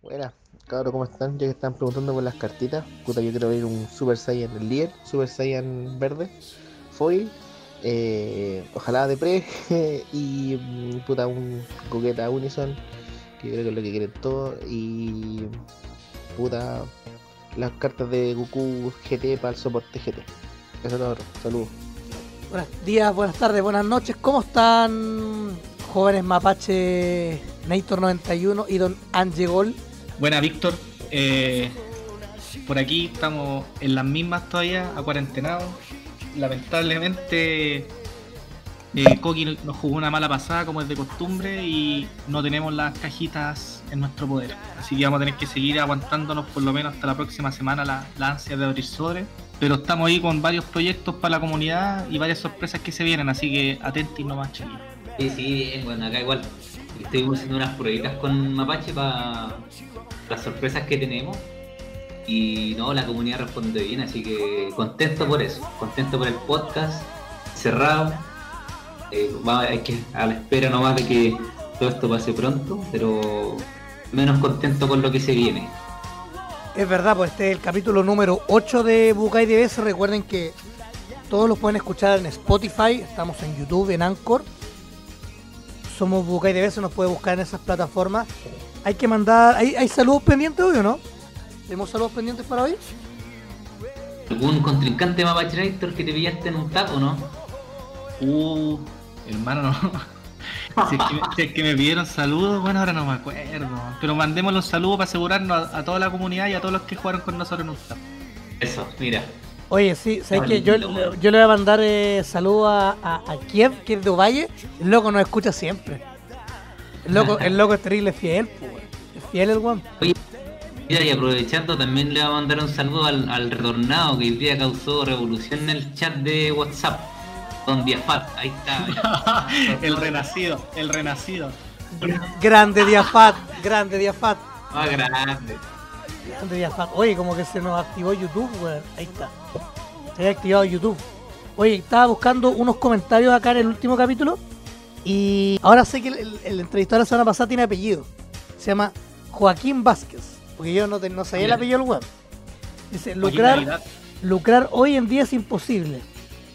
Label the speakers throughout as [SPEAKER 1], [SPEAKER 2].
[SPEAKER 1] Buenas, cabros, ¿cómo están? Ya que están preguntando por las cartitas, puta, yo quiero ver un Super Saiyan líder, Super Saiyan verde, foil, eh, ojalá de pre y mm, puta un coqueta Unison, que creo que es lo que quieren todos, y puta las cartas de Goku GT para el soporte GT. Eso es todo, saludos.
[SPEAKER 2] Buenos días, buenas tardes, buenas noches. ¿Cómo están jóvenes mapache Nator 91 y Don Angegol?
[SPEAKER 3] Buena, Víctor. Eh, por aquí estamos en las mismas todavía, a cuarentenado. Lamentablemente, eh, Coqui nos jugó una mala pasada, como es de costumbre, y no tenemos las cajitas en nuestro poder. Así que vamos a tener que seguir aguantándonos por lo menos hasta la próxima semana la, la ansia de abrir sobre. Pero estamos ahí con varios proyectos para la comunidad y varias sorpresas que se vienen, así que atentos nomás, chiquillos.
[SPEAKER 4] Sí, sí, bueno, acá igual. Estuvimos haciendo unas pruebitas con Mapache para las sorpresas que tenemos. Y no, la comunidad responde bien, así que contento por eso. Contento por el podcast cerrado. Eh, hay que a la espera nomás de que todo esto pase pronto, pero menos contento con lo que se viene.
[SPEAKER 2] Es verdad, pues este es el capítulo número 8 de Bukai DBS. Recuerden que todos los pueden escuchar en Spotify, estamos en YouTube, en Anchor. Somos Bukai DBS, nos puede buscar en esas plataformas. Hay que mandar. ¿Hay, hay saludos pendientes hoy o no? ¿Tenemos saludos pendientes para hoy?
[SPEAKER 4] ¿Algún contrincante Mapache Racer que te pillaste en un taco, no?
[SPEAKER 3] Uh, hermano, no. Si es, que, me- si es que me pidieron saludos, bueno, ahora no me acuerdo. Pero mandemos los saludos para asegurarnos a, a toda la comunidad y a todos los que jugaron con nosotros en un tap.
[SPEAKER 4] Eso, mira.
[SPEAKER 2] Oye, sí, ¿sabes qué? Yo, le voy a mandar eh, saludos a, a, a Kiev, que es de Ovalle. El loco nos escucha siempre. El loco, el loco es terrible fiel, pues. Es fiel el weón.
[SPEAKER 4] Mira, y aprovechando también le voy a mandar un saludo al, al retornado que hoy día causó revolución en el chat de WhatsApp. Don Diafat, ahí está.
[SPEAKER 3] el renacido, el renacido.
[SPEAKER 2] Grande Diafat, grande Diafat,
[SPEAKER 4] Más grande.
[SPEAKER 2] grande Diafat. Oye, como que se nos activó YouTube, weón. Ahí está. Se ha activado YouTube. Oye, estaba buscando unos comentarios acá en el último capítulo. Y ahora sé que el, el- el entrevistador la semana pasada tiene apellido. Se llama Joaquín Vázquez. Porque yo no, te- no sabía el
[SPEAKER 4] Mira.
[SPEAKER 2] apellido del weón. Dice, lucrar, lucrar hoy en día es imposible.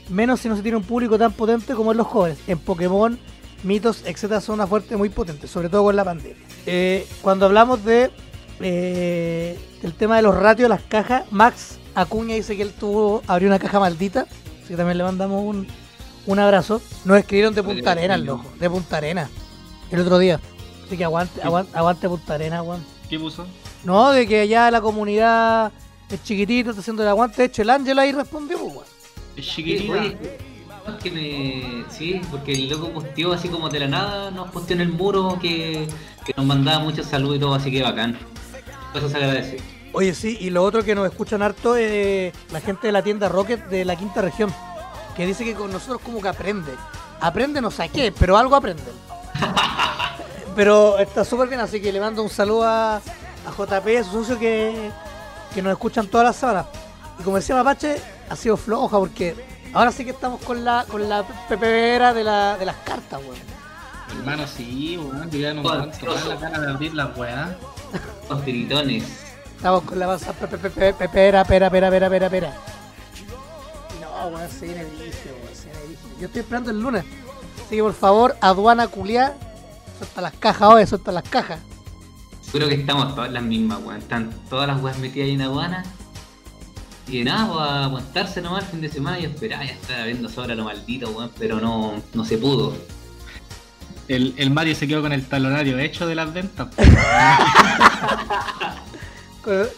[SPEAKER 2] Menos si no se tiene un público tan potente como en los jóvenes. En Pokémon, mitos, etcétera, son una fuerte muy potente, sobre todo con la pandemia. Eh, cuando hablamos de eh, el tema de los ratios, las cajas, Max Acuña dice que él tuvo, abrió una caja maldita. Así que también le mandamos un, un abrazo. Nos escribieron de Punta Arenas, loco. De Punta Arenas. El otro día. Así que aguante, aguante, aguante Punta Arenas, weón.
[SPEAKER 3] ¿Qué puso?
[SPEAKER 2] No, de que allá la comunidad es chiquitita, está haciendo el aguante. De hecho, el Ángel ahí respondió, pues, weón.
[SPEAKER 3] Es
[SPEAKER 4] Sí,
[SPEAKER 3] chiquitita.
[SPEAKER 4] oye, que me... Sí, porque el loco posteó así como de la nada, nos posteó en el muro que, que nos mandaba muchos saludos y todo, así que bacán. Eso se agradece.
[SPEAKER 2] Oye, sí, y lo otro que nos escuchan harto es la gente de la tienda Rocket de la quinta región, que dice que con nosotros como que aprende. Aprende no sé qué, pero algo aprenden. pero está súper bien, así que le mando un saludo a, a JP, a su socio que, que nos escuchan todas las semanas. Y como decía Mapache, ha sido floja porque ahora sí que estamos con la con la PPVera de, la, de las cartas, weón.
[SPEAKER 3] Hermano, sí, weón. Yo ya no me la gana de abrir las weas.
[SPEAKER 4] Los tiritones.
[SPEAKER 2] Estamos con la masa pepera, pera, pera, pera, pera, pera, pera. No, weón, se viene vicio, weón, se viene vicio. Yo estoy esperando el lunes. Así que por favor, aduana culiá. Suelta las cajas, oye, suelta las cajas.
[SPEAKER 4] Creo que estamos todas las mismas, weón. Están todas las weas metidas ahí en aduana. Y de nada, pues, a aguantarse nomás el fin de semana y esperar, ya estar viendo sobra lo maldito, weón, pero no, no se pudo.
[SPEAKER 3] El, el Mario se quedó con el talonario hecho de las ventas.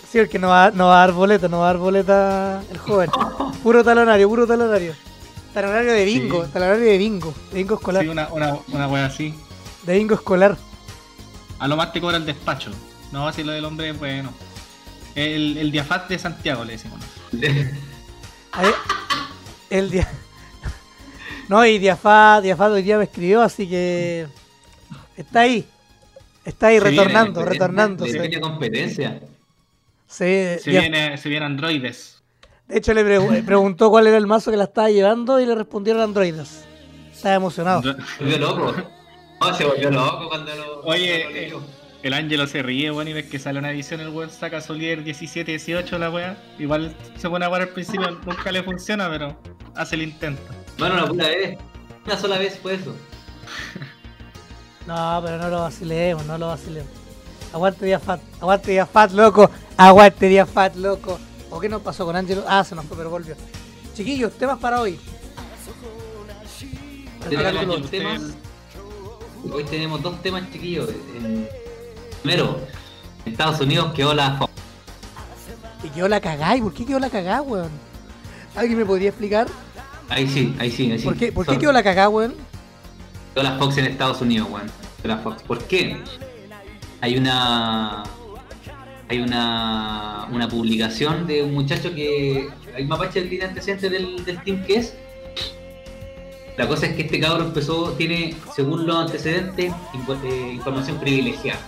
[SPEAKER 2] Sí, porque no va, no va a dar boleta, no va a dar boleta el joven. Puro talonario, puro talonario. Talonario de bingo,
[SPEAKER 3] Sí.
[SPEAKER 2] talonario de bingo, de bingo escolar.
[SPEAKER 3] Sí, una, una, una wea así.
[SPEAKER 2] De bingo escolar.
[SPEAKER 3] A lo más te cobra el despacho. No, si lo del hombre, bueno. El, el diafat de Santiago le decimos.
[SPEAKER 2] el día. No, y Diafat, Diafat hoy día me escribió, así que. Está ahí. Está ahí
[SPEAKER 4] Se
[SPEAKER 2] retornando,
[SPEAKER 4] viene,
[SPEAKER 2] retornando.
[SPEAKER 4] Se viene competencia.
[SPEAKER 2] Sí,
[SPEAKER 3] Se viene, se vienen androides.
[SPEAKER 2] De hecho, le pregu- preguntó cuál era el mazo que la estaba llevando y le respondieron androides. Estaba emocionado.
[SPEAKER 4] Se volvió loco. No, se volvió loco cuando lo.
[SPEAKER 3] Oye,
[SPEAKER 4] cuando lo leyó.
[SPEAKER 3] El Ángelo se ríe, weón, y ves que sale una edición, el weón saca su líder 17-18 la weá. Igual se pone a jugar al principio, nunca le funciona, pero hace el intento.
[SPEAKER 4] Bueno, la pura vez. Una sola vez fue eso.
[SPEAKER 2] No, pero no lo vacilemos, no lo vacilemos. Aguante día fat, aguante día fat, loco. Aguante día fat, loco. ¿O qué nos pasó con Ángelo? Ah, se nos fue, pero volvió. Chiquillos, temas para hoy.
[SPEAKER 4] Tenemos temas. Hoy tenemos dos temas chiquillos. En- Primero, en Estados Unidos quedó la Fox.
[SPEAKER 2] Y quedó la cagá, ¿y por qué quedó la cagá, weón? ¿Alguien me podría explicar?
[SPEAKER 4] Ahí sí, ahí sí, ahí sí.
[SPEAKER 2] ¿Por qué, por qué quedó la cagá, weón?
[SPEAKER 4] Quedó la Fox en Estados Unidos, weón. La Fox. ¿Por qué? Hay una. Hay una. una publicación de un muchacho que. Hay mapache el tiene antecedente del, del team que es. La cosa es que este cabrón empezó, tiene, según los antecedentes, eh, información privilegiada.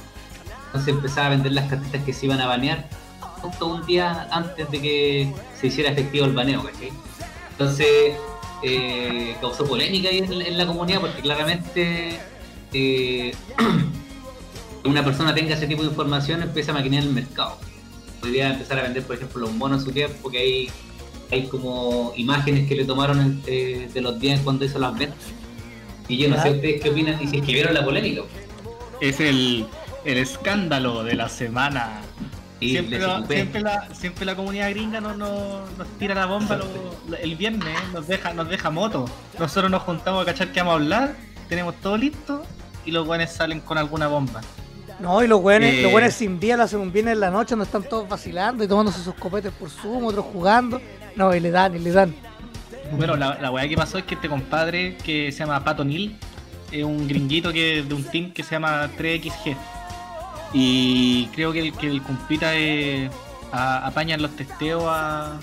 [SPEAKER 4] Entonces empezaba a vender las cartitas que se iban a banear justo un día antes de que se hiciera efectivo el baneo, ¿cachai? Entonces eh, causó polémica ahí en, en la comunidad porque claramente eh, una persona tenga ese tipo de información empieza a maquinar el mercado. Podría empezar a vender, por ejemplo, los monos en su tiempo, porque hay, hay como imágenes que le tomaron eh, de los días cuando hizo las ventas. Y yo no sé ustedes qué opinan y si escribieron la polémica.
[SPEAKER 3] Es el, el escándalo de la semana.
[SPEAKER 4] Y
[SPEAKER 3] siempre, la, siempre, la, siempre la comunidad gringa nos, nos, nos tira la bomba lo- el viernes, ¿eh? nos deja nos deja moto. Nosotros nos juntamos a cachar que vamos a hablar, tenemos todo listo y los guanes salen con alguna bomba.
[SPEAKER 2] No, y los
[SPEAKER 3] Eh.
[SPEAKER 2] los weones sin día lo hacen un viernes en la noche, donde están todos vacilando y tomándose sus copetes por Zoom, otros jugando. No, y le dan, y le dan.
[SPEAKER 3] Bueno, la, la weá que pasó es que este compadre que se llama Pato Neal es un gringuito que de un team que se llama 3XG. Y creo que el, que el compita es, a- apañan los testeos a,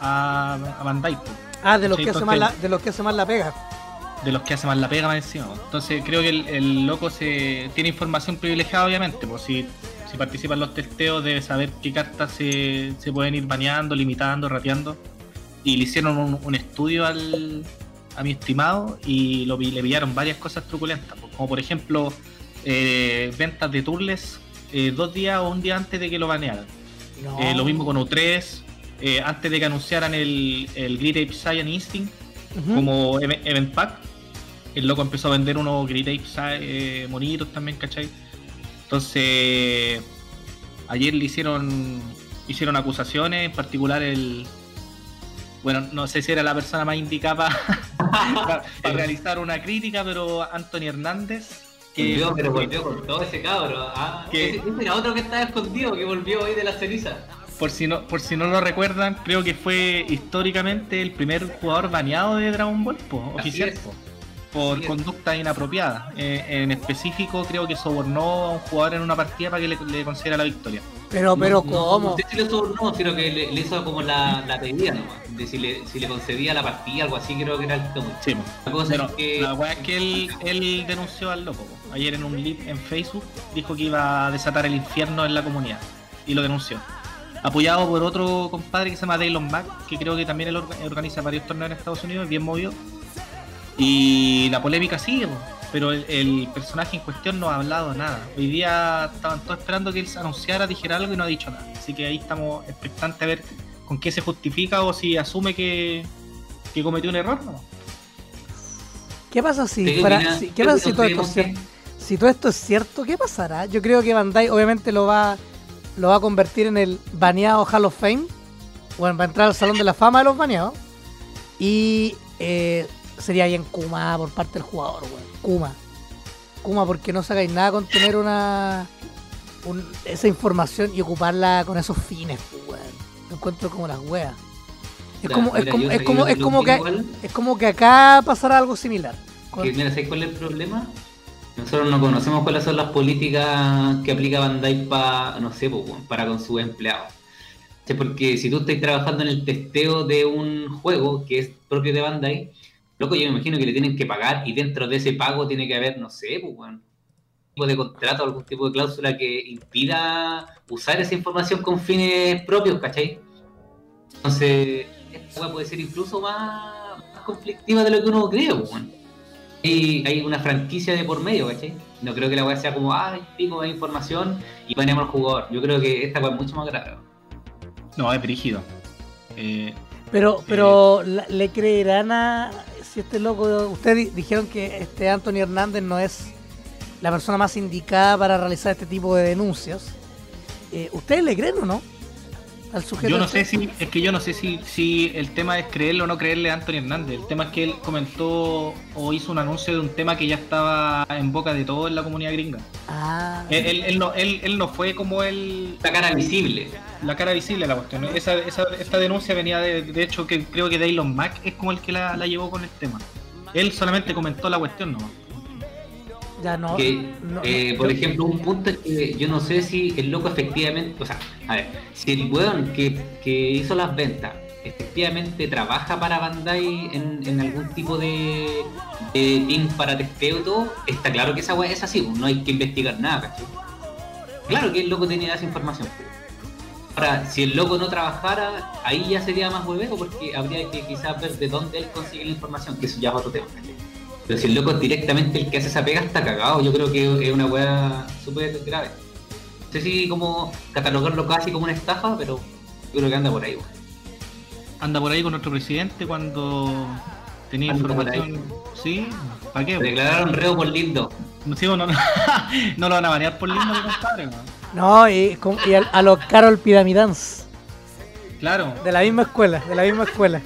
[SPEAKER 3] a, a Bandai,
[SPEAKER 2] Ah, de los que hace más la, de los que hace más la pega.
[SPEAKER 3] De los que hace más la pega más encima. Entonces creo que el, el loco se tiene información privilegiada, obviamente. Pues si, si participa en los testeos debe saber qué cartas se, se pueden ir baneando, limitando, rateando. Y le hicieron un, un estudio al, a mi estimado y lo, le pillaron varias cosas truculentas. pues, Como por ejemplo, eh, ventas de turles eh, dos días o un día antes de que lo banearan.
[SPEAKER 2] No.
[SPEAKER 3] Eh, lo mismo con U3, eh, antes de que anunciaran el, el Great Ape Science Instinct Como Eve- Event Pack. El loco empezó a vender unos Great Apes eh, monitos también, ¿cachai? Entonces, ayer le hicieron hicieron acusaciones, en particular el. Bueno, no sé si era la persona más indicada para, para realizar una crítica, pero Anthony Hernández. Que,
[SPEAKER 4] Volvió, pero volvió con todo ese cabro. Ah,
[SPEAKER 3] Que-
[SPEAKER 4] ese, ese era otro que estaba escondido, que volvió hoy de la ceniza.
[SPEAKER 3] Por si no por si no lo recuerdan, creo que fue históricamente el primer jugador baneado de Dragon Ball, po, oficial. po. por conducta inapropiada. Eh, en específico, creo que sobornó a un jugador en una partida para que le, le concediera la victoria.
[SPEAKER 2] Pero, pero,
[SPEAKER 4] No,
[SPEAKER 2] ¿cómo?
[SPEAKER 4] No le sobornó, sino que le, le hizo como la, la pedida nomás. De si le, si le concedía la partida, algo así, creo que era el.
[SPEAKER 3] Sí,
[SPEAKER 4] La cosa es que.
[SPEAKER 3] la weá es que él, él denunció al loco. po. Ayer en un live en Facebook dijo que iba a desatar el infierno en la comunidad. Y lo denunció. Apoyado por otro compadre que se llama Daylon Mack, que creo que también él orga- organiza varios torneos en Estados Unidos, es bien movido. Y la polémica sigue, pero el, el personaje en cuestión no ha hablado nada. Hoy día estaban todos esperando que él se anunciara, dijera algo y no ha dicho nada. Así que ahí estamos expectantes a ver con qué se justifica o si asume que, que cometió un error. ¿no?
[SPEAKER 2] ¿Qué pasa si,
[SPEAKER 4] ¿qué
[SPEAKER 2] fuera-
[SPEAKER 4] opina-
[SPEAKER 2] si-
[SPEAKER 4] qué
[SPEAKER 2] ¿qué pasa si
[SPEAKER 4] opina
[SPEAKER 2] todo
[SPEAKER 4] usted,
[SPEAKER 2] esto es
[SPEAKER 4] Monte?
[SPEAKER 2] cierto? Si todo esto es cierto, ¿qué pasará? Yo creo que Bandai obviamente lo va, lo va a convertir en el baneado Hall of Fame. Bueno, va a entrar al Salón de la Fama de los baneados. Y eh, sería bien Kuma por parte del jugador, weón. Kuma. Kuma, porque no sacáis nada con tener una un- esa información y ocuparla con esos fines, pues, weón. Lo encuentro como las weas. Es como, es como, es como, es como que
[SPEAKER 4] igual,
[SPEAKER 2] es como que acá pasará algo similar. Con-
[SPEAKER 4] que, mira, ¿sabes cuál es el problema? Nosotros no conocemos cuáles son las políticas que aplica Bandai para, no sé, para con sus empleados. Porque si tú estás trabajando en el testeo de un juego que es propio de Bandai, loco, yo me imagino que le tienen que pagar y dentro de ese pago tiene que haber, no sé, pues, algún tipo de contrato, algún tipo de cláusula que impida usar esa información con fines propios, ¿cachai? Entonces, esta puede ser incluso más, conflictiva de lo que uno cree, pues. Hay, hay una franquicia de por medio, ¿cachai? No creo que la weá sea como, ah, pico de información y ponemos al jugador. Yo creo que esta weá es mucho más grave.
[SPEAKER 3] No, es brígido. Eh,
[SPEAKER 2] Pero, pero la- ¿le creerán a si este loco? Ustedes di- dijeron que este Anthony Hernández no es la persona más indicada para realizar este tipo de denuncias. Eh, ¿Ustedes le creen o no? Al sujeto.
[SPEAKER 3] yo no
[SPEAKER 2] este?
[SPEAKER 3] sé si, es que yo no sé si, si el tema es creerle o no creerle a Anthony Hernández. El tema es que él comentó o hizo un anuncio de un tema que ya estaba en boca de todo en la comunidad gringa.
[SPEAKER 2] Ah,
[SPEAKER 3] Él, él- él no, él, él no fue como el,
[SPEAKER 4] Esta cara visible.
[SPEAKER 3] la cara visible de la cuestión. Esa, esa- esta denuncia venía de, de hecho que creo que de Elon Musk es como el que la, la llevó con el tema. Él solamente comentó la cuestión nomás.
[SPEAKER 2] Ya no.
[SPEAKER 4] que,
[SPEAKER 2] no-
[SPEAKER 4] eh, por ejemplo, un punto es que yo no sé si el loco efectivamente, o sea, a ver, si el weón que, que hizo las ventas efectivamente trabaja para Bandai en, en algún tipo de, de team para testeo y todo, está claro que esa weá es así, no hay que investigar nada, ¿cachai? Claro que el loco tenía esa información. Ahora, si el loco no trabajara, ahí ya sería más hueveco porque habría que quizás ver de dónde él consigue la información, que eso ya es otro tema. ¿cachai? Pero si el loco es directamente el que hace esa pega, está cagado. Yo creo que es una weá súper grave. No sé si como catalogarlo casi como una estafa, pero yo creo que anda por ahí. weón.
[SPEAKER 3] Anda por ahí con nuestro presidente cuando tenía
[SPEAKER 4] Anda por
[SPEAKER 3] información. Sí, ¿para qué?
[SPEAKER 4] Se declararon reo por lindo.
[SPEAKER 3] No, sí, no, no, no lo van a banear por lindo, mi compadre. weón.
[SPEAKER 2] No, y, con- y a, a los Carol Piramidans.
[SPEAKER 3] Claro.
[SPEAKER 2] De la misma escuela, de la misma escuela.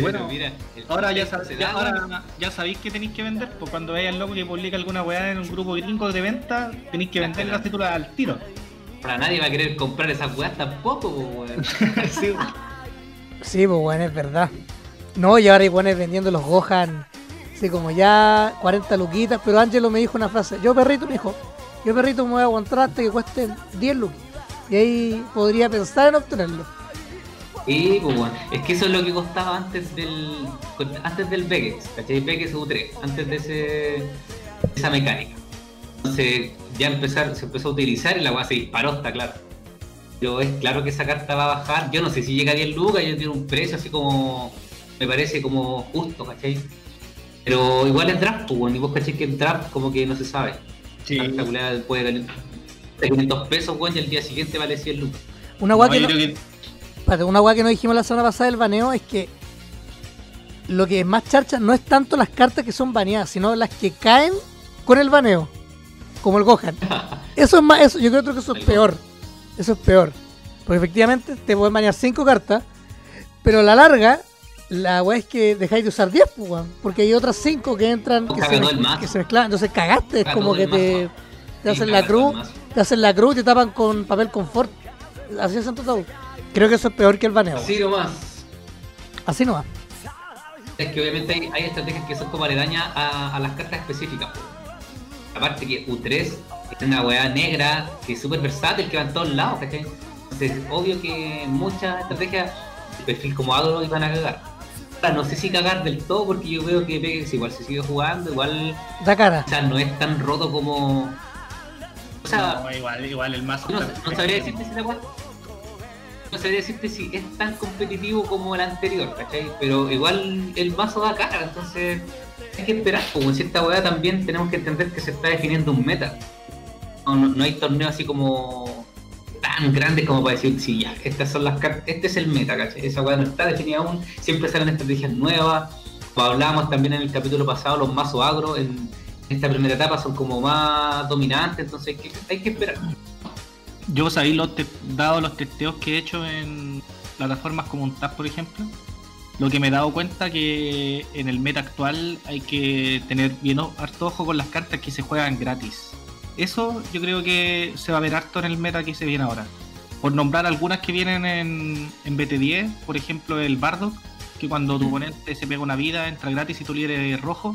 [SPEAKER 3] Bueno,
[SPEAKER 4] mira,
[SPEAKER 3] Ahora ya,
[SPEAKER 4] se
[SPEAKER 3] sab-
[SPEAKER 4] da,
[SPEAKER 3] ya,
[SPEAKER 4] weón.
[SPEAKER 3] ahora ya sabéis que tenéis que vender, pues cuando veáis al loco que publica alguna weá en un grupo gringo de venta, tenéis que vender las titulas al tiro.
[SPEAKER 4] Ahora nadie va a querer comprar esas weas tampoco, po, weón.
[SPEAKER 3] Sí,
[SPEAKER 2] Sí, pues bueno, es verdad. No, y ahora hay buenos vendiendo los Gohan. Así como ya 40 luquitas, pero Angelo me dijo una frase. Yo perrito me dijo, yo perrito me voy a aguantar hasta que cueste 10 luquitas. Y ahí podría pensar en obtenerlo.
[SPEAKER 4] Y pues bueno, es que eso es lo que costaba antes del antes del Vegex, ¿cachai? Vegex U3, antes de ese esa mecánica. Entonces ya empezar, se empezó a utilizar y la weá se disparó, está claro. Pero es claro que esa carta va a bajar, yo no sé si llega a 10 lucas, ya tiene un precio así como, me parece como justo, ¿cachai? Pero igual es draft, pues, bueno, y vos cachai que en draft como que no se sabe.
[SPEAKER 3] Sí.
[SPEAKER 4] La puede valer 500 pesos, weón, y el día siguiente vale 100 lucas.
[SPEAKER 2] Una
[SPEAKER 3] No,
[SPEAKER 2] guay que
[SPEAKER 3] yo
[SPEAKER 2] no-
[SPEAKER 3] creo que-
[SPEAKER 2] Espérate, una guay que no dijimos la semana pasada del baneo es que lo que es más charcha no es tanto las cartas que son baneadas, sino las que caen con el baneo. Como el Gohan. Eso es más, eso, yo creo que eso es peor. Eso es peor. Porque efectivamente te pueden banear 5 cartas, pero a la larga, la weá es que dejáis de usar 10, pues, porque hay otras 5 que entran que se, que mezclan. Entonces cagaste, es como que te, te hacen la cruz, te hacen la cruz y te tapan con papel confort. Así hacen todo. Creo que eso es peor que el baneo.
[SPEAKER 4] Así nomás.
[SPEAKER 2] Así no va.
[SPEAKER 4] Es que obviamente hay, hay estrategias que son como aledañas a, a las cartas específicas. Aparte que U3 es una weá negra que es súper versátil, que va en todos lados, ¿cachai? Entonces, obvio que muchas estrategias de perfil como agro iban a cagar. Ahora, no sé si cagar del todo porque yo veo que Pegasus igual se sigue jugando, igual
[SPEAKER 2] Da cara.
[SPEAKER 4] quizás no es tan roto como... O sea,
[SPEAKER 3] no, igual, igual el mazo.
[SPEAKER 4] no, no sabría decirte si la weá- No sabría decirte si es tan competitivo como el anterior, ¿cachai? Pero igual el mazo da cara, entonces hay que esperar. Como en cierta weá también tenemos que entender que se está definiendo un meta. No, no- hay torneos así como tan grandes como para decir, sí, ya, estas son las cartas, este es el meta, ¿cachai? Esa weá no está definida aún, siempre salen estrategias nuevas. Como hablábamos también en el capítulo pasado, los mazos agro en esta primera etapa son como más dominantes, entonces hay que, hay que esperar.
[SPEAKER 3] Yo sabéis los te- dado los testeos que he hecho en plataformas como un Tab, por ejemplo, lo que me he dado cuenta que en el meta actual hay que tener bien harto ojo con las cartas que se juegan gratis. Eso yo creo que se va a ver harto en el meta que se viene ahora. Por nombrar algunas que vienen en, en BT10, por ejemplo el Bardock, que cuando tu oponente se pega una vida entra gratis y tu líder es rojo.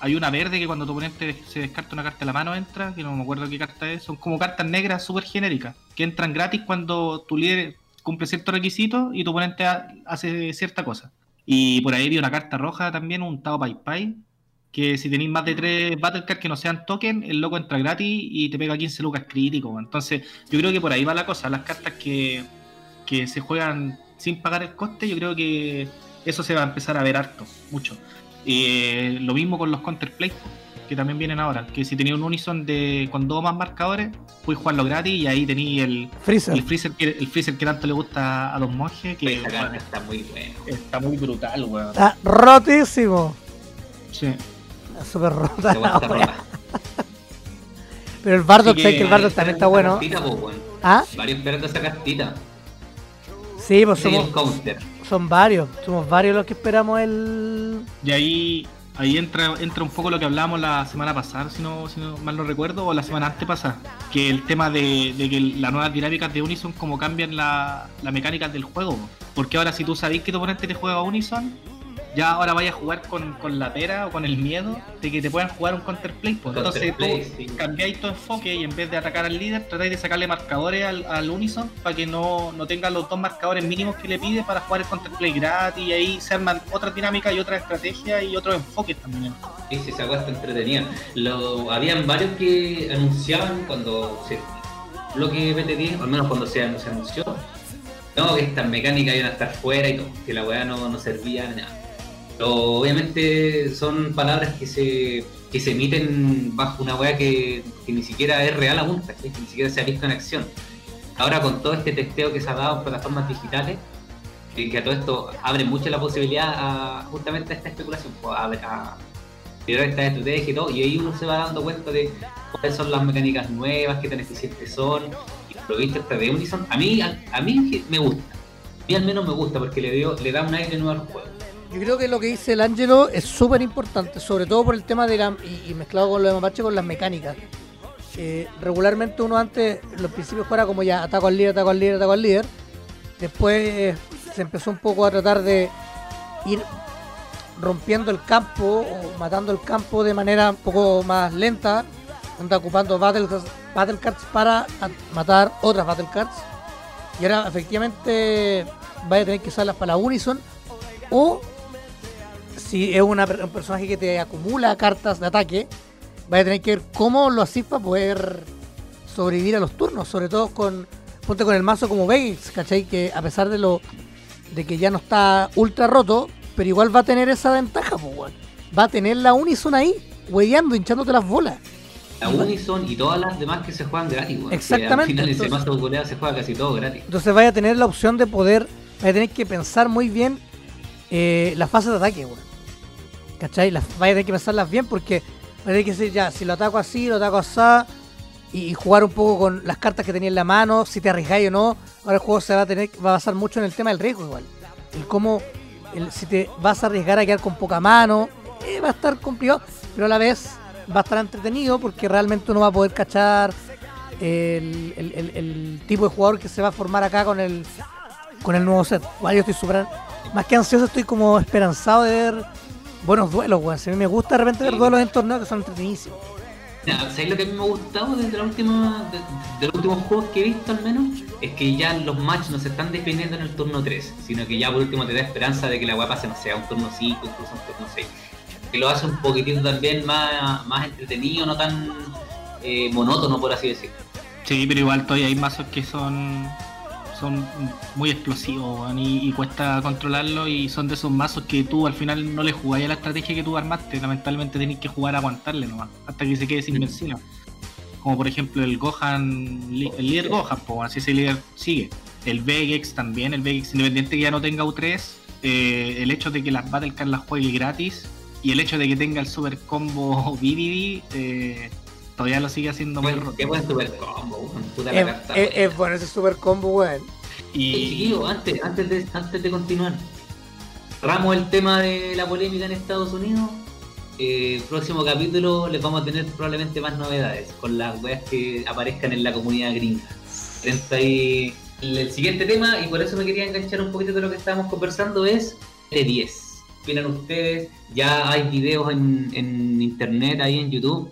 [SPEAKER 3] Hay una verde que cuando tu oponente se descarta una carta de la mano entra, que no me acuerdo qué carta es. Son como cartas negras súper genéricas, que entran gratis cuando tu líder cumple cierto requisito y tu oponente ha- hace cierta cosa. Y por ahí vi una carta roja también, un Tao Pai Pai, que si tenéis más de tres Battle Cards que no sean token, el loco entra gratis y te pega 15 lucas crítico. Entonces, yo creo que por ahí va la cosa. Las cartas que, que se juegan sin pagar el coste, yo creo que eso se va a empezar a ver harto, mucho. Eh, lo mismo con los counterplay que también vienen ahora. Que si tenía un Unison de con dos más marcadores, puedes jugarlo gratis y ahí tenéis el,
[SPEAKER 2] Freezer.
[SPEAKER 3] el freezer que el freezer que tanto le gusta a los monjes. Que
[SPEAKER 4] Esa
[SPEAKER 3] bueno,
[SPEAKER 4] está muy buena.
[SPEAKER 3] está muy brutal, weón.
[SPEAKER 2] Está rotísimo.
[SPEAKER 3] Sí.
[SPEAKER 2] Está súper rota. La. Pero el Bardock,
[SPEAKER 3] que
[SPEAKER 2] que el Bardock también está bueno.
[SPEAKER 4] po, weón.
[SPEAKER 2] ¿Ah?
[SPEAKER 4] Varios esperando esa cartita.
[SPEAKER 2] Sí, pues
[SPEAKER 4] Sí,
[SPEAKER 2] somos,
[SPEAKER 4] el counter.
[SPEAKER 2] Son varios. Somos varios los que esperamos el.
[SPEAKER 3] Y ahí, ahí entra, entra un poco lo que hablábamos la semana pasada, si no, mal no recuerdo, o la semana antes pasada. Que el tema de, que las nuevas dinámicas de Unison como cambian la, la mecánica del juego. Porque ahora si tú sabes que tu oponente te juega Unison, ya ahora vayas a jugar con, con la pera o con el miedo de que te puedan jugar un counterplay. Pues. Entonces tú
[SPEAKER 4] sí.
[SPEAKER 3] cambiáis tu enfoque y en vez de atacar al líder, tratáis de sacarle marcadores al, al Unison para que no, no tenga los dos marcadores mínimos que le pide para jugar el counterplay gratis y ahí se arman otras dinámicas y otras estrategias y otros enfoques también.
[SPEAKER 4] Sí, sí, esa está entretenida. Lo, habían varios que anunciaban cuando se lo que BT10, al menos cuando se, anunció, no, que estas mecánicas iban a estar fuera y todo, que la weá no, no servía nada. Pero obviamente son palabras que se, que se emiten bajo una weá que, ni siquiera es real aún, ¿cachai? que ni siquiera se ha visto en acción. Ahora con todo este testeo que se ha dado en plataformas digitales, que, que a todo esto abre mucho la posibilidad justamente a esta especulación, pues, a, a estas estrategias y todo, y ahí uno se va dando cuenta de cuáles son las mecánicas nuevas, qué tan eficientes son, y lo visto esta de Unison, a mí, a, a mí me gusta, a mí al menos me gusta porque le, dio, le da un aire nuevo al juego.
[SPEAKER 2] Yo creo que lo que dice el Ángelo es súper importante, sobre todo por el tema de la. Y, mezclado con lo de Mapache, con las mecánicas. Eh, regularmente uno antes, los principios fuera como ya ataco al líder, ataco al líder, ataco al líder. Después eh, se empezó un poco a tratar de ir rompiendo el campo o matando el campo de manera un poco más lenta, anda ocupando battle, battle cards para matar otras battle cards. Y ahora efectivamente vaya a tener que usarlas para la Unison o si es una un personaje que te acumula cartas de ataque, vaya a tener que ver cómo lo haces para poder sobrevivir a los turnos, sobre todo con ponte con el mazo como Vegas, ¿cachai? Que a pesar de lo de que ya no está ultra roto, pero igual va a tener esa ventaja, pues. Va a tener la Unison ahí, hueveando, hinchándote las bolas.
[SPEAKER 4] La Unison y todas las demás que se juegan gratis, weón.
[SPEAKER 2] Exactamente,
[SPEAKER 4] Al final ese mazo goleado se juega casi todo gratis.
[SPEAKER 2] Entonces vaya a tener la opción de poder, vaya a tener que pensar muy bien eh, las fases de ataque, weón. ¿Cachai? Las, vaya a tener que pensarlas bien porque vaya a tener que decir, ya, si lo ataco así, lo ataco así, y, jugar un poco con las cartas que tenía en la mano, si te arriesgáis o no. Ahora el juego se va a tener, va a basar mucho en el tema del riesgo igual. El cómo, si te vas a arriesgar a quedar con poca mano, eh, va a estar complicado, pero a la vez va a estar entretenido porque realmente uno va a poder cachar el, el- tipo de jugador que se va a formar acá con el con el nuevo set. Igual yo estoy súper más que ansioso, estoy como esperanzado de ver buenos duelos, weón. Si a mí me gusta de repente ver
[SPEAKER 4] Sí.
[SPEAKER 2] duelos en torneos que son entretenidísimos.
[SPEAKER 4] ¿Sabes lo que a mí me ha gustado desde la última, de, de los últimos juegos que he visto al menos? Es que ya los matches no se están definiendo en el turno 3, sino que ya por último te da esperanza de que la weá pase, no sé, a un turno 5, incluso un turno 6. Que lo hace un poquitito también más, más entretenido, no tan eh, monótono, por así decirlo.
[SPEAKER 3] Sí, pero igual todavía hay mazos que son son muy explosivos y, y cuesta controlarlo y son de esos mazos que tú al final no le jugáis a la estrategia que tú armaste, lamentablemente tenés que jugar a aguantarle nomás, hasta que se quede sin invencible. Como por ejemplo el Gohan, el líder Gohan, pues así ese líder sigue. El Vegex también, el Vegex independiente que ya no tenga U3, eh, el hecho de que las Battle Cards las juegue gratis y el hecho de que tenga el super combo BBB, eh, todavía lo sigue haciendo muy roto.
[SPEAKER 4] qué buen super combo, weón, puta la
[SPEAKER 2] Es,
[SPEAKER 4] carta.
[SPEAKER 2] es- es bueno ese super combo, weón.
[SPEAKER 4] Oye,
[SPEAKER 3] Y
[SPEAKER 4] chiquillo, antes, antes, de, antes de continuar, cerramos el tema de la polémica en Estados Unidos. Eh, próximo capítulo les vamos a tener probablemente más novedades con las weas que aparezcan en la comunidad gringa. Atento ahí. El, el siguiente tema, y por eso me quería enganchar un poquito de lo que estábamos conversando, es T10. ¿Qué opinan ustedes? Ya hay videos en, en internet, ahí en YouTube,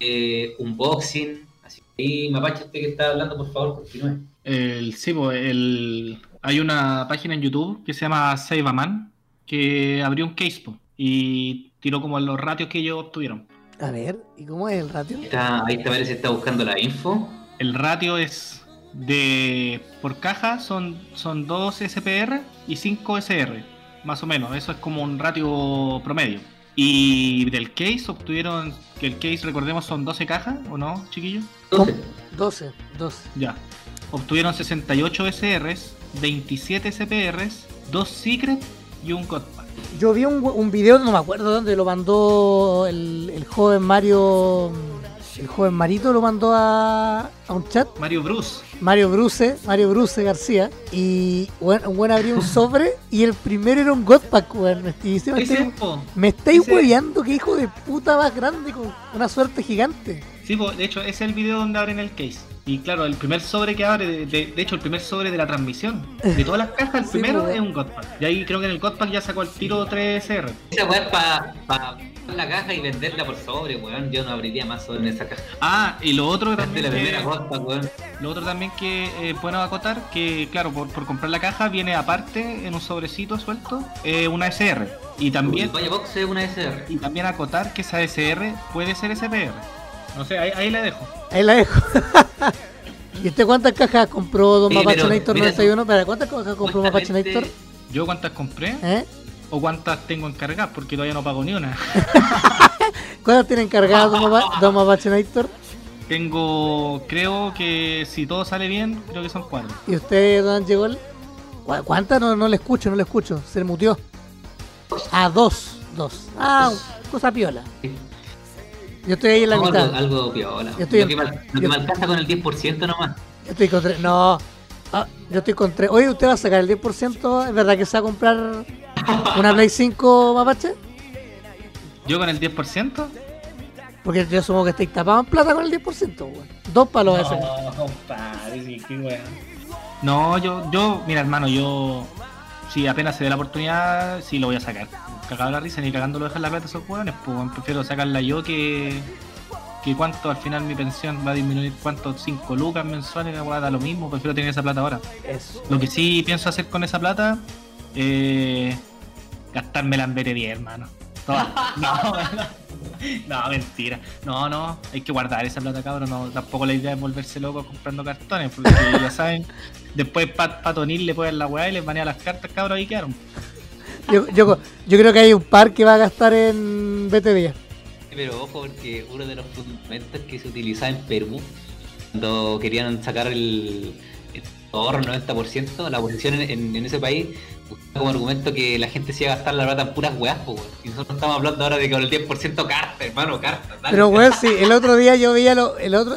[SPEAKER 4] de unboxing. Así que ahí, Mapache, usted que está hablando, por favor, continúe.
[SPEAKER 3] El, sí, pues, el, hay una página en YouTube que se llama Save a Man que abrió un case po, y tiró como los ratios que ellos obtuvieron.
[SPEAKER 2] A ver, ¿y cómo es el ratio?
[SPEAKER 4] Está, ahí está, parece que está buscando la info.
[SPEAKER 3] El ratio es de por caja son, son 2 SPR y 5 SR, más o menos. Eso es como un ratio promedio. Y del case obtuvieron, que el case recordemos son 12 cajas, ¿o no, chiquillos?
[SPEAKER 4] Entonces,
[SPEAKER 2] 12, 12.
[SPEAKER 3] Ya. Obtuvieron 68 SRs, 27 CPRs, 2 Secret y un Godpack.
[SPEAKER 2] Yo vi un, un video, no me acuerdo dónde, lo mandó el, el joven Mario. El joven Marito lo mandó a, a un chat.
[SPEAKER 3] Mario Bruce.
[SPEAKER 2] Mario Bruce, Mario Bruce García. Y bueno, un buen abrió un sobre y el primero era un Godpack, weón. Me- Y dice, me estáis- me estáis hueveando, que hijo de puta más grande con una suerte gigante.
[SPEAKER 3] Sí, po, de hecho, ese es el video donde abren el case. Y claro, el primer sobre que abre, de, de- de hecho, el primer sobre de la transmisión. De todas las cajas, el
[SPEAKER 2] Sí,
[SPEAKER 3] primero
[SPEAKER 2] po.
[SPEAKER 3] es un Godpack. Y ahí creo que en el Godpack ya sacó el tiro 3 SR.
[SPEAKER 4] esa weá es para pa, la caja y venderla por sobre, weón. Yo no abriría más sobre en esa caja.
[SPEAKER 3] Ah, y lo otro
[SPEAKER 4] De
[SPEAKER 3] también.
[SPEAKER 4] la
[SPEAKER 3] que-
[SPEAKER 4] primera costa, weón.
[SPEAKER 3] Lo otro también que eh, bueno acotar, que claro, por, por comprar la caja viene aparte en un sobrecito suelto eh, una SR. Y también,
[SPEAKER 4] Vaya Box es una SR.
[SPEAKER 3] y también acotar que esa SR puede ser SPR. No sé, ahí, ahí la dejo.
[SPEAKER 2] Ahí la dejo. ¿Y usted cuántas cajas compró Don
[SPEAKER 4] Sí,
[SPEAKER 2] Mapachinator
[SPEAKER 4] mira,
[SPEAKER 2] 91? Espera, ¿cuántas cajas compró Mapachinator?
[SPEAKER 3] ¿Yo cuántas compré?
[SPEAKER 2] ¿Eh?
[SPEAKER 3] ¿O cuántas tengo encargadas? Porque todavía no pago ni una.
[SPEAKER 2] ¿Cuántas tiene encargadas Don Mapachinator?
[SPEAKER 3] Tengo, creo que si todo sale bien, creo que son cuatro.
[SPEAKER 2] ¿Y usted, Don Llegó? ¿Cu- ¿Cuántas? No, no le escucho, no le escucho. Se le mutió. Ah, dos. Dos. Ah, cosa piola. Yo estoy ahí en la
[SPEAKER 4] No,
[SPEAKER 2] mitad.
[SPEAKER 4] algo, algo piola.
[SPEAKER 2] Yo estoy
[SPEAKER 4] lo
[SPEAKER 2] en-
[SPEAKER 4] que, me, al- lo que
[SPEAKER 2] yo-
[SPEAKER 4] me alcanza con el 10% nomás.
[SPEAKER 2] Yo estoy con tres. No. Ah, yo estoy con tres. Oye, ¿usted va a sacar el 10%? ¿Es verdad que se va a comprar una Play 5 Mapache?
[SPEAKER 3] ¿Yo con el 10%?
[SPEAKER 2] Porque yo asumo que estáis tapados en plata con el 10%, weón. Dos palos ese.
[SPEAKER 3] No, compadre, qué weón. No, yo, yo, mira hermano, yo si apenas se dé la oportunidad, sí lo voy a sacar. Cagado la risa, ni cagando lo dejar la plata a esos hueones, pues prefiero sacarla yo que. que cuánto al final mi pensión va a disminuir, cuánto, 5 lucas mensuales, la weá da lo mismo, prefiero tener esa plata ahora.
[SPEAKER 2] Eso.
[SPEAKER 3] Lo que sí pienso hacer con esa plata, eh, gastármela en BTV, hermano. Toda. No, no, mentira. No, no, hay que guardar esa plata, cabrón. No, tampoco la idea es volverse loco comprando cartones, porque ya saben, después Pat Patonil le pueden la weá y les banea las cartas, cabrón, ahí quedaron.
[SPEAKER 2] Yo, yo, yo creo que hay un par que va a gastar en BT10.
[SPEAKER 4] Pero ojo, porque uno de los fundamentos que se utilizaba en Perú, cuando querían sacar el, el ahorro 90%, la oposición en, en- en ese país, como argumento que la gente se iba a gastar la plata en puras weas, weón. Y nosotros estamos hablando ahora de que con el 10% carta, hermano, carta.
[SPEAKER 2] Pero, weón, sí, el otro día yo veía lo, el otro,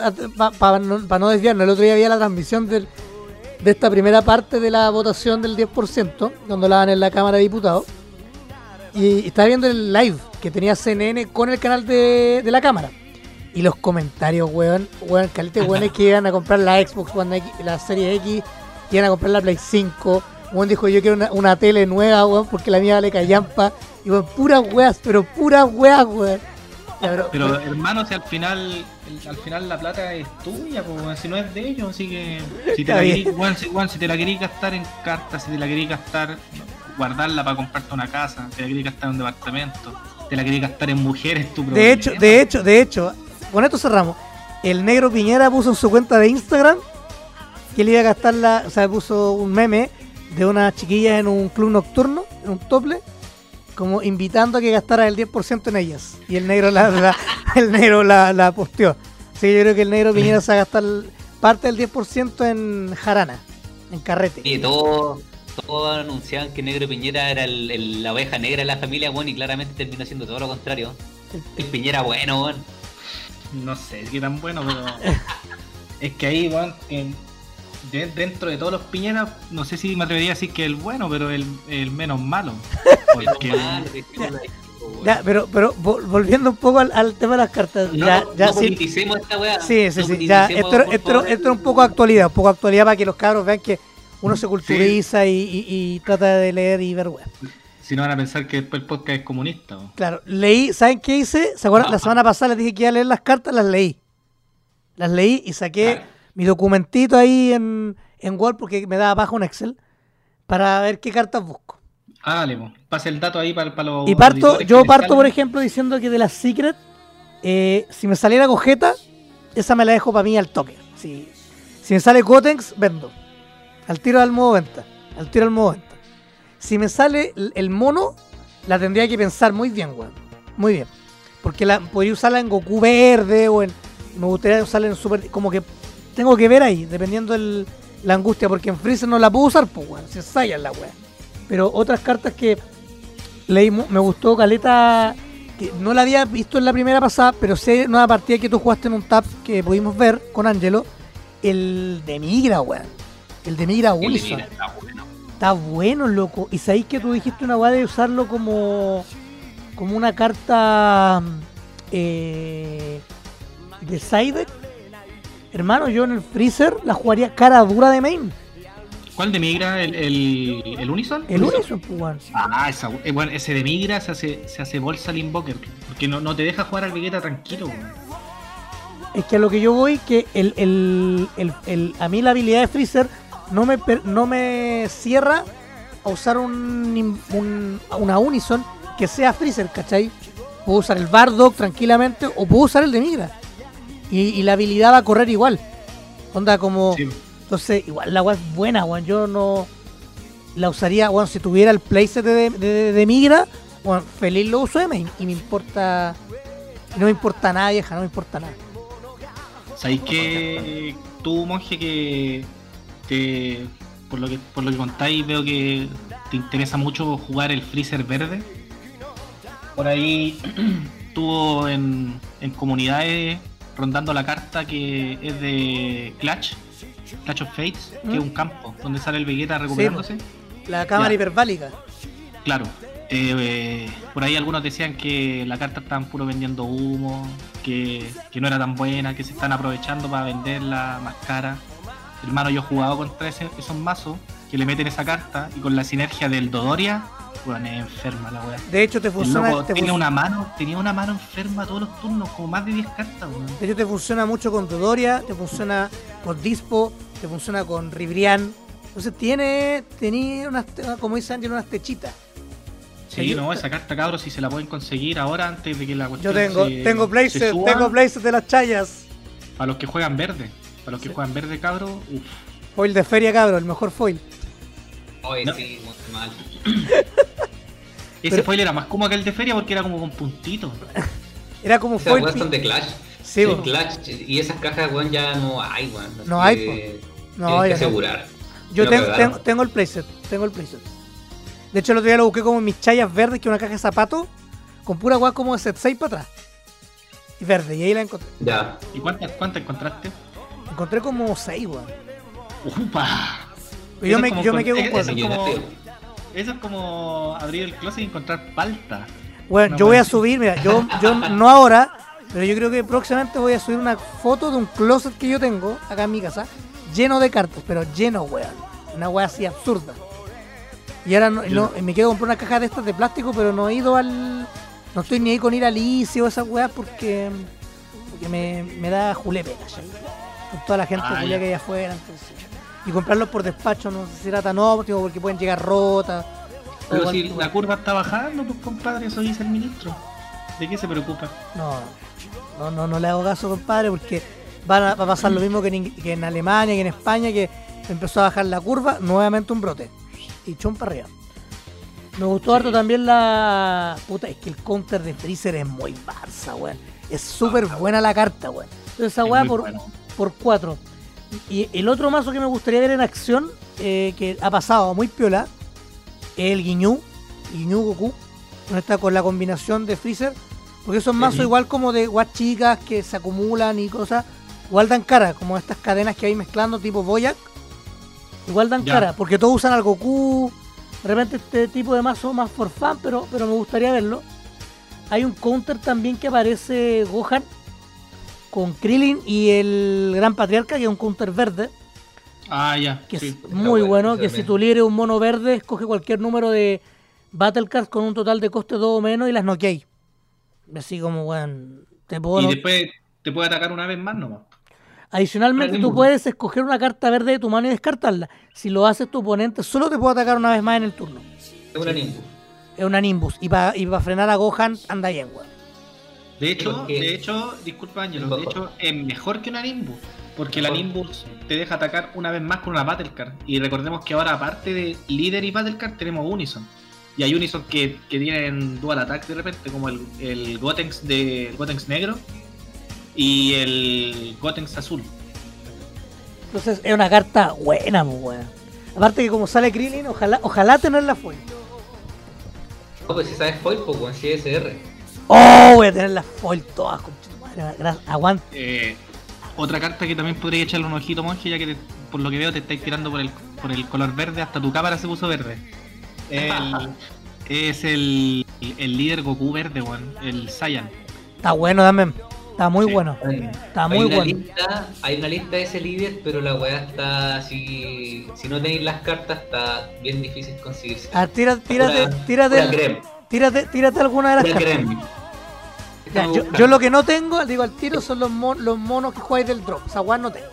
[SPEAKER 2] para no, pa no desviarnos, el otro día veía la transmisión del, de esta primera parte de la votación del 10%, cuando la dan en la Cámara de Diputados. Y estaba viendo el live que tenía CNN con el canal de, de la Cámara. Y los comentarios, weón, weón, calete weones que iban a comprar la Xbox One X, la Serie X, iban a comprar la Play 5. Weón dijo, yo quiero una, una tele nueva, weón, porque la mía vale callampa. Y weón, puras weas, pero puras weas, weón. Pero-
[SPEAKER 3] Pero hermano, si al final el- al final la plata es tuya, pues, si no es de ellos, así que si te la querís, weón, si, si te la querís gastar en cartas, si te la querís gastar, guardarla para comprarte una casa, te la querís gastar en un departamento, te la querés gastar en mujeres, tu
[SPEAKER 2] De hecho, de hecho, de hecho, con esto cerramos. El negro Piñera puso en su cuenta de Instagram que le iba a gastar la, o sea, puso un meme de unas chiquillas en un club nocturno, en un tople, como invitando a que gastara el 10% en ellas. Y el negro la, la- el negro la, la posteó. Sí, yo creo que el negro Piñera se va a gastar parte del 10% en jarana, en carrete.
[SPEAKER 4] Oye, todos todos anunciaban que Negro Piñera era el- el- la oveja negra de la familia, bueno, y claramente terminó siendo todo lo contrario. El Piñera bueno, weón.
[SPEAKER 3] No sé qué tan bueno, pero es que ahí, weón, en- de- dentro de todos los piñeras, no sé si me atrevería a decir que el bueno, pero el, el menos malo. Porque.
[SPEAKER 2] Ya, pero, pero vol- volviendo un poco al, al tema de las cartas,
[SPEAKER 4] No,
[SPEAKER 2] ya,
[SPEAKER 4] no,
[SPEAKER 2] ya
[SPEAKER 4] no
[SPEAKER 2] sí,
[SPEAKER 4] politicemos esta weá.
[SPEAKER 2] Sí, sí,
[SPEAKER 4] No
[SPEAKER 2] sí. Ya, esto, esto, esto es un poco actualidad, un poco actualidad para que los cabros vean que uno se culturiza y, y- y trata de leer y ver web.
[SPEAKER 3] si no van a pensar que después el podcast es comunista.
[SPEAKER 2] Claro, leí, ¿saben qué hice? ¿Se acuerdan? La semana pasada les dije que iba a leer las cartas, las leí. Las leí y saqué
[SPEAKER 4] Claro.
[SPEAKER 2] Mi documentito ahí en, en Word porque me daba bajo un Excel para ver qué cartas busco.
[SPEAKER 3] Hágale, po. pase el dato ahí para, los.
[SPEAKER 2] Y parto, yo parto, por ejemplo, diciendo que de las Secret, eh, si me saliera Gogeta, esa me la dejo para mí al toque. Si, si me sale Gotenks, vendo. Al tiro al modo venta. Al tiro al modo venta. Si me sale el, el mono, la tendría que pensar muy bien, weón. Muy bien. Porque la, podría usarla en Goku verde o en. Me gustaría usarla en Super. Como que tengo que ver ahí, dependiendo el, la angustia. Porque en Freezer no la puedo usar, pues, weón. Se ensaya la weá. Pero otras cartas que leí, me gustó Caleta. Que no la había visto en la primera pasada, pero sé en una partida que tú jugaste en un tap que pudimos ver con Angelo. El de Migra, weón. El de Migra
[SPEAKER 4] El de. Mira, está bueno.
[SPEAKER 2] Está bueno, loco. Y sabéis que tú dijiste una weá de usarlo como. como una carta. eh, de side deck. Hermano, yo en el freezer la jugaría cara dura de main.
[SPEAKER 3] ¿Cuál de migra? ¿El, el, el Unison?
[SPEAKER 2] El Unison, pues.
[SPEAKER 3] Ah, esa, eh, bueno, ese de migra se hace, se hace bolsa al invoker. Porque no, no te deja jugar al Vegeta tranquilo, weón.
[SPEAKER 2] Es que a lo que yo voy, que el, el, el- el- a mí la habilidad de freezer no me, no me cierra a usar un, un- una Unison que sea freezer, ¿cachai? Puedo usar el Bardock tranquilamente o puedo usar el de Migra. Y, y la habilidad va a correr igual. Onda como...
[SPEAKER 3] Sí.
[SPEAKER 2] Entonces, igual la weá es buena, weón. Yo no la usaría, weón, si tuviera el playset de, de, de- de Migra, weón, feliz lo uso de main. Y me importa... No me importa nada, vieja, no me importa nada.
[SPEAKER 3] ¿Sabéis que tú, monje, que te, por lo que por lo que contáis veo que te interesa mucho jugar el freezer verde? Por ahí estuvo en, en comunidades rondando la carta que es de Clash, Clash of Fates, que
[SPEAKER 2] ¿Mm?
[SPEAKER 3] es un campo donde sale el Vegeta recuperándose.
[SPEAKER 2] La cámara
[SPEAKER 3] Ya.
[SPEAKER 2] hiperbálica.
[SPEAKER 3] Claro. eh, eh, por ahí algunos decían que la carta estaban puro vendiendo humo, que, que no era tan buena, que se están aprovechando para venderla más cara. Hermano, yo he jugado contra ese- esos mazos que le meten esa carta y con la sinergia del Dodoria, bueno, es enferma la wea.
[SPEAKER 2] De hecho, te
[SPEAKER 3] El
[SPEAKER 2] funciona,
[SPEAKER 3] loco
[SPEAKER 2] te,
[SPEAKER 3] tenía
[SPEAKER 2] fun-
[SPEAKER 3] una mano, tenía una mano enferma todos los turnos, como más de 10 cartas, weón.
[SPEAKER 2] de hecho, te funciona mucho con Dodoria, te funciona con Dispo, te funciona con Ribrian. Entonces tiene, tenía unas, como dice Ángel, unas techitas.
[SPEAKER 3] Sí,
[SPEAKER 2] Yo-
[SPEAKER 3] no, esa carta cabros si se la pueden conseguir ahora antes de que la
[SPEAKER 2] Yo
[SPEAKER 3] cuestión
[SPEAKER 2] tengo,
[SPEAKER 3] se-
[SPEAKER 2] tengo Blazer,
[SPEAKER 3] suba.
[SPEAKER 2] tengo Blazer de las chayas.
[SPEAKER 3] Para los que juegan verde, para los que
[SPEAKER 2] Sí.
[SPEAKER 3] juegan verde cabros, uff.
[SPEAKER 2] Foil de feria, cabrón, el mejor foil.
[SPEAKER 4] Oye,
[SPEAKER 3] No.
[SPEAKER 4] sí, muy mal.
[SPEAKER 3] Ese
[SPEAKER 2] Pero-
[SPEAKER 3] foil era más como aquel de feria porque era como con puntitos.
[SPEAKER 2] Era como foil.
[SPEAKER 4] weas son de Clash.
[SPEAKER 2] Sí.
[SPEAKER 4] Clash. Y esas cajas, weón, ya no hay, weón.
[SPEAKER 2] No hay,
[SPEAKER 4] que
[SPEAKER 2] No,
[SPEAKER 4] tienes que asegurar.
[SPEAKER 2] Yo tengo,
[SPEAKER 4] cagaron.
[SPEAKER 2] tengo, tengo el playset, tengo el playset. De hecho, el otro día lo busqué como en mis chayas verdes, que es una caja de zapatos, con pura weá como de set 6 para atrás. Y verde, y ahí la encontré.
[SPEAKER 4] Ya.
[SPEAKER 3] ¿Y cuántas, cuántas encontraste?
[SPEAKER 2] Encontré como 6, weón.
[SPEAKER 3] ¡Upa!
[SPEAKER 2] Yo me, yo me quedo con
[SPEAKER 3] eso
[SPEAKER 2] cuatro.
[SPEAKER 3] es como-
[SPEAKER 4] Millonario.
[SPEAKER 3] Eso es como abrir el closet y encontrar palta.
[SPEAKER 2] Bueno,
[SPEAKER 3] No,
[SPEAKER 2] yo voy a subir, mira, yo, yo no ahora, pero yo creo que próximamente voy a subir una foto de un closet que yo tengo acá en mi casa, lleno de cartas, pero lleno, weón. Una weá así absurda. Y ahora no, no- me quiero comprar una caja de estas de plástico, pero no he ido al. No estoy ni ahí con ir al ICI o esas weas porque, porque me, me da julepe, ¿cachai? Con toda la gente
[SPEAKER 3] Ah,
[SPEAKER 2] que hay afuera. entonces. Y comprarlos por despacho no sé si era tan óptimo porque pueden llegar rotas.
[SPEAKER 3] Pero si la curva está bajando, pues compadre, eso dice el ministro. ¿De qué se preocupa?
[SPEAKER 2] No, no, no, no le hago caso, compadre, porque van a- va a pasar lo mismo que en, que en Alemania, que en España, que empezó a bajar la curva, nuevamente un brote. Y chon para arriba. Me gustó harto también la. Puta, es que el counter de Freezer es muy Barça, weón. Es súper buena la carta, weón. Entonces esa
[SPEAKER 3] Es
[SPEAKER 2] weá por,
[SPEAKER 3] bueno.
[SPEAKER 2] por 4. Y el otro mazo que me gustaría ver en acción, eh, que ha pasado muy piola, es el Guiñú, Guiñú Goku, está con la combinación de Freezer, porque esos mazos igual como de guas chicas que se acumulan y cosas, igual dan cara, como estas cadenas que hay mezclando tipo Boyac, igual dan
[SPEAKER 3] Ya.
[SPEAKER 2] cara, porque todos usan al Goku, de repente este tipo de mazo más for fun, pero, pero me gustaría verlo. Hay un counter también que aparece Gohan con Krillin y el Gran Patriarca, que es un counter verde,
[SPEAKER 3] Ah, ya.
[SPEAKER 2] que
[SPEAKER 3] sí.
[SPEAKER 2] es muy
[SPEAKER 4] bueno,
[SPEAKER 2] bueno, que si tú libres un mono verde, escoge cualquier número de Battle Cards con un total de coste 2 o menos y las noqueáis. Así como, weón, te puedo
[SPEAKER 3] Y
[SPEAKER 2] no-
[SPEAKER 3] después te puede atacar una vez más nomás.
[SPEAKER 2] Adicionalmente, tú puedes escoger una carta verde de tu mano y descartarla. Si lo haces, tu oponente solo te puede atacar una vez más en el turno.
[SPEAKER 4] Es una Nimbus.
[SPEAKER 2] Es una Nimbus. Y para y pa frenar a Gohan, anda bien, weón.
[SPEAKER 3] De hecho,
[SPEAKER 4] porque-
[SPEAKER 3] de hecho, disculpa Ángelo, de hecho es mejor que una Nimbus. Porque la
[SPEAKER 4] Mejor.
[SPEAKER 3] Nimbus te deja atacar una vez más con una Battle Card. Y recordemos que ahora aparte de líder y Battle Card tenemos Unison. Y hay Unison que, que tienen dual attack de repente, como el, el Gotenks de el Gotenks negro y el Gotenks azul.
[SPEAKER 2] Entonces es una carta buena, muy buena. Aparte que como sale Krillin, ojalá, ojalá tenerla foil.
[SPEAKER 4] No, pues si sabes foil, pues con CSR.
[SPEAKER 2] Oh, voy a tener las foil todas, Aguante.
[SPEAKER 3] Eh, otra carta que también podría echarle un ojito, monje, ya que te- por lo que veo te estáis tirando por el, por el color verde, hasta tu cámara se puso verde. El- es el, el líder Goku verde, weón, el Saiyan.
[SPEAKER 2] Está bueno también. Está muy
[SPEAKER 3] Sí.
[SPEAKER 2] bueno. Está muy
[SPEAKER 4] hay una
[SPEAKER 2] bueno.
[SPEAKER 4] Lista, hay una lista de ese líder, pero la weá está así. Si no tenéis las cartas, está bien difícil conseguirse.
[SPEAKER 2] A ver, tira- tírate, tírate,
[SPEAKER 4] creme,
[SPEAKER 2] tírate, tírate alguna de las
[SPEAKER 4] pura
[SPEAKER 2] cartas. Ya, yo, lo que no tengo, digo al tiro, son los, mon- los monos que jugáis del drop. Esa weá no tengo.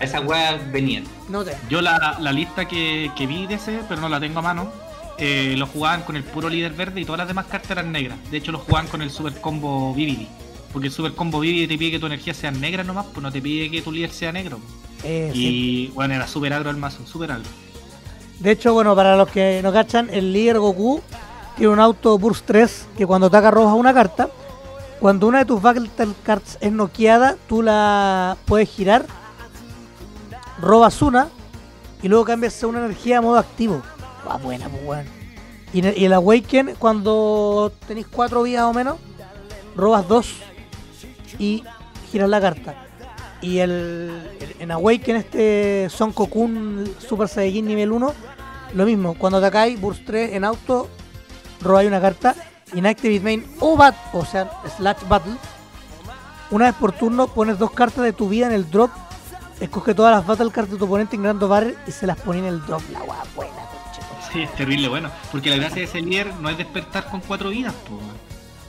[SPEAKER 4] Esas weas venían.
[SPEAKER 2] No tengo.
[SPEAKER 3] Yo la, la lista que, que vi de ese, pero no la tengo a mano, eh, lo jugaban con el puro líder verde y todas las demás cartas eran negras. De hecho, lo jugaban con el super combo Vividi. Porque el super combo Vividi te pide que tu energía sea negra nomás, pues no te pide que tu líder sea negro.
[SPEAKER 2] Eh, sí.
[SPEAKER 3] Y bueno, era super agro el mazo, super agro.
[SPEAKER 2] De hecho, bueno, para los que no cachan, el líder Goku tiene un auto Burst 3 que cuando ataca roja una carta, cuando una de tus Battle Cards es noqueada, tú la puedes girar, robas una y luego cambias a una energía a modo activo. Ah, buena, pues bueno. Y, el- Awaken, cuando tenéis cuatro vidas o menos, robas dos y giras la carta. Y el, el- en Awaken, este Son Cocoon Super Saiyajin nivel 1, lo mismo. Cuando atacáis Burst 3 en auto, robáis una carta. Y en Activate Main o Bat, o sea, Slash Battle, una vez por turno pones dos cartas de tu vida en el drop. Escoge todas las Battle Cards de tu oponente en Grando Barrel y se las pone en el drop. La guapa buena.
[SPEAKER 3] Sí, es terrible, bueno. Porque la gracia de ese líder no es despertar con cuatro vidas, pues.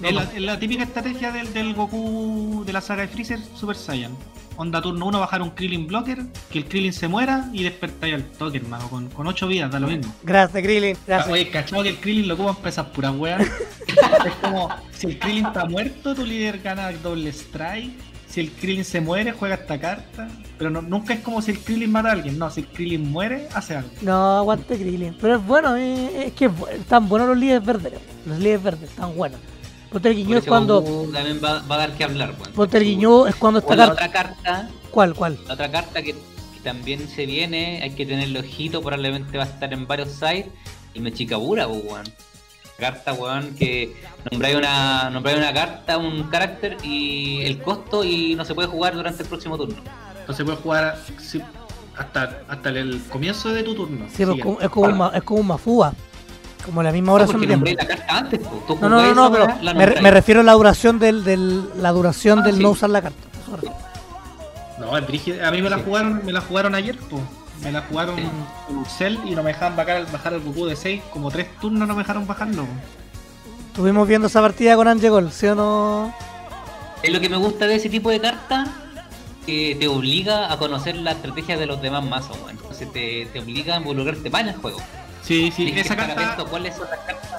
[SPEAKER 3] Es, la, es la típica estrategia del, del Goku de la saga de Freezer Super Saiyan. Onda turno 1 bajar un Krillin Blocker, que el Krillin se muera y despertáis al toque, hermano. Con, con 8 vidas, da lo mismo.
[SPEAKER 2] Gracias, Krillin. Gracias.
[SPEAKER 3] Oye, ¿cachado que el Krillin lo ocupan para esas puras weas? es como, si el Krillin está muerto, tu líder gana doble strike. Si el Krillin se muere, juega esta carta. Pero no, nunca es como si el Krillin mata a alguien. No, si el Krillin muere, hace algo.
[SPEAKER 2] No, aguante Krillin. Pero es bueno, eh, es que están buenos los líderes verdes. Los líderes verdes están buenos. Ponte el
[SPEAKER 4] Por
[SPEAKER 2] guiño es cuando.
[SPEAKER 4] Goku también va, va a dar que hablar,
[SPEAKER 2] guiño es cuando esta
[SPEAKER 4] O la
[SPEAKER 2] carta.
[SPEAKER 4] otra carta,
[SPEAKER 2] ¿Cuál, cuál?
[SPEAKER 4] la otra carta que, que también se viene, hay que tenerle ojito, probablemente va a estar en varios sites. El Mechikabura, pues, weón. Carta, weón, que nombráis una, nombráis una carta, un carácter y el costo y no se puede jugar durante el próximo turno.
[SPEAKER 3] Entonces puedes jugar sí, hasta, hasta el comienzo de tu turno.
[SPEAKER 2] Sí, pues,
[SPEAKER 3] Siguiente.
[SPEAKER 2] como- es, como un, es como un Mafúa. Como la misma tiempo.
[SPEAKER 4] la carta antes, pues. Tú
[SPEAKER 2] No, no, no, pero me, re-
[SPEAKER 4] nombráis.
[SPEAKER 2] me refiero a la duración del, del la duración
[SPEAKER 4] Ah,
[SPEAKER 2] del
[SPEAKER 4] sí.
[SPEAKER 2] no usar la carta.
[SPEAKER 3] No, brígido. A mí me la
[SPEAKER 4] Sí.
[SPEAKER 3] jugaron, me la jugaron ayer, pues. Me la jugaron con Uxel y no me dejaban bajar, bajar el Goku de 6. Como 3 turnos no me dejaron bajarlo. po.
[SPEAKER 2] Estuvimos viendo esa partida con Angel, ¿sí o no?
[SPEAKER 4] Es lo que me gusta de ese tipo de carta, que te obliga a conocer la estrategia de los demás mazos. Entonces te, te obliga a involucrarte más en el juego.
[SPEAKER 3] Sí, sí,
[SPEAKER 4] Tienes que
[SPEAKER 3] esa
[SPEAKER 4] estar
[SPEAKER 3] carta.
[SPEAKER 4] cuáles son las cartas.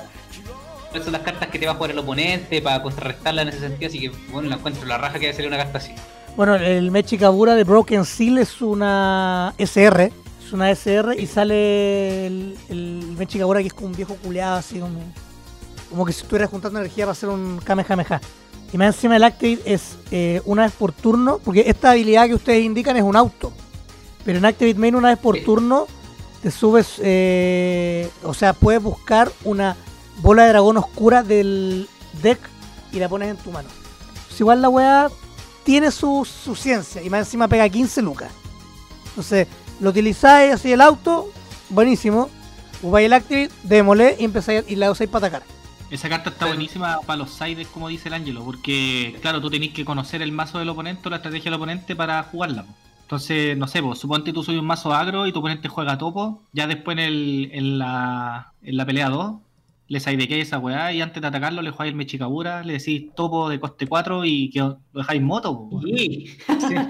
[SPEAKER 4] ¿Cuáles son las cartas que te va a jugar el oponente para contrarrestarla en ese sentido? Así que, bueno, la encuentro la raja que va a salir una carta así.
[SPEAKER 2] Bueno, el Mechikabura de Broken Seal es una SR. Es una SR y sale el, el Mechikabura que es como un viejo culeado, así como, como que si estuviera juntando energía para hacer un Kamehameha. Y más encima el Activate es eh, una vez por turno, porque esta habilidad que ustedes indican es un auto. Pero en Activate Main una vez por
[SPEAKER 4] Sí.
[SPEAKER 2] turno te subes, eh, o sea, puedes buscar una bola de dragón oscura del deck y la pones en tu mano. Pues igual la weá tiene su, su ciencia y más encima pega 15 lucas. Entonces, lo utilizáis así el auto, buenísimo. Upáis el Activate, démosle y empezáis y la usáis para atacar.
[SPEAKER 3] Esa carta está buenísima para los sides, como dice el Ángelo, porque claro, tú tenés que conocer el mazo del oponente o la estrategia del oponente para jugarla. Entonces, no sé, pues, suponte tú soy un mazo agro y tu oponente juega topo, ya después en, el, en, la, en la pelea 2 le sidequeáis esa weá y antes de atacarlo le jugáis el Mechikabura, le decís topo de coste 4 y que lo dejáis moto. weón.
[SPEAKER 4] Sí.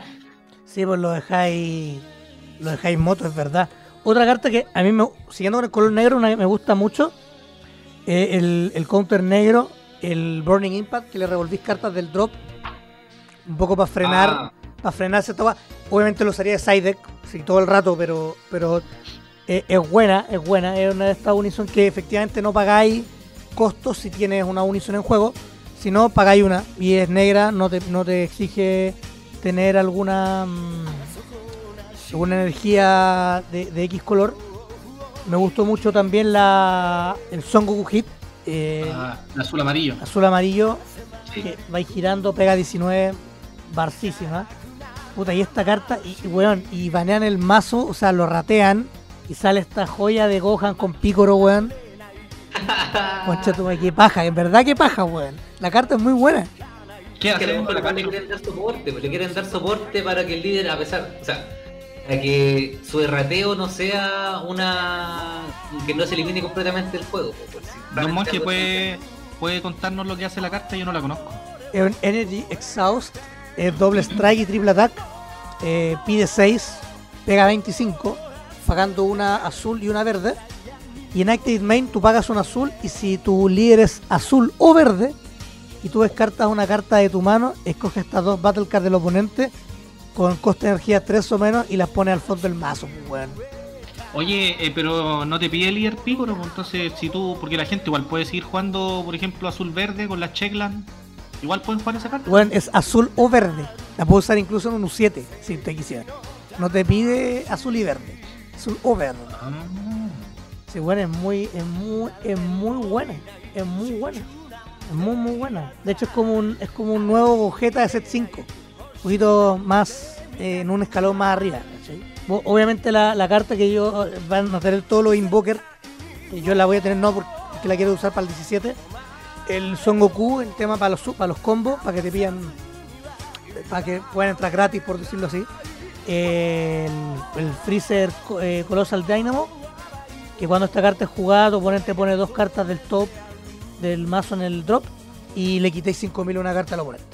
[SPEAKER 2] Sí, pues lo dejáis. Lo dejáis moto, es verdad. Otra carta que a mí, me, siguiendo con el color negro, una que me gusta mucho. eh, el, el counter negro, el Burning Impact, que le revolvís cartas del drop. Un poco para frenar.
[SPEAKER 4] Ah,
[SPEAKER 2] Para frenar esa toba. Obviamente lo usaría de side deck, sí, todo el rato, pero. pero eh, es buena, es buena. Es una de estas Unison que efectivamente no pagáis costos si tienes una Unison en juego. Si no, pagáis una y es negra, no te, no te exige tener alguna, mm, alguna energía de, de X color. Me gustó mucho también la el Son Goku Hit, eh,
[SPEAKER 3] Ah, el azul amarillo.
[SPEAKER 2] azul amarillo,
[SPEAKER 4] Sí.
[SPEAKER 2] que vais girando, pega 19, barcísima. Puta, y esta carta, y, y weón, y banean el mazo, o sea, lo ratean, y sale esta joya de Gohan con Picoro, weón. Concha tu qué paja, en verdad que paja, weón. La carta es muy buena.
[SPEAKER 3] ¿Qué hacemos con
[SPEAKER 4] le quieren dar soporte, pues, le quieren dar soporte para que el líder, a pesar, o sea, para que su errateo no sea una. que no se elimine completamente el juego. pues, si
[SPEAKER 3] Monje
[SPEAKER 4] estar-
[SPEAKER 3] puede, puede contarnos lo que hace la carta, yo no la conozco.
[SPEAKER 2] Es un Energy Exhaust, es doble strike y triple attack. eh, pide 6, pega 25, pagando una azul y una verde. Y en Active Main tú pagas una azul y si tu líder es azul o verde y tú descartas una carta de tu mano, escoges estas dos Battle Cards del oponente con coste de energía 3 o menos y las pones al fondo del mazo, pues, weón.
[SPEAKER 3] Oye, eh, pero no te pide el líder Picoro, pues, entonces si tú, porque la gente igual puede seguir jugando, por ejemplo, azul-verde con la Checkland, igual pueden jugar esa carta.
[SPEAKER 2] Weón, es azul o verde. La puedes usar incluso en un U7 si te quisiera. No te pide azul y verde. Azul o verde.
[SPEAKER 3] Ah.
[SPEAKER 2] Sí, bueno, es muy, es muy, es muy buena. Es muy buena. Es muy, muy buena. De hecho, es como un, es como un nuevo Gogeta de set 5. Un poquito más, eh, en un escalón más arriba. Obviamente la, la carta que yo eh, van a tener todos los Invoker, eh, yo la voy a tener no porque la quiero usar para el 17. El Son Goku, el tema para los, para los combos, para que te pillan, para que puedan entrar gratis, por decirlo así. El, el Freezer eh, Colossal Dynamo, que cuando esta carta es jugada, tu oponente pone dos cartas del top del mazo en el drop y le quitéis 5000 a una carta al oponente.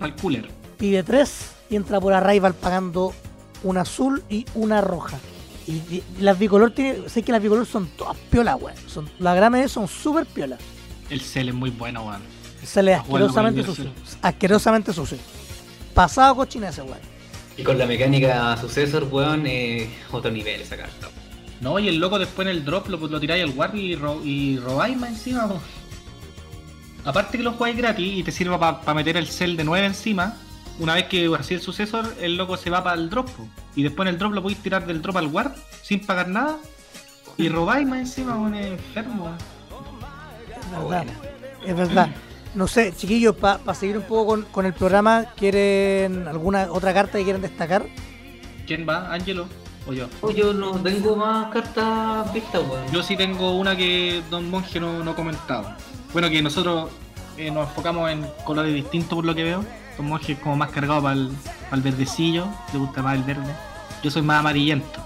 [SPEAKER 3] Al cooler.
[SPEAKER 2] Pide 3 y entra por arrival pagando una azul y una roja. Y, y las bicolor tiene, sé que las bicolor son todas piolas, weón. Las grames son súper piolas.
[SPEAKER 3] El cel es muy bueno, weón.
[SPEAKER 2] Sale
[SPEAKER 3] Ah, bueno,
[SPEAKER 2] asquerosamente sucio. Asquerosamente sucio. Pasado cochina ese weón.
[SPEAKER 4] Y con la mecánica sucesor, weón, eh, otro nivel esa carta.
[SPEAKER 3] No, y el loco después en el drop lo, lo tiráis al guard y, ro- y robáis más encima. po. Aparte que lo jugáis gratis y te sirva para meter el cel de 9 encima. Una vez que así el sucesor, el loco se va para el drop. Y después en el drop lo podéis tirar del drop al guard sin pagar nada. Y robáis más encima, weón, es enfermo. Weón.
[SPEAKER 2] Es verdad. Es verdad. No sé, chiquillos, para seguir un poco con, con el programa, ¿quieren alguna otra carta que quieran destacar?
[SPEAKER 3] ¿Quién va? ¿Ángelo o yo?
[SPEAKER 4] Oh, yo no tengo más cartas vistas, weón.
[SPEAKER 3] Yo sí tengo una que Don Monje no, no ha comentado. Bueno, que nosotros eh, nos enfocamos en colores distintos por lo que veo. Don Monje es como más cargado para el, verdecillo, le gusta más el verde. Yo soy más amarillento.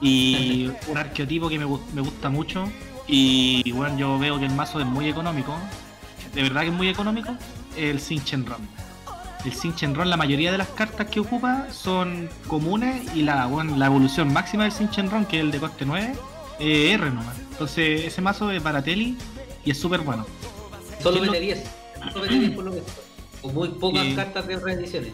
[SPEAKER 3] Y un arqueotipo que me, me gusta mucho. Y bueno, yo veo que el mazo es muy económico. De verdad que es muy económico. El Sinchenron. El Sinchenron, la mayoría de las cartas que ocupa son comunes y la, bueno, la evolución máxima del Sinchenron, que es el de coste 9, eh, R nomás. Entonces ese mazo es Barateli y es súper bueno.
[SPEAKER 4] Solo
[SPEAKER 3] ¿Quién lo-
[SPEAKER 4] mete 10. Solo mete 10 por lo que Con muy pocas
[SPEAKER 3] Eh.
[SPEAKER 4] cartas de reediciones.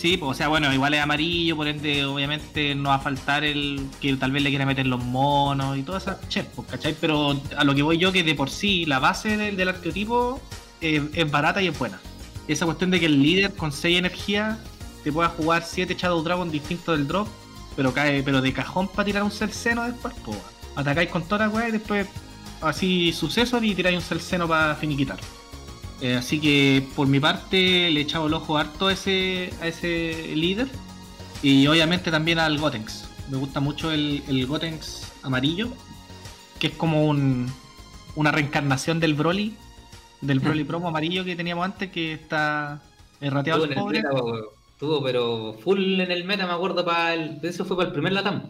[SPEAKER 3] Sí, pues, o sea, bueno, igual es amarillo, por ende, obviamente no va a faltar el que tal vez le quiera meter los monos y todas esas chef, pues, ¿cachai? Pero a lo que voy yo, que de por sí la base del, del arqueotipo eh, es barata y es buena. Esa cuestión de que el líder con 6 energía te pueda jugar 7 Shadow Dragon distintos del drop, pero cae pero de cajón para tirar un Celceno después, pues, atacáis con toda la weá y después así sucesor y tiráis un Celceno para finiquitar. Eh, así que por mi parte le he echado el ojo harto a ese, a ese líder. Y obviamente también al Gotenks. Me gusta mucho el, el Gotenks amarillo. Que es como un, una reencarnación del Broly. Del Broly promo amarillo que teníamos antes. Que está errateado
[SPEAKER 4] el
[SPEAKER 3] pobre.
[SPEAKER 4] meta, pero full en el meta, me acuerdo, para el. Eso fue para el primer Latam.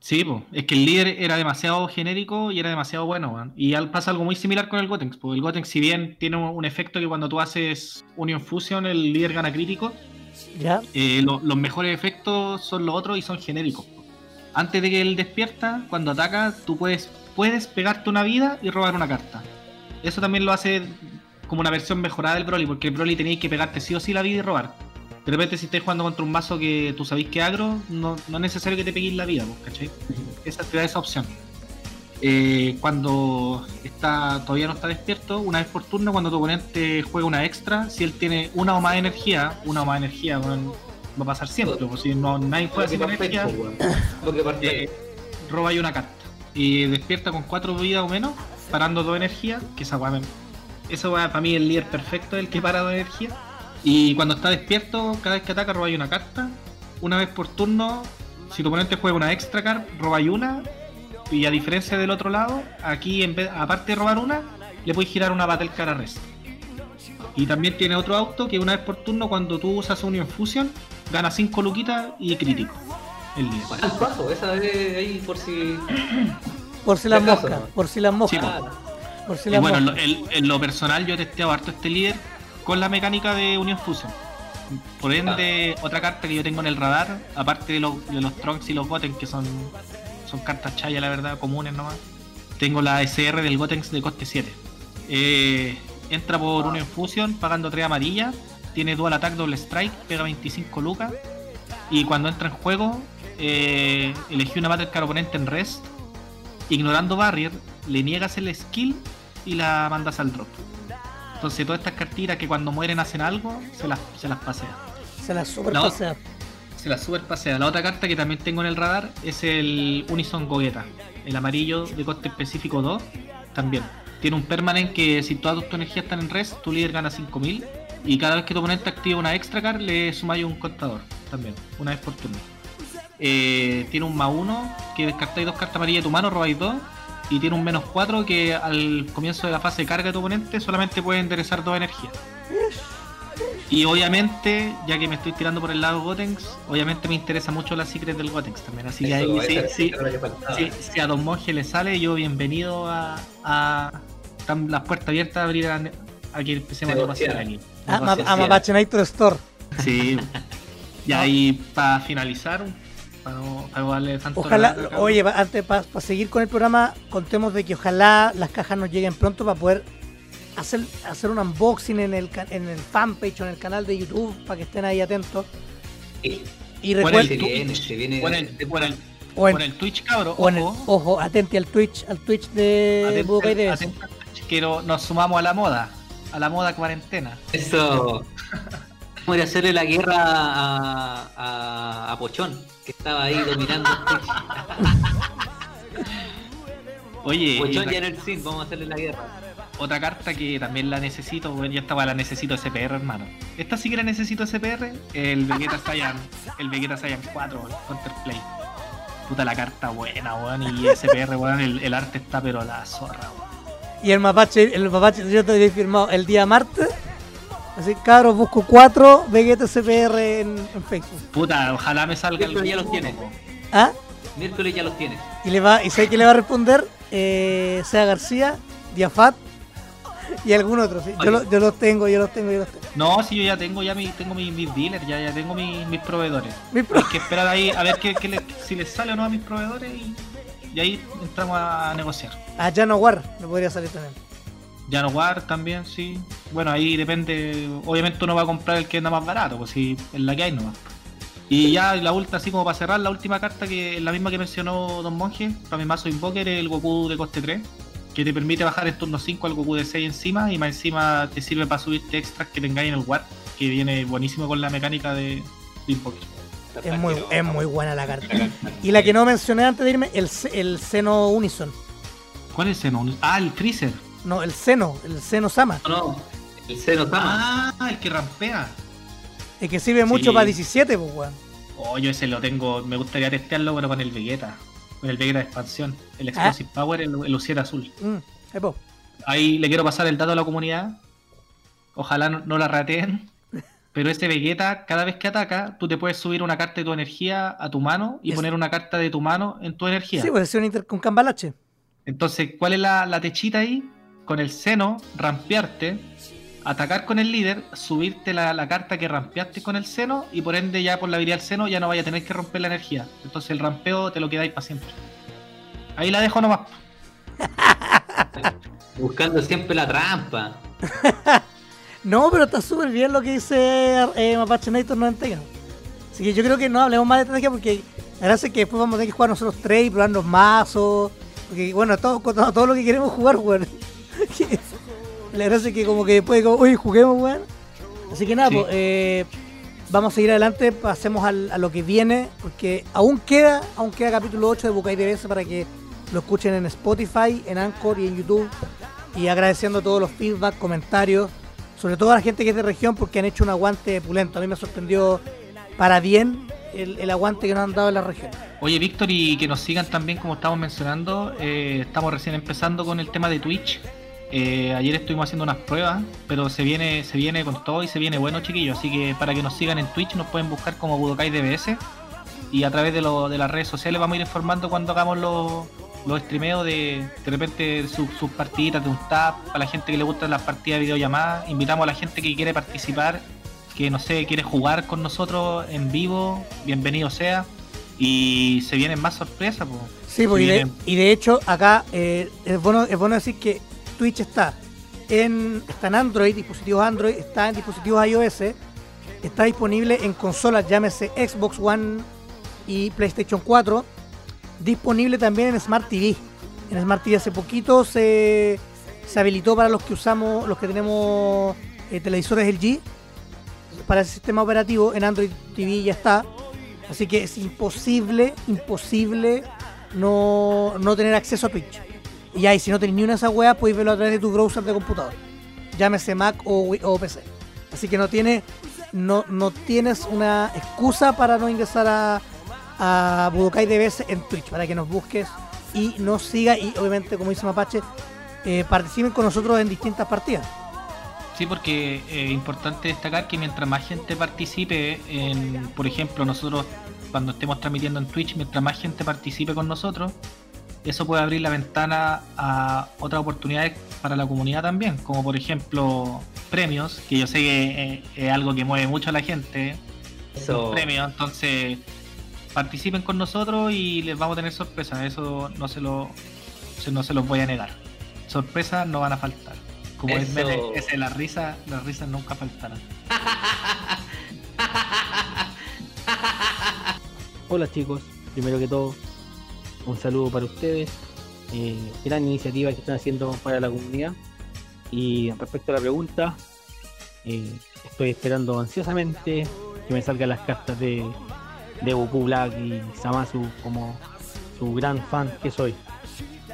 [SPEAKER 3] Sí, po. es que el líder era demasiado genérico y era demasiado bueno. Y al- pasa algo muy similar con el Gotenks. Porque el Gotenks, si bien tiene un, efecto que cuando tú haces Union Fusion, el líder gana crítico.
[SPEAKER 2] ¿Ya?
[SPEAKER 3] Eh, lo- los mejores efectos son los otros y son genéricos. Antes de que él despierta, cuando ataca, tú puedes, puedes pegarte una vida y robar una carta. Eso también lo hace como una versión mejorada del Broly, porque el Broly tenéis que pegarte sí o sí la vida y robar. De repente, si estáis jugando contra un mazo que tú sabéis que agro, no, no es necesario que te peguéis la vida, pues, ¿cachai? esa te da esa opción. Eh, cuando está todavía no está despierto, una vez por turno, cuando tu oponente juega una extra, si él tiene una o más energía, una o más energía bueno, va a pasar siempre, pues si no nadie juega sin energía, eh, roba ahí una carta. Y despierta con cuatro vidas o menos, parando dos energías, que esa me- Eso weá, para mí el líder perfecto es el que para dos energías. Y cuando está despierto, cada vez que ataca roba ahí una carta. Una vez por turno, si tu oponente juega una extra card, roba ahí una. Y a diferencia del otro lado, aquí en vez, aparte de robar una, le puedes girar una Battle Card a Rest. Y también tiene otro auto que una vez por turno, cuando tú usas Union Fusion, gana 5 luquitas y crítico. El líder.
[SPEAKER 4] Bueno, al paso, esa vez ahí por si.
[SPEAKER 2] Por si las moscas, por si las moscas,
[SPEAKER 3] Sí,
[SPEAKER 2] por si
[SPEAKER 3] Y bueno, en lo, en lo personal yo he testeado harto este líder con la mecánica de Union Fusion. Por ende, otra carta que yo tengo en el radar, aparte de, los- de los Trunks y los Goten, que son, son cartas chaya, la verdad, comunes nomás, tengo la SR del Gotenks de coste 7. Eh, entra por Union Fusion pagando 3 amarillas, tiene dual attack, doble strike, pega 25 lucas, y cuando entra en juego, eh, elegí una Battle Card oponente en rest, ignorando barrier, le niegas el skill y la mandas al drop. Entonces todas estas cartitas que cuando mueren hacen algo, se las, se las pasea.
[SPEAKER 2] Se las super pasea.
[SPEAKER 3] Se las super pasea. La otra carta que también tengo en el radar es el Unison Gogeta. El amarillo de coste específico 2. También. Tiene un permanent que si todas tus energías están en rest, tu líder gana 5000. Y cada vez que tu oponente activa una extra card, le sumáis un contador. También. Una vez por turno. Eh, tiene un más 1 que descartáis dos cartas amarillas de tu mano, robáis dos. Y tiene un menos 4 que al comienzo de la fase de carga de tu oponente solamente puede enderezar dos energías. Y obviamente, ya que me estoy tirando por el lado Gotenks, obviamente me interesa mucho la secret del Gotenks también. Así que ahí sí, sí, sí, si a Don Monje le sale, yo bienvenido a, a están las puertas abiertas a abrir a, a que empecemos a negociar aquí.
[SPEAKER 2] Ah, a Mapache Nightor Store.
[SPEAKER 3] Sí. Y ahí para finalizar, para darle tanto
[SPEAKER 2] Ojalá, oye, antes para seguir con el programa, contemos de que ojalá las cajas nos lleguen pronto para poder hacer, hacer un unboxing en el, en el fanpage o en el canal de YouTube para que estén ahí atentos.
[SPEAKER 4] Sí.
[SPEAKER 2] Y recuerden, o en,
[SPEAKER 3] pon el Twitch, cabro.
[SPEAKER 2] o en el-
[SPEAKER 3] ojo.
[SPEAKER 2] atenti al Twitch, al Twitch de
[SPEAKER 3] al Twitch, que no- nos sumamos a la moda, a la moda cuarentena.
[SPEAKER 4] Eso. Vamos a hacerle la guerra a, a, a Pochón, que estaba ahí dominando.
[SPEAKER 3] Oye,
[SPEAKER 4] ya en el sim, vamos a hacerle la guerra.
[SPEAKER 3] otra carta que también la necesito, bueno, ya estaba la necesito SPR, hermano. Esta sí que la necesito SPR, el Vegeta Saiyan, el Vegeta Saiyan 4, el Counterplay. Puta la carta buena, weón, y SPR, weón, el, el arte está pero la zorra, weón.
[SPEAKER 2] Y el mapache, el mapache, yo te había firmado el día martes. Así, cabros, busco cuatro Vegeta CPR en, en Facebook.
[SPEAKER 3] Puta, ojalá me salga
[SPEAKER 4] Pero ya los tiene.
[SPEAKER 3] po.
[SPEAKER 2] ¿Ah?
[SPEAKER 4] Miércoles ya los tienes.
[SPEAKER 2] Y le va, y sé que le va a responder eh, Sea García, Diafat y algún otro. ¿sí? Yo, lo- yo los tengo, yo los tengo, yo los tengo.
[SPEAKER 3] No, si yo ya tengo ya mi, tengo mis, mis dealers, ya, ya tengo mis, mis proveedores.
[SPEAKER 2] Mi pro-
[SPEAKER 3] Hay que esperar ahí a ver qué, qué le- si les sale o no a mis proveedores y, y ahí entramos a negociar.
[SPEAKER 2] Ah, Jano War, me podría salir también.
[SPEAKER 3] Janowar también, sí. Bueno, ahí depende. Obviamente uno va a comprar el que anda más barato, pues si es la que hay nomás. Y ya la última, así como para cerrar, la última carta que es la misma que mencionó Don Monje, para mi mazo Invoker, es el Goku de coste 3, que te permite bajar en turno 5 al Goku de 6 encima y más encima te sirve para subirte extras que tengáis en el War, que viene buenísimo con la mecánica de, de Invoker.
[SPEAKER 2] Es muy, es muy buena la carta. Y la que no mencioné antes de irme, el, el Seno Unison.
[SPEAKER 3] ¿Cuál es ese? no? Ah, el Freezer.
[SPEAKER 2] No, el Seno, el Seno Sama.
[SPEAKER 4] No, no. El seno Tama.
[SPEAKER 3] Ah, el que rampea.
[SPEAKER 2] El que sirve mucho
[SPEAKER 3] Sí.
[SPEAKER 2] para 17, pues, weón.
[SPEAKER 3] Oh, yo ese lo tengo, me gustaría testearlo, pero con el Vegeta. Con el Vegeta de expansión. El Explosive Power, el, el azul.
[SPEAKER 2] Mm, ahí,
[SPEAKER 3] le quiero pasar el dato a la comunidad. Ojalá no, no la rateen. Pero este Vegeta, cada vez que ataca, tú te puedes subir una carta de tu energía a tu mano y
[SPEAKER 2] Es-
[SPEAKER 3] poner una carta de tu mano en tu energía.
[SPEAKER 2] Sí, pues es un inter con cambalache.
[SPEAKER 3] Entonces, ¿cuál es la, la techita ahí? Con el seno, rampearte, atacar con el líder, subirte la, la carta que rampeaste con el seno y por ende ya por la habilidad del seno ya no vaya a tener que romper la energía. Entonces el rampeo te lo quedáis para siempre. Ahí la dejo nomás.
[SPEAKER 4] Buscando siempre la trampa.
[SPEAKER 2] No, pero está súper bien lo que dice eh, Mapache Nator 91. Así que yo creo que no hablemos más de estrategia porque La gracia es que después vamos a tener que jugar nosotros tres y probarnos mazos. Porque, bueno, todo, todo, todo lo que queremos jugar, weón. La gracia es que como que después, como, oye, juguemos, weón. Así que nada,
[SPEAKER 3] Sí.
[SPEAKER 2] pues, eh, vamos a seguir adelante, pasemos al- a lo que viene, porque aún queda, aún queda capítulo 8 de Bucay DBS para que lo escuchen en Spotify, en Anchor y en YouTube. Y agradeciendo todos los feedback, comentarios, sobre todo a la gente que es de región, porque han hecho un aguante pulento. A mí me sorprendió para bien el, el aguante que nos han dado en la región.
[SPEAKER 3] Oye, Víctor, y que nos sigan también, como estamos mencionando. eh, estamos recién empezando con el tema de Twitch. Eh, ayer estuvimos haciendo unas pruebas, pero se viene, se viene con todo y se viene bueno, chiquillos. Así que para que nos sigan en Twitch, nos pueden buscar como Budokai DBS. Y a través de, lo- de las redes sociales vamos a ir informando cuando hagamos los, los streameos de, de repente sus, sus partiditas de un tap. Para la gente que le gustan las partidas de videollamadas, invitamos a la gente que quiere participar, que no sé, quiere jugar con nosotros en vivo. Bienvenido sea. Y se vienen más sorpresas, pues.
[SPEAKER 2] Sí, pues, y, de, y de hecho acá eh, es, bueno, es bueno decir que Twitch está en, está en Android, dispositivos Android, está en dispositivos iOS, está disponible en consolas, llámese Xbox One y PlayStation 4, disponible también en Smart TV. En Smart TV hace poquito se, se habilitó para los que usamos, los que tenemos eh, televisores LG, para ese sistema operativo, en Android TV ya está. Así que es imposible, imposible no, no tener acceso a Twitch. Y ahí, si no tenés ni una de esas weas, podéis verlo a través de tu browser de computador. Llámese Mac o, o PC. Así que no, tiene, no, no tienes una excusa para no ingresar a, a Budokai DBS en Twitch, para que nos busques y nos siga. Y obviamente, como dice Mapache, eh, participen con nosotros en distintas partidas.
[SPEAKER 3] Sí, porque es importante destacar que mientras más gente participe, en, por ejemplo, nosotros cuando estemos transmitiendo en Twitch, mientras más gente participe con nosotros, eso puede abrir la ventana a otras oportunidades para la comunidad también, como por ejemplo premios, que yo sé que eh, es algo que mueve mucho a la gente,
[SPEAKER 4] Eso.
[SPEAKER 3] los premios, entonces participen con nosotros y les vamos a tener sorpresas, eso no se lo no se los voy a negar. Sorpresas no van a faltar. Como es ese, la risa, las risas nunca faltarán.
[SPEAKER 5] Hola chicos, primero que todo, un saludo para ustedes. Eh, gran iniciativa que están haciendo para la comunidad. Y respecto a la pregunta, eh, estoy esperando ansiosamente que me salgan las cartas de, de Goku Black y Samasu como su gran fan que soy.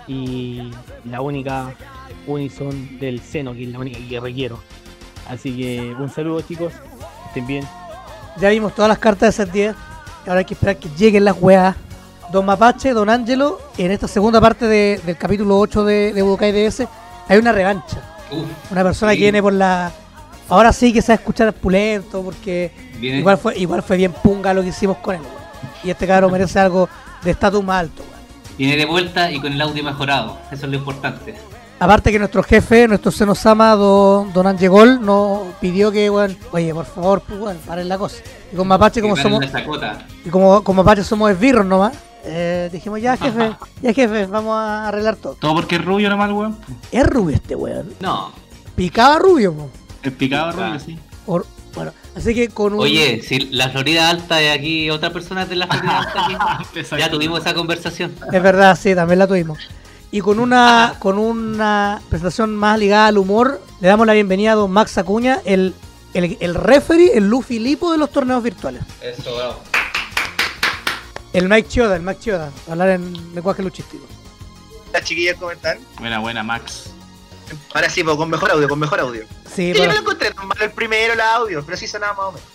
[SPEAKER 5] Y la única Unison del seno, que es la única que requiero. Así que un saludo chicos, estén bien.
[SPEAKER 2] Ya vimos todas las cartas de set 10. y Ahora hay que esperar que lleguen las weas. Don Mapache, Don Ángelo, en esta segunda parte de- del capítulo 8 de, de Budokai DS, hay una revancha.
[SPEAKER 4] Uf,
[SPEAKER 2] Una persona
[SPEAKER 4] Sí.
[SPEAKER 2] que viene por la. Ahora sí que a escuchar pulento, porque igual fue, igual fue bien punga lo que hicimos con él. weón. Y este cabrón merece algo de estatus más alto. weón.
[SPEAKER 4] viene de vuelta y con el audio mejorado. Eso es lo importante.
[SPEAKER 2] Aparte que nuestro jefe, nuestro Senosama, don, don Angegol, nos pidió que, weón, oye, por favor, pues, weón, paren la cosa. Y con Mapache, como somos, y como, como Mapache somos esbirros nomás, eh, dijimos, ya jefe, ya jefe, vamos a arreglar todo.
[SPEAKER 3] Todo porque es rubio nomás, weón.
[SPEAKER 2] Es rubio este weón.
[SPEAKER 4] No.
[SPEAKER 2] Picaba rubio.
[SPEAKER 3] El picado
[SPEAKER 4] Ah.
[SPEAKER 3] rubio, sí.
[SPEAKER 2] Or- bueno, así que con un.
[SPEAKER 4] Oye, si la Florida Alta de aquí, otra persona de la Florida Alta aquí, ya tuvimos esa conversación.
[SPEAKER 2] Es verdad, sí, también la tuvimos. Y con una, con una presentación más ligada al humor, le damos la bienvenida a don Max Acuña, el, el, el referee, el Luffy Lipo de los torneos virtuales.
[SPEAKER 4] Eso, bravo.
[SPEAKER 2] El Mike Chioda, el Mike Chioda, hablar en lenguaje luchístico.
[SPEAKER 6] Las chiquillas, ¿cómo están?
[SPEAKER 3] Buena, buena, Max.
[SPEAKER 6] Ahora sí, pues, con mejor audio, con mejor audio.
[SPEAKER 2] Sí,
[SPEAKER 6] Sí, yo no lo encontré tan malo el primero, el audio, pero sí sonaba más o menos.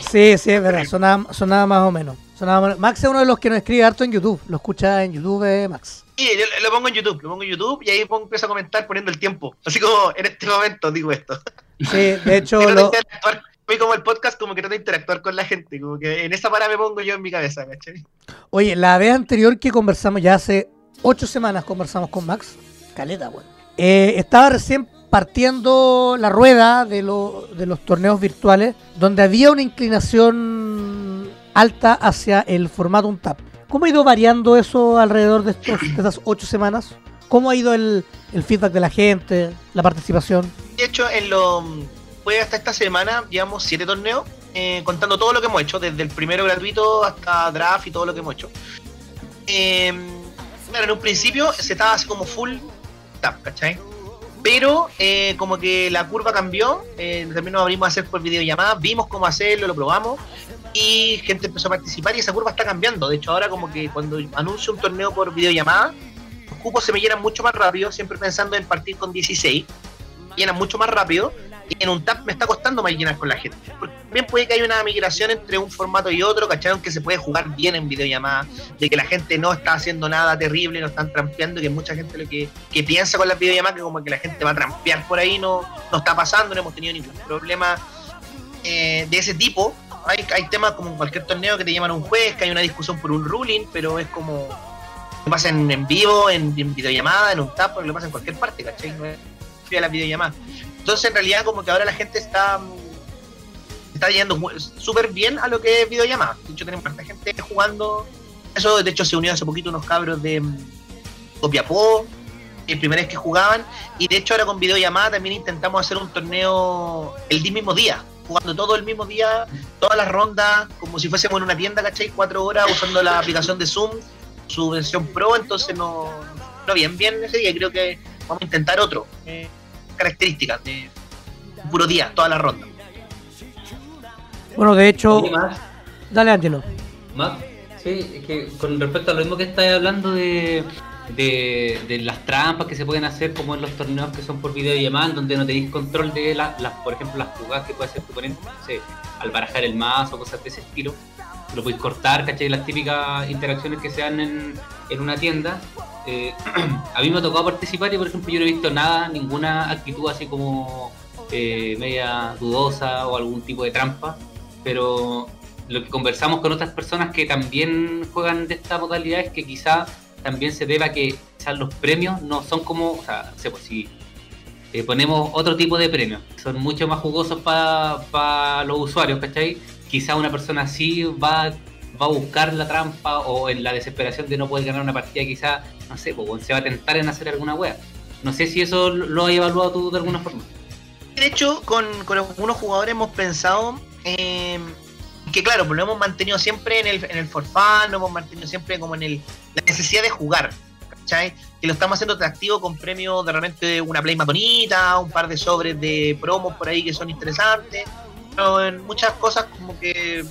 [SPEAKER 2] sí, sí, es verdad, sonaba, sonaba más o menos. Sonaba más- Max es uno de los que nos escribe harto en YouTube, lo escucha en YouTube eh, Max.
[SPEAKER 6] Sí, yo lo pongo en YouTube, lo pongo en YouTube y ahí pongo, empiezo a comentar poniendo el tiempo. Así como en este momento digo esto.
[SPEAKER 2] Sí, de hecho, lo,
[SPEAKER 6] fui como el podcast, como que trato de interactuar con la gente, como que en esa parada me pongo yo en mi cabeza, ¿cachai?
[SPEAKER 2] Oye, la vez anterior que conversamos, ya hace ocho semanas conversamos con Max, caleta, weón. Eh, estaba recién partiendo la rueda de, lo- de los torneos virtuales, donde había una inclinación alta hacia el formato un tap. ¿Cómo ha ido variando eso alrededor de, estos, de estas ocho semanas? ¿Cómo ha ido el, el feedback de la gente, la participación?
[SPEAKER 6] De hecho, en lo fue hasta esta semana, llevamos siete torneos eh, contando todo lo que hemos hecho, desde el primero gratuito hasta draft y todo lo que hemos hecho. Eh, claro, en un principio se estaba así como full tap, ¿cachai? Pero eh, como que la curva cambió, eh, también nos abrimos a hacer por videollamada, vimos cómo hacerlo, lo probamos y gente empezó a participar y esa curva está cambiando. De hecho, ahora como que cuando anuncio un torneo por videollamada, los cupos se me llenan mucho más rápido, siempre pensando en partir con 16, llenan mucho más rápido en un tap me está costando más con la gente. Porque también puede que haya una migración entre un formato y otro, ¿cachai? Que se puede jugar bien en videollamada, de que la gente no está haciendo nada terrible, no están trampeando, que mucha gente lo que, que piensa con las videollamadas que como que la gente va a trampear por ahí, no, no está pasando, no hemos tenido ningún problema eh, de ese tipo. Hay, hay temas como en cualquier torneo que te llaman a un juez, que hay una discusión por un ruling, pero es como lo pasa en, vivo, en, en videollamada, en un tap, lo pasa en cualquier parte, ¿cachai? No es las videollamadas. Entonces, en realidad, como que ahora la gente está está yendo súper bien a lo que es videollamada. De hecho, tenemos harta gente jugando. Eso, de hecho, se unió hace poquito unos cabros de mm, Copiapó, el primera vez que jugaban. Y de hecho, ahora con videollamada también intentamos hacer un torneo el mismo día, jugando todo el mismo día, todas las rondas, como si fuésemos en una tienda, ¿cachai? Cuatro horas usando la aplicación de Zoom, su versión Pro. Entonces, no, no bien, bien ese día. Creo que vamos a intentar otro. eh, características de puro día, toda la ronda.
[SPEAKER 2] Bueno, de hecho,
[SPEAKER 4] más,
[SPEAKER 2] dale Angelo.
[SPEAKER 4] más, sí, es que con respecto a lo mismo que estáis hablando de, de, de las trampas que se pueden hacer como en los torneos que son por videollamada, donde no tenéis control de las, las, por ejemplo, las jugadas que puede hacer tu oponente, no sé, al barajar el mazo, cosas de ese estilo, lo podéis cortar, ¿cachai? Las típicas interacciones que se dan en, en una tienda. Eh, a mí me ha tocado participar y, por ejemplo, yo no he visto nada, ninguna actitud así como eh, media dudosa o algún tipo de trampa, pero lo que conversamos con otras personas que también juegan de esta modalidad es que quizá también se deba a que quizás los premios no son como, o sea, pues si eh, ponemos otro tipo de premios, son mucho más jugosos para los usuarios, ¿cachai? Quizá una persona así va, va a buscar la trampa o en la desesperación de no poder ganar una partida, quizá, no sé, pues se va a tentar en hacer alguna wea. No sé si eso lo has evaluado tú de alguna forma.
[SPEAKER 6] De hecho, con, con algunos jugadores hemos pensado eh, que, claro, pues lo hemos mantenido siempre en el, en el for fun, lo hemos mantenido siempre como en el, la necesidad de jugar, ¿cachai? Que lo estamos haciendo atractivo con premios de repente una playmat bonita, un par de sobres de promos por ahí que son interesantes, pero en muchas cosas como que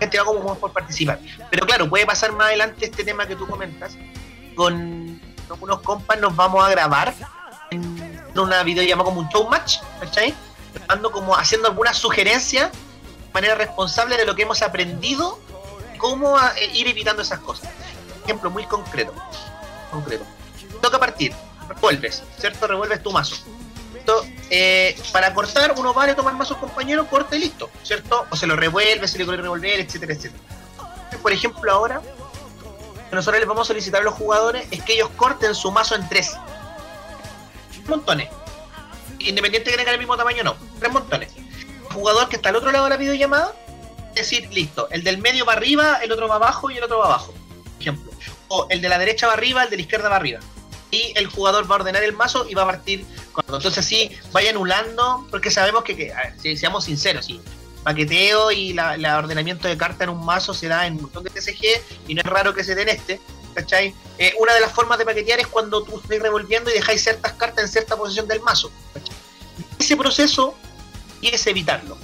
[SPEAKER 6] gente va como por participar. Pero claro, puede pasar más adelante este tema que tú comentas. Con algunos compas nos vamos a grabar en una videollamada como un show match, ¿cachai? Grabando como haciendo algunas sugerencias de manera responsable de lo que hemos aprendido, cómo a- eh, ir evitando esas cosas. Ejemplo muy concreto. concreto. Toca partir, revuelves, ¿cierto? Revuelves tu mazo. Eh, para cortar, uno va a tomar mazo compañero, corta y listo, ¿cierto? O se lo revuelve, se le quiere revolver, etcétera, etcétera. Por ejemplo, ahora, nosotros les vamos a solicitar a los jugadores es que ellos corten su mazo en tres montones. Independiente que tengan el mismo tamaño no. Tres montones. Jugador que está al otro lado de la videollamada, decir, listo, el del medio va arriba, el otro va abajo y el otro va abajo. Por ejemplo. O el de la derecha va arriba, el de la izquierda va arriba. Y el jugador va a ordenar el mazo y va a partir cuando. Entonces así vaya anulando, porque sabemos que, que si seamos sinceros, sí. Paqueteo y la, ordenamiento de carta en un mazo se da en un montón de TCG y no es raro que se dé en este. ¿cachai? Eh, una de las formas de paquetear es cuando tú estáis revolviendo y dejáis ciertas cartas en cierta posición del mazo. Ese proceso quieres evitarlo.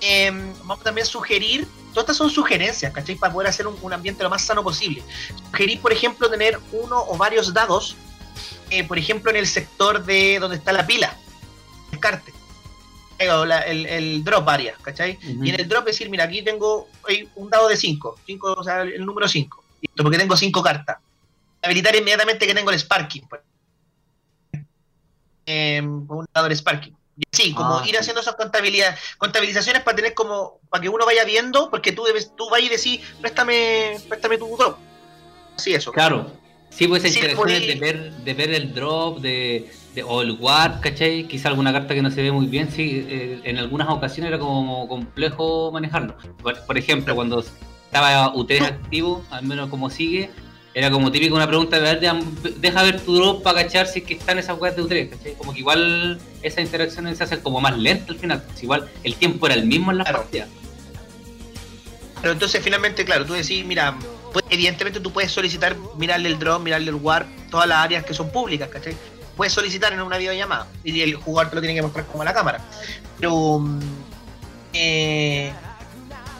[SPEAKER 6] Eh, vamos también a sugerir, todas estas son sugerencias, ¿cachai? Para poder hacer un, un ambiente lo más sano posible. Sugerir, por ejemplo, tener uno o varios dados, eh, por ejemplo, en el sector de donde está la pila, descarte. La- el, el drop área, ¿cachai? Y en el drop decir, mira, aquí tengo hay un dado de 5, cinco, o sea, el número 5, porque tengo 5 cartas. Habilitar inmediatamente que tengo el Sparking. pues. Eh, un dado de Sparking. Y así, como
[SPEAKER 5] Ah,
[SPEAKER 6] ir haciendo esas contabilidad, contabilizaciones para tener como, para que uno vaya viendo, porque tú debes, tú vas y decís, préstame, préstame tu drop. Así eso.
[SPEAKER 4] Claro. Sí, pues esas
[SPEAKER 6] Sí,
[SPEAKER 4] interacciones
[SPEAKER 6] por
[SPEAKER 4] de
[SPEAKER 6] ahí-
[SPEAKER 4] ver, de ver el drop, de, de- o el warp, ¿cachai? Quizá alguna carta que no se ve muy bien, sí, eh, en algunas ocasiones era como complejo manejarlo. Por, por ejemplo, cuando estaba U3 activo, al menos como sigue, Era como típico una pregunta de ver, deja ver tu drop para cachar si es que están esas weas de U3, ¿cachai? Como que igual esa interacción se hace como más lenta al final. pues igual el tiempo era el mismo en la
[SPEAKER 6] Claro.
[SPEAKER 4] partida.
[SPEAKER 6] Pero entonces finalmente, claro, tú decís, mira, pues, evidentemente tú puedes solicitar mirarle el drone, mirarle el warp, todas las áreas que son públicas, ¿cachai? Puedes solicitar en una videollamada y el jugador te lo tiene que mostrar como a la cámara. Pero mm, eh,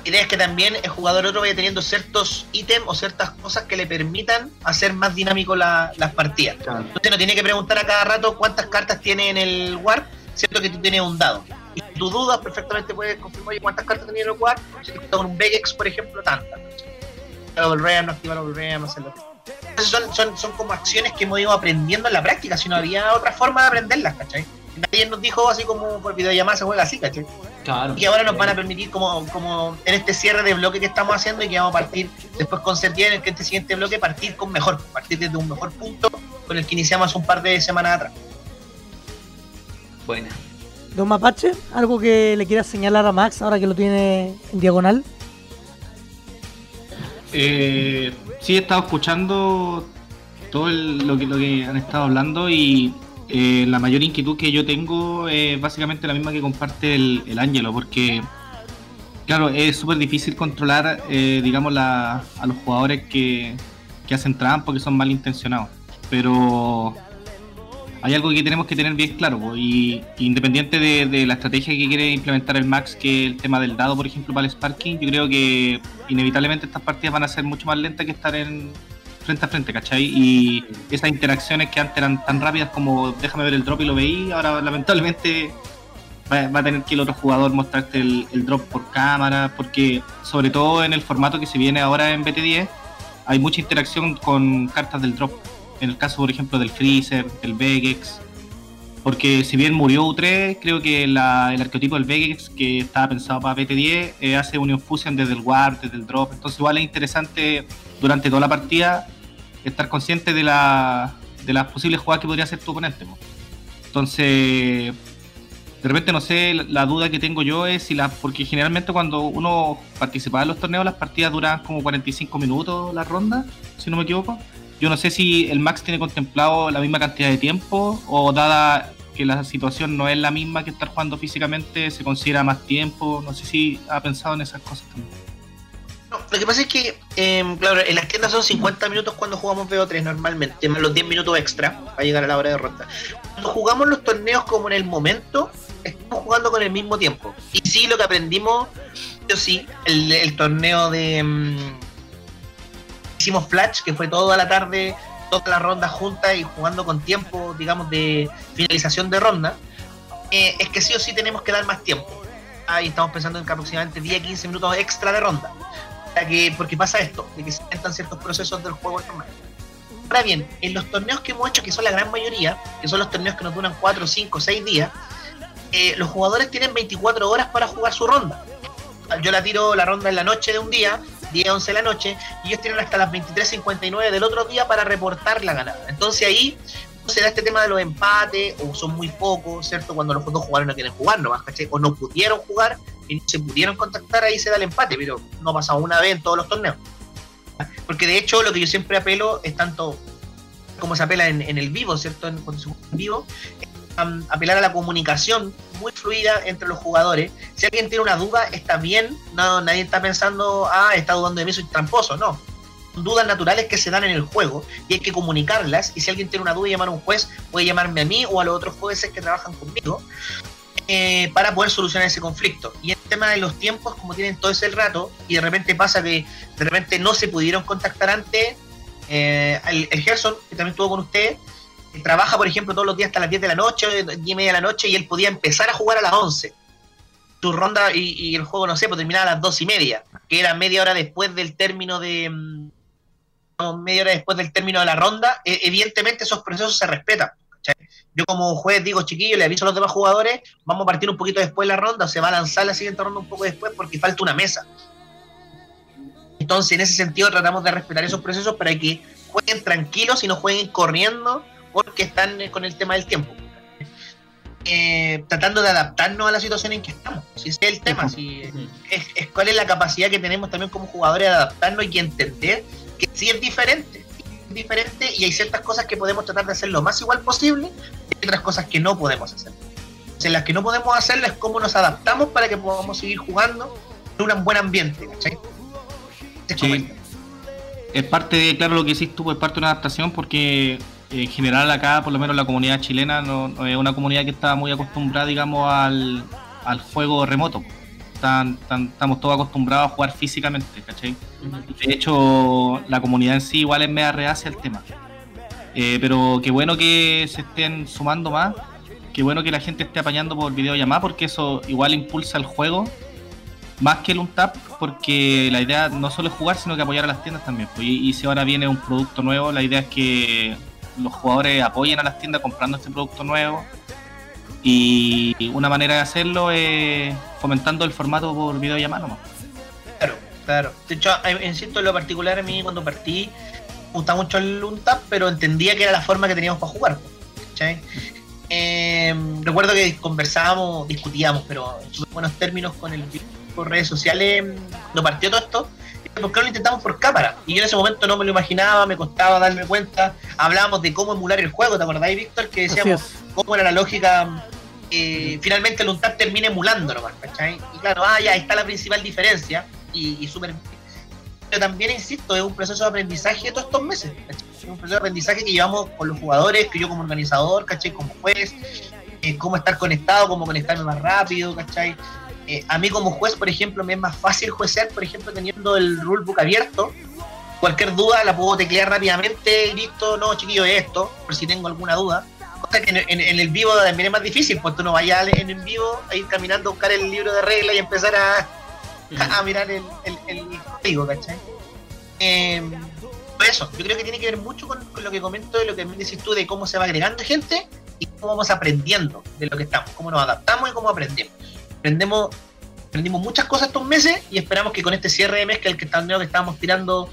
[SPEAKER 6] la idea es que también el jugador otro vaya teniendo ciertos ítems o ciertas cosas que le permitan hacer más dinámico la- las partidas. Usted no tiene que preguntar a cada rato cuántas cartas tiene en el warp, cierto que tú tienes un dado. Y si tú dudas, perfectamente puedes confirmar cuántas cartas tenía en el warp. Si te con un Vegex, por ejemplo, tantas. Double Ram, no activar Double Ram, hacerlo. Entonces son, son, son como acciones que hemos ido aprendiendo en la práctica, si no había otra forma de aprenderlas, ¿cachai? Nadie nos dijo así como por videollamada se juega así, ¿cachai?
[SPEAKER 4] Claro.
[SPEAKER 6] Y que ahora nos van a permitir como, como en este cierre de bloque que estamos haciendo y que vamos a partir después con certeza en el que este siguiente bloque partir con mejor, partir desde un mejor punto con el que iniciamos un par de semanas atrás.
[SPEAKER 4] Buena.
[SPEAKER 2] Don Mapache, algo que le quieras señalar a Max ahora que lo tiene en diagonal.
[SPEAKER 3] Eh, sí, he estado escuchando todo lo, que, lo que han estado hablando y eh, la mayor inquietud que yo tengo es básicamente la misma que comparte el, el Ángelo, porque, claro, es súper difícil controlar, eh, digamos, la- a los jugadores que, que hacen trampa, que son malintencionados. Pero hay algo que tenemos que tener bien claro, y independiente de, la estrategia que quiere implementar el Max, que el tema del dado, por ejemplo, para el Sparking, yo creo que inevitablemente estas partidas van a ser mucho más lentas que estar en frente a frente, ¿cachai? Y esas interacciones que antes eran tan rápidas como déjame ver el drop y lo veí, ahora lamentablemente va, a tener que el otro jugador mostrarte el drop por cámara, porque sobre todo en el formato que se viene ahora en BT10, hay mucha interacción con cartas del drop. En el caso, por ejemplo, del Freezer, del Vegex. Porque si bien murió U3, creo que el arquetipo del Vegex, que estaba pensado para BT10, eh, hace Union Fusion desde el Ward, desde el Drop. Entonces igual es interesante durante toda la partida estar consciente de, la, de las posibles jugadas que podría hacer tu oponente. po. Entonces, de repente no sé, la, la duda que tengo yo es si la, porque generalmente cuando uno participaba en los torneos las partidas duran como 45 minutos la ronda, si no me equivoco. Yo no sé si el Max tiene contemplado la misma cantidad de tiempo o dada que la situación no es la misma que estar jugando físicamente, se considera más tiempo. No sé si ha pensado en esas cosas también.
[SPEAKER 6] Lo que pasa es que, eh, claro, en las tiendas son 50 minutos cuando jugamos BO3 normalmente, más los 10 minutos extra para llegar a la hora de ronda. Cuando jugamos los torneos como en el momento, estamos jugando con el mismo tiempo. Y sí, lo que aprendimos, yo sí, el, torneo de... mm, hicimos Flash, que fue toda la tarde, todas las rondas juntas y jugando con tiempo, digamos, de finalización de ronda, eh, es que sí o sí tenemos que dar más tiempo. Ahí estamos pensando en que aproximadamente 10-15 minutos extra de ronda. Que, porque pasa esto, de que se intentan ciertos procesos del juego normal. Ahora bien, en los torneos que hemos hecho, que son la gran mayoría, que son los torneos que nos duran 4, 5, 6 días, eh, los jugadores tienen 24 horas para jugar su ronda. Yo la tiro la ronda en la noche de un día, 10, 11 de la noche, y ellos tienen hasta las 23.59 del otro día para reportar la ganada. Entonces ahí no se da este tema de los empates, o son muy pocos, ¿cierto? Cuando los dos jugadores no quieren jugar nomás, ¿cachai? O no pudieron jugar y no se pudieron contactar, ahí se da el empate, pero no ha pasado una vez en todos los torneos. Porque de hecho lo que yo siempre apelo es tanto como se apela en, el vivo, ¿cierto? En, cuando se en vivo, apelar a la comunicación muy fluida entre los jugadores. Si alguien tiene una duda, está bien, no, nadie está pensando, ah, está dudando de mí, soy tramposo, no. Dudas naturales que se dan en el juego y hay que comunicarlas. Y si alguien tiene una duda y llamar a un juez, puede llamarme a mí o a los otros jueces que trabajan conmigo eh, para poder solucionar ese conflicto. Y el tema de los tiempos, como tienen todo ese rato, y de repente pasa que de repente no se pudieron contactar antes, eh, el, el Gerson, que también estuvo con usted, eh, trabaja, por ejemplo, todos los días hasta las 10 de la noche, 10 y media de la noche, y él podía empezar a jugar a las 11. Su ronda y, el juego, no sé, pues terminaba a las 2 y media, que era media hora después del término de. mm, media hora después del término de la ronda. Eh, evidentemente, esos procesos se respetan. Yo, como juez, digo, chiquillo, le aviso a los demás jugadores, vamos a partir un poquito después de la ronda, se va a lanzar la siguiente ronda un poco después porque falta una mesa. Entonces, en ese sentido, tratamos de respetar esos procesos para que jueguen tranquilos y no jueguen corriendo porque están eh, con el tema del tiempo. Eh, tratando de adaptarnos a la situación en que estamos. Si ese es el tema, si es, es cuál es la capacidad que tenemos también como jugadores de adaptarnos y entender que sí es diferente. diferente y hay ciertas cosas que podemos tratar de hacer lo más igual posible y otras cosas que no podemos hacer. Entonces, las que no podemos hacer es cómo nos adaptamos para que podamos seguir jugando en un buen ambiente,
[SPEAKER 3] Sí. Es parte de, claro, lo que hiciste tú, es parte de una adaptación porque en general acá, por lo menos la comunidad chilena, no, es una comunidad que está muy acostumbrada, digamos, al, al juego remoto. Están- están- estamos todos acostumbrados a jugar físicamente, ¿cachai? De hecho, la comunidad en sí igual es media reacia al tema. Eh, pero qué bueno que se estén sumando más, qué bueno que la gente esté apañando por videollamada, porque eso igual impulsa el juego más que el untap, porque la idea no solo es jugar, sino que apoyar a las tiendas también. pues, y si ahora viene un producto nuevo, la idea es que los jugadores apoyen a las tiendas comprando este producto nuevo. Y una manera de hacerlo es fomentando el formato por videollamada.
[SPEAKER 6] Claro, claro. De hecho, insisto, en lo particular a mí cuando partí gustaba mucho el Untap, pero entendía que era la forma que teníamos para jugar. ¿cachai? Eh, recuerdo que conversábamos, discutíamos, pero en buenos términos con el por redes sociales, no partió todo esto. ¿Por qué no lo intentamos por cámara? Y yo en ese momento no me lo imaginaba, me costaba darme cuenta. Hablábamos de cómo emular el juego, ¿te acordáis, Víctor? Que decíamos, cómo era la lógica eh, finalmente el UNTAP termina emulando nomás, ¿cachai? Y claro, ah, ya, ahí está la principal diferencia y, y súper... Pero también, insisto, es un proceso de aprendizaje de todos estos meses, ¿cachai? Es un proceso de aprendizaje que llevamos con los jugadores, que yo como organizador, ¿cachai? Como juez, eh, cómo estar conectado, cómo conectarme más rápido, ¿cachai? Eh, a mí como juez, por ejemplo, me es más fácil juecear, por ejemplo, teniendo el rulebook abierto. Cualquier duda la puedo teclear rápidamente y listo, no, chiquillo, es esto, por si tengo alguna duda. Cosa que en, en- en el vivo también es más difícil, pues tú no vayas en, en vivo a ir caminando a buscar el libro de reglas y empezar a, a mirar el, el, el código, ¿cachai? Eh, pues eso, yo creo que tiene que ver mucho con, con lo que comento de lo que me dices tú de cómo se va agregando gente y cómo vamos aprendiendo de lo que estamos, cómo nos adaptamos y cómo aprendemos. Aprendemos, aprendimos muchas cosas estos meses y esperamos que con este cierre de mes, que el que que estábamos tirando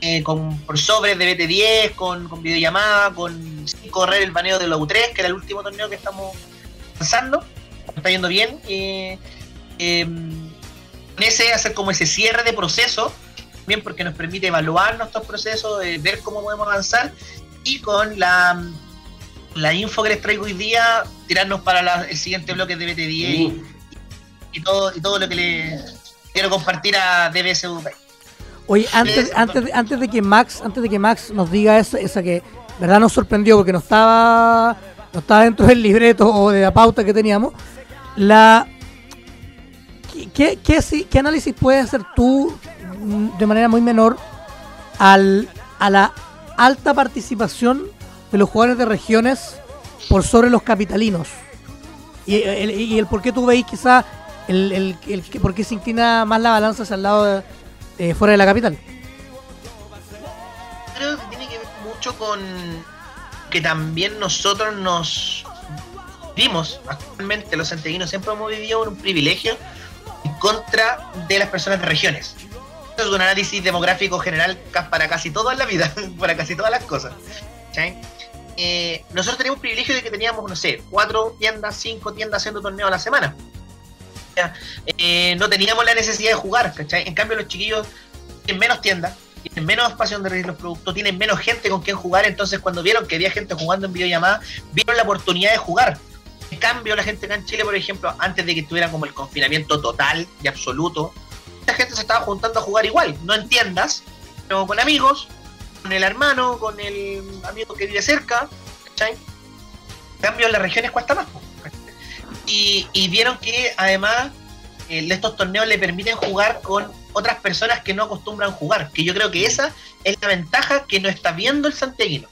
[SPEAKER 6] eh, con, por sobres de BT10, con, con videollamada, con sin correr el baneo de la U3, que era el último torneo que estamos lanzando, está yendo bien. eh, con ese hacer como ese cierre de proceso, bien porque nos permite evaluar nuestros procesos, eh, ver cómo podemos avanzar y con la, la info que les traigo hoy día, tirarnos para la- el siguiente bloque de BT10 y, y todo, y todo lo que le quiero compartir a DBS Dubai.
[SPEAKER 2] Oye, antes,
[SPEAKER 6] Eso.
[SPEAKER 2] antes, de- antes de que Max, antes de que Max nos diga esa, esa que verdad nos sorprendió porque no estaba, no estaba dentro del libreto o de la pauta que teníamos, la ¿qué, qué, qué si- qué análisis puedes hacer tú mm, de manera muy menor al, a la alta participación de los jugadores de regiones por sobre los capitalinos? Y el, y el por qué tú veis quizá el, el, el por qué se inclina más la balanza hacia el lado de, eh, fuera de la capital.
[SPEAKER 6] creo que tiene que ver mucho con que también nosotros nos vimos actualmente los santiaguinos siempre hemos vivido un privilegio en contra de las personas de regiones. Esto es un análisis demográfico general para casi todo en la vida, para casi todas las cosas. Eh, nosotros teníamos un privilegio de que teníamos, no sé, cuatro tiendas, cinco tiendas haciendo torneos a la semana. Eh, no teníamos la necesidad de jugar, ¿cachai? En cambio los chiquillos tienen menos tiendas, tienen menos espacio donde recibir los productos, tienen menos gente con quien jugar, entonces cuando vieron que había gente jugando en videollamada, vieron la oportunidad de jugar. En cambio, la gente acá en Chile, por ejemplo, antes de que tuviera como el confinamiento total y absoluto, la gente se estaba juntando a jugar igual, no en tiendas, pero con amigos, con el hermano, con el amigo que vive cerca, ¿cachai? En cambio, en las regiones cuesta más. Y, y vieron que además eh, estos torneos le permiten jugar con otras personas que no acostumbran jugar, que yo creo que esa es la ventaja que no está viendo el santiaguino.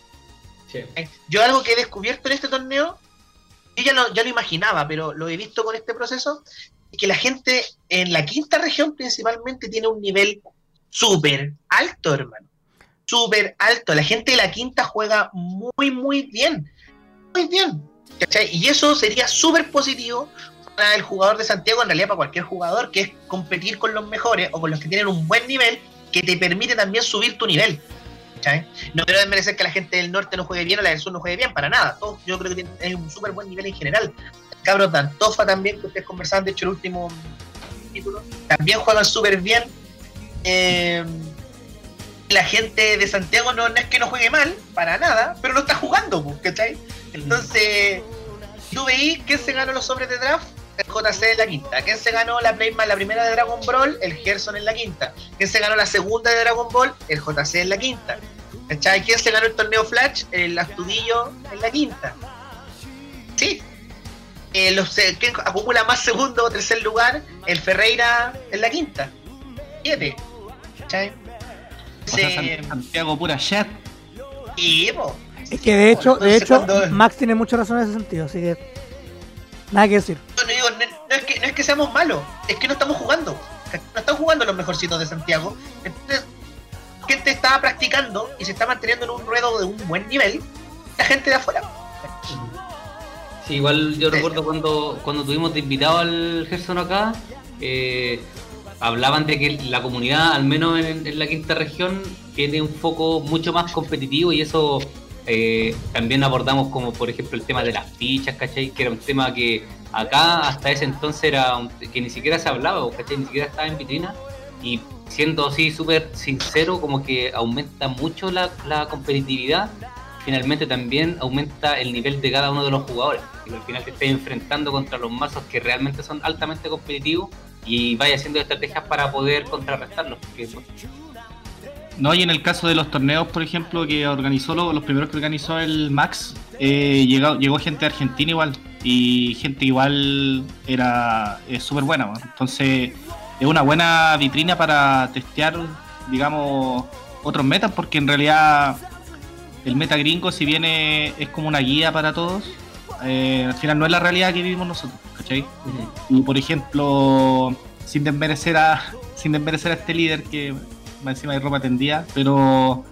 [SPEAKER 6] ¿eh? Yo algo que he descubierto en este torneo, yo ya lo, ya lo imaginaba, pero lo he visto con este proceso, es que la gente en la quinta región principalmente tiene un nivel súper alto, hermano. Súper alto. La gente de la quinta juega muy, muy bien. Muy bien. Y eso sería súper positivo para el jugador de Santiago, en realidad para cualquier jugador, que es competir con los mejores o con los que tienen un buen nivel, que te permite también subir tu nivel. No quiero desmerecer que la gente del norte no juegue bien o la del sur no juegue bien, para nada. Todos, yo creo que tienen- un súper buen nivel en general. Cabros de Antofa también, que ustedes conversaban, de hecho, el último título, también juegan súper bien. Eh, la gente de Santiago no, es que no juegue mal, para nada, pero no está jugando, ¿cachai? Entonces, tú veí quién se ganó los sobres de draft, el JC en la quinta. ¿Quién se ganó la Playman, la primera de Dragon Ball? El Gerson en la quinta. ¿Quién se ganó la segunda de Dragon Ball? El JC en la quinta. ¿Cachai? ¿Quién se ganó el torneo Flash? El Astudillo en la quinta. Sí. Eh, los, ¿Quién acumula más segundo o tercer lugar? El Ferreira en la quinta. Siete. ¿Cachai?
[SPEAKER 3] O sea, Santiago pura shit.
[SPEAKER 6] y, po,
[SPEAKER 2] Es que de hecho, de hecho, Max tiene mucha razón en ese sentido, así que nada que decir.
[SPEAKER 6] No, no digo, no, no es que, no es que seamos malos, es que no estamos jugando. No están jugando los mejorcitos de Santiago. Entonces, gente estaba practicando y se está manteniendo en un ruedo de un buen nivel. La gente de afuera.
[SPEAKER 4] Sí, igual yo recuerdo cuando, cuando tuvimos de invitado al Gerson acá, eh, hablaban de que la comunidad, al menos en, en la quinta región, tiene un foco mucho más competitivo y eso eh, también abordamos como por ejemplo el tema de las fichas, ¿cachai? Que era un tema que acá hasta ese entonces era un- que ni siquiera se hablaba, ¿cachai? Ni siquiera estaba en vitrina y siendo así súper sincero, como que aumenta mucho la, la competitividad finalmente también aumenta el nivel de cada uno de los jugadores. Y al final te estás enfrentando contra los mazos que realmente son altamente competitivos y vaya haciendo estrategias para poder contrarrestarlos.
[SPEAKER 3] No, y en el caso de los torneos, por ejemplo, que organizó lo- los primeros que organizó el Max, eh, llegó, gente Argentina igual, y gente igual era súper buena. Entonces, es una buena vitrina para testear, digamos, otros metas, porque en realidad el meta gringo, si bien es, es como una guía para todos, eh, al final no es la realidad que vivimos nosotros, ¿cachai? Y por ejemplo, sin desmerecer a, sin desmerecer a este líder que más encima de ropa tendida, pero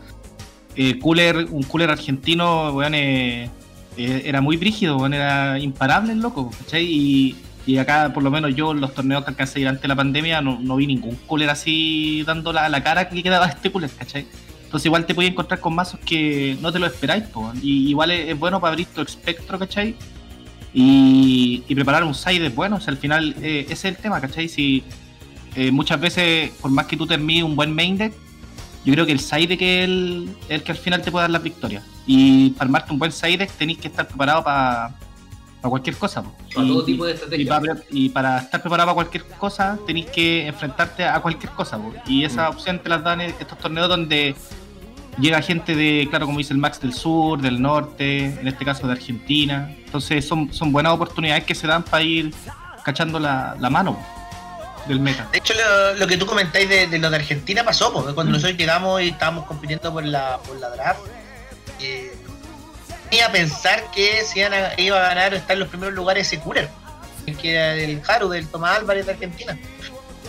[SPEAKER 3] eh, cooler, un cooler argentino, weón, eh, eh, era muy brígido, weón, era imparable el loco, ¿cachai? Y, y acá, por lo menos yo, en los torneos que alcancé durante la pandemia, no, no vi ningún cooler así dando la, la cara que quedaba este cooler, ¿cachai? Entonces igual te podías encontrar con mazos que no te lo esperáis, po, y igual es, bueno para abrir tu espectro, ¿cachai? Y, y preparar un side bueno, o sea, al final eh, ese es el tema, ¿cachai? Si eh, muchas veces, por más que tú termines un buen main deck, yo creo que el side deck es el, el que al final te puede dar la victoria. Y para armarte un buen side deck tenéis que estar preparado para cualquier cosa.
[SPEAKER 4] Para
[SPEAKER 3] Y-
[SPEAKER 4] todo tipo de
[SPEAKER 3] y para, y para estar preparado para cualquier cosa, tenéis que enfrentarte a cualquier cosa. po. Y esa
[SPEAKER 4] Mm.
[SPEAKER 3] opción te las dan estos torneos donde llega gente de, claro, como dice el Max, del sur, del norte, en este caso de Argentina. Entonces son, son buenas oportunidades que se dan para ir cachando la, la mano po, del meta.
[SPEAKER 6] De hecho, lo, lo que tú comentáis de, de lo de Argentina pasó, porque cuando nosotros llegamos y estábamos compitiendo por la, por la draft, eh, a pensar que se iban a- iba a ganar estar en los primeros lugares ese cooler, que era el Haru, del Tomás Álvarez de Argentina.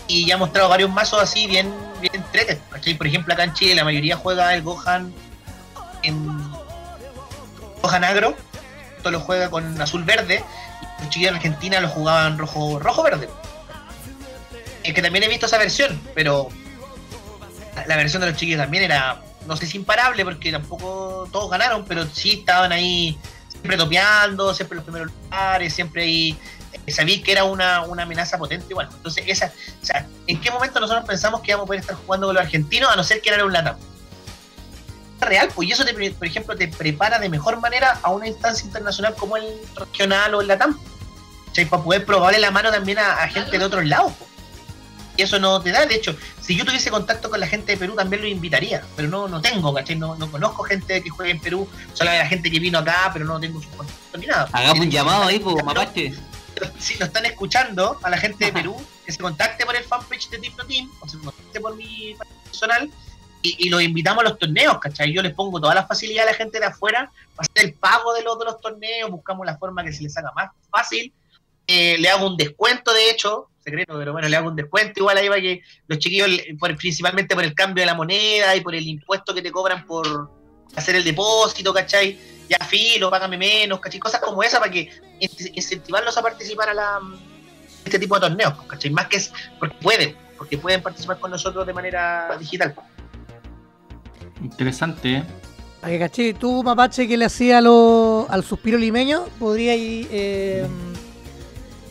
[SPEAKER 6] Y ya ha mostrado varios mazos así bien, bien entretes. ¿cachai? Por ejemplo, acá en Chile la mayoría juega el Gohan en Gohan Agro, esto lo juega con azul verde, y los chiquillos en Argentina lo jugaban rojo, rojo verde. Es que también he visto esa versión, pero la versión de los chiquillos también era, no sé si imparable, porque tampoco todos ganaron, pero sí estaban ahí siempre topeando, siempre en los primeros lugares, siempre ahí. eh, Sabí que era una, una amenaza potente igual. Entonces, esa, o sea, ¿en qué momento nosotros pensamos que íbamos a poder estar jugando con los argentinos a no ser que era un LATAM? real, pues y eso te, por ejemplo te prepara de mejor manera a una instancia internacional como el regional o el LATAM. ¿cachai? Para poder probarle la mano también a, a gente de otros lados. po. Y eso no te da, de hecho, si yo tuviese contacto con la gente de Perú también lo invitaría, pero no, no tengo, ¿cachai? No, no conozco gente que juegue en Perú, solo la gente que vino acá, pero no tengo sus contactos ni nada.
[SPEAKER 4] Hagamos un llamado ahí, pues, mapache.
[SPEAKER 6] si lo están escuchando, a la gente de Perú, que se contacte por el fanpage de Team No Team, o se contacte por mi personal, y, y los invitamos a los torneos, ¿cachai? Yo les pongo todas las facilidades a la gente de afuera para hacer el pago de los, de los torneos, buscamos la forma que se les haga más fácil. Eh, le hago un descuento, de hecho, secreto, pero bueno, le hago un descuento igual ahí para que los chiquillos, por- principalmente por el cambio de la moneda y por el impuesto que te cobran por hacer el depósito, ¿cachai? Ya filo, págame menos, ¿cachai? Cosas como esa para que in- incentivarlos a participar a la, este tipo de torneos, ¿cachai? Más que es porque pueden, porque pueden participar con nosotros de manera digital.
[SPEAKER 3] Interesante, ¿eh?
[SPEAKER 2] Para que caché, tú, Mapache, que le hacía a lo- al suspiro limeño, podría ir eh,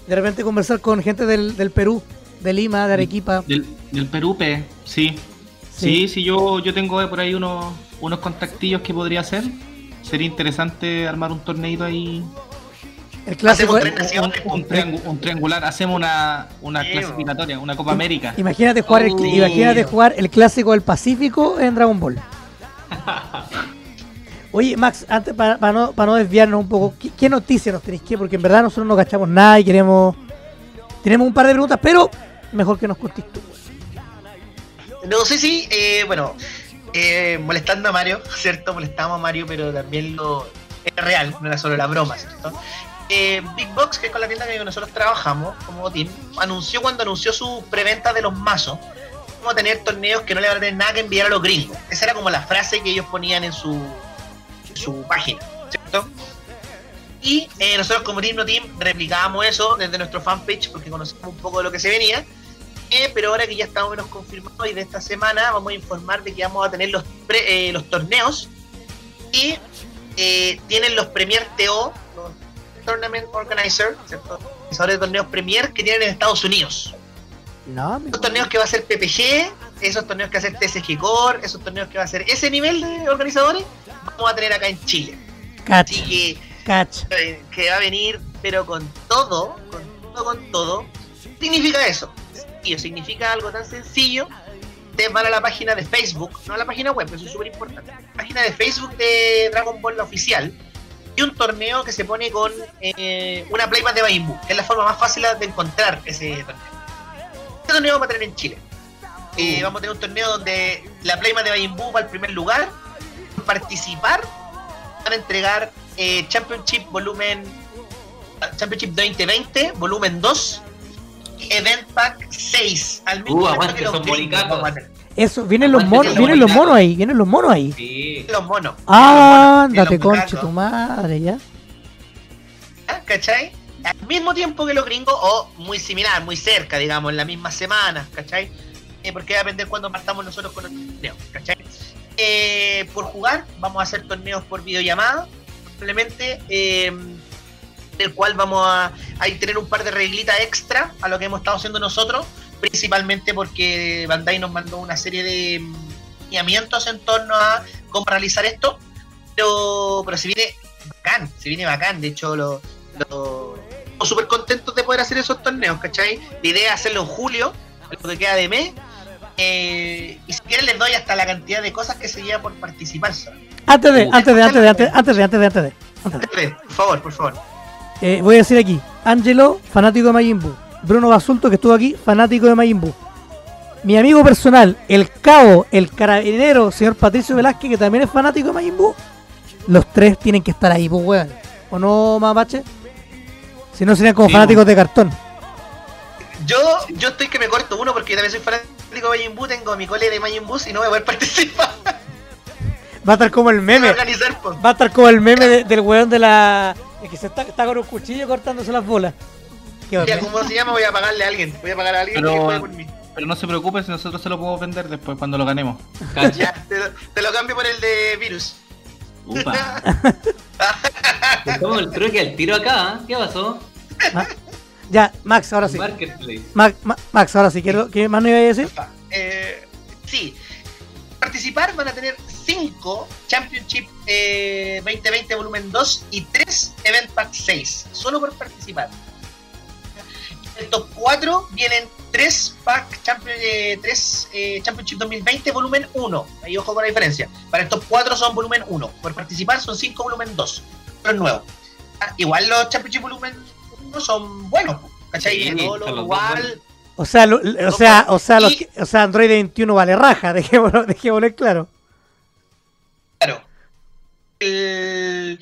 [SPEAKER 2] de repente conversar con gente del, del Perú, de Lima, de Arequipa.
[SPEAKER 3] Del, del Perú, pe, sí. Sí, sí, yo, yo tengo por ahí unos, unos contactillos que podría hacer. Sería interesante armar un torneito ahí.
[SPEAKER 2] El clásico.
[SPEAKER 6] Hacemos
[SPEAKER 2] es-
[SPEAKER 6] tres naciones.
[SPEAKER 3] Un, triangu- un triangular. Hacemos una, una clasificatoria, una Copa América.
[SPEAKER 2] Imagínate jugar, el,
[SPEAKER 6] Oh.
[SPEAKER 2] imagínate jugar el clásico del Pacífico en Dragon Ball. Oye, Max, antes para, no, para no desviarnos un poco, ¿qué, qué noticias nos tenéis que? Porque en verdad nosotros no cachamos nada y queremos. Tenemos un par de preguntas, pero mejor que nos contéis tú.
[SPEAKER 6] No sé si, eh, bueno, eh, molestando a Mario, ¿cierto? Molestamos a Mario, pero también lo es real, no era solo la broma, ¿cierto? Eh, Big Box, que es con la tienda que nosotros trabajamos como team, anunció cuando anunció su preventa de los mazos, a tener torneos que no le van a tener nada que enviar a los gringos. Esa era como la frase que ellos ponían en su, su página, ¿cierto? Y eh, nosotros como Team No Team replicábamos eso desde nuestro fanpage porque conocíamos un poco de lo que se venía. Eh, pero ahora que ya estamos menos confirmados y de esta semana vamos a informar de que vamos a tener los, pre- eh, los torneos y eh, tienen los Premier TO, los Tournament Organizer, ¿cierto? Organizadores de torneos Premier que tienen en Estados Unidos.
[SPEAKER 2] No,
[SPEAKER 6] Esos torneos que va a ser PPG, esos torneos que va a TSG Core, esos torneos que va a ser ese nivel de organizadores, vamos a tener acá en Chile. Así que
[SPEAKER 2] cacha.
[SPEAKER 6] eh, que va a venir, pero con todo, con todo, con todo. ¿Qué significa eso? Sencillo, significa algo tan sencillo. Ustedes van a la página de Facebook, no a la página web, eso es súper importante. Página de Facebook de Dragon Ball la oficial y un torneo que se pone con eh, una playmat de Majin Buu, que es la forma más fácil de encontrar ese torneo. Este torneo vamos a tener en Chile. Eh, vamos a tener un torneo donde la playmat de Buu va al primer lugar. Por participar van a entregar eh, Championship volumen Championship 2020 volumen 2 y Event Pack 6 al mismo
[SPEAKER 4] Uh, aguante,
[SPEAKER 6] que los
[SPEAKER 4] son.
[SPEAKER 2] Eso, vienen los monos, vienen
[SPEAKER 4] lo
[SPEAKER 2] los monos ahí, vienen los monos ahí.
[SPEAKER 4] Sí.
[SPEAKER 6] los monos
[SPEAKER 2] Ah, ándate,
[SPEAKER 6] muñecos,
[SPEAKER 2] tu madre, ya.
[SPEAKER 6] ¿ah? ¿cachai? al mismo tiempo que los gringos o muy similar, muy cerca digamos, en las mismas semanas ¿cachai? Eh, porque va a depender cuando partamos nosotros con los torneos ¿cachai? Eh, por jugar vamos a hacer torneos por videollamada probablemente eh, del cual vamos a, a tener un par de reglitas extra a lo que hemos estado haciendo nosotros, principalmente porque Bandai nos mandó una serie de mm, lineamientos en torno a cómo realizar esto, pero, pero se viene bacán, se viene bacán, de hecho lo, lo- súper contentos de poder hacer esos torneos, ¿cachai? La idea es hacerlo en julio, lo que queda de mes, eh, y si quieren les doy hasta la cantidad de cosas que se lleva por participar.
[SPEAKER 2] Antes de, antes de, antes de, antes, antes de, antes de, antes de. antes de.
[SPEAKER 6] Por favor, por favor.
[SPEAKER 2] Eh, voy a decir aquí, Angelo, fanático de Majin Buu. Bruno Basulto, que estuvo aquí, fanático de Majin Buu. Mi amigo personal, el cabo, el carabinero, señor Patricio Velázquez, que también es fanático de Majin Buu. Los tres tienen que estar ahí, pues, weón. ¿O no, Mapache? Si no, serían como
[SPEAKER 3] Sí,
[SPEAKER 2] fanáticos de cartón.
[SPEAKER 6] Yo, yo estoy que me corto uno porque yo también soy fanático de Majin Buu, tengo mi cole de Majin Buu y no voy a poder participar.
[SPEAKER 2] Va a estar como el meme. Va a estar como el meme de- del weón de la. que se está, está con un cuchillo cortándose las bolas. Qué
[SPEAKER 6] Ya. ¿Cómo se llama? Voy a pagarle a alguien. Voy a pagar a alguien
[SPEAKER 3] Pero-
[SPEAKER 6] que juegue por mí.
[SPEAKER 3] Pero no se preocupe si nosotros se lo podemos vender después cuando lo ganemos.
[SPEAKER 6] Ya, te lo, te lo cambio por el de virus.
[SPEAKER 4] Upa. Estamos el truque al tiro acá, ¿eh? ¿qué pasó?
[SPEAKER 2] Ya, Max, ahora sí.
[SPEAKER 4] Marketplace.
[SPEAKER 2] Ma- Ma- Max, ahora sí. Quiero, ¿Qué más no iba a decir?
[SPEAKER 6] Eh, sí. Participar van a tener 5 Championship eh, 2020 volumen 2 y 3 Event Pack 6. Solo por participar. En el top 4 vienen 3 Pack Champion, eh, tres, eh, Championship 2020 volumen 1. Ahí ojo con la diferencia. Para el top 4 son volumen 1. Por participar son 5 volumen 2. Los nuevos. Ah, igual los Championship volumen 1 son buenos. ¿Cachai?
[SPEAKER 4] Sí.
[SPEAKER 2] O sea, lo- o sea, o sea, los
[SPEAKER 6] Y-
[SPEAKER 2] que- o sea, Android 21 vale raja, dejémoslo, dejémoslo claro.
[SPEAKER 6] Claro. El,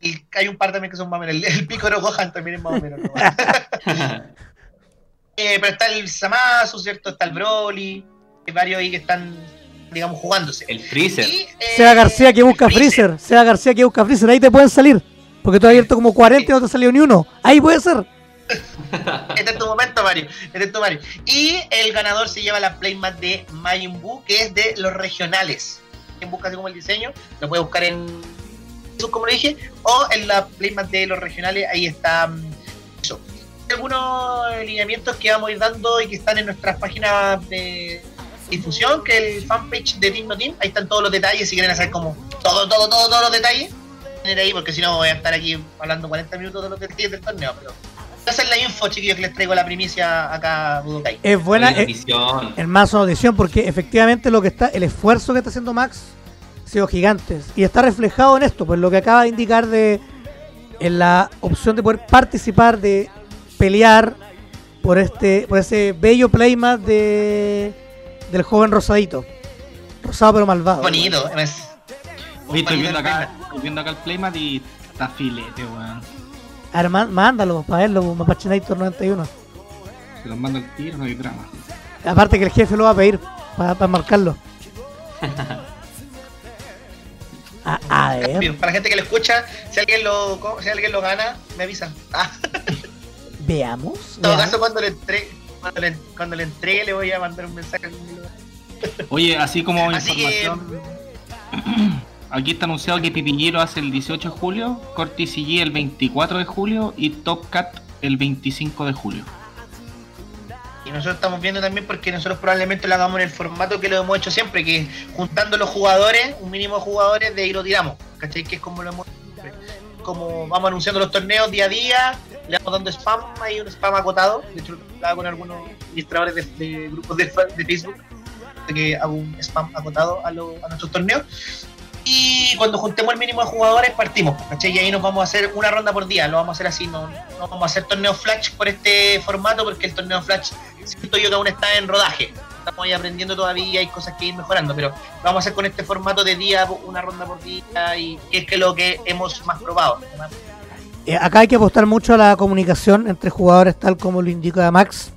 [SPEAKER 6] el- hay un par también que son más o menos. El, el Picoro Gohan también es más o menos. ¿no? Eh, pero está el Samasu, ¿cierto? Está el Broly. Hay varios ahí que están, digamos, jugándose.
[SPEAKER 4] el Freezer.
[SPEAKER 6] Y, eh,
[SPEAKER 2] Sea García que busca
[SPEAKER 6] el
[SPEAKER 2] Freezer, sea García que busca Freezer, ahí te pueden salir. Porque tú has abierto como 40 y no te salió ni uno. Ahí puede ser.
[SPEAKER 6] Este es tu momento, Mario. Este es tu Mario. Y el ganador se lleva la playmat de Majin que es de los regionales. Quien busca así como el diseño, lo puede buscar en como dije, o en la playmat de los regionales, ahí está mm, eso. Algunos lineamientos que vamos a ir dando y que están en nuestras páginas de difusión, que es el fanpage de Team No Team. Ahí están todos los detalles. Si quieren hacer como todo, todo, todo, todos los detalles, ahí, porque si no voy a estar aquí hablando 40 minutos de los detalles del torneo. Pero esa es la info, chiquillos, que les traigo la primicia acá a Budokai.
[SPEAKER 2] Es buena,
[SPEAKER 4] Oye,
[SPEAKER 2] es, es más una audición porque efectivamente lo que está, el esfuerzo que está haciendo Max ha sido gigantes y está reflejado en esto, pues lo que acaba de indicar de en la opción de poder participar, de pelear por este, por ese bello playmat de del joven rosadito, rosado pero malvado.
[SPEAKER 6] Bonito, es.
[SPEAKER 3] Oye, estoy viendo
[SPEAKER 6] el
[SPEAKER 3] acá. Estoy viendo acá el playmat y está filete, weón.
[SPEAKER 2] Arma- mándalo para verlo, Mapachinator 91.
[SPEAKER 3] Se los mando el tiro, no hay drama.
[SPEAKER 2] Aparte que el jefe lo va a pedir para marcarlo. A, a ver.
[SPEAKER 6] Bien, Para la gente que lo escucha, si alguien lo, si alguien lo gana, me avisan. Ah,
[SPEAKER 2] Veamos.
[SPEAKER 6] en todo
[SPEAKER 2] veamos.
[SPEAKER 6] caso, cuando le, entregue, cuando, le, cuando le entregue, le voy a mandar un mensaje. al.
[SPEAKER 3] Oye, así como
[SPEAKER 6] Así que-
[SPEAKER 3] información. Aquí está anunciado que Pipillero hace el 18 de julio, Corti CG el 24 de julio y Top Cat el 25 de julio.
[SPEAKER 6] Y nosotros estamos viendo también porque nosotros probablemente lo hagamos en el formato que lo hemos hecho siempre, que es juntando los jugadores, un mínimo de jugadores, de ahí lo tiramos. ¿Cachai? Que es como lo hemos hecho siempre. Como vamos anunciando los torneos día a día, le vamos dando spam, hay un spam acotado. De hecho, lo hablaba con algunos administradores de, grupos de, de Facebook, que hago un spam acotado lo- a nuestros torneos. Y cuando juntemos el mínimo de jugadores, partimos. ¿cachai? Y ahí nos vamos a hacer una ronda por día. Lo vamos a hacer así. No, no vamos a hacer torneo Flash por este formato, porque el torneo Flash siento yo que aún está en rodaje. Estamos ahí aprendiendo todavía, hay cosas que ir mejorando, pero lo vamos a hacer con este formato de día, una ronda por día, y es que lo que hemos más probado.
[SPEAKER 2] Eh, acá hay que apostar mucho a la comunicación entre jugadores, tal como lo indica Max.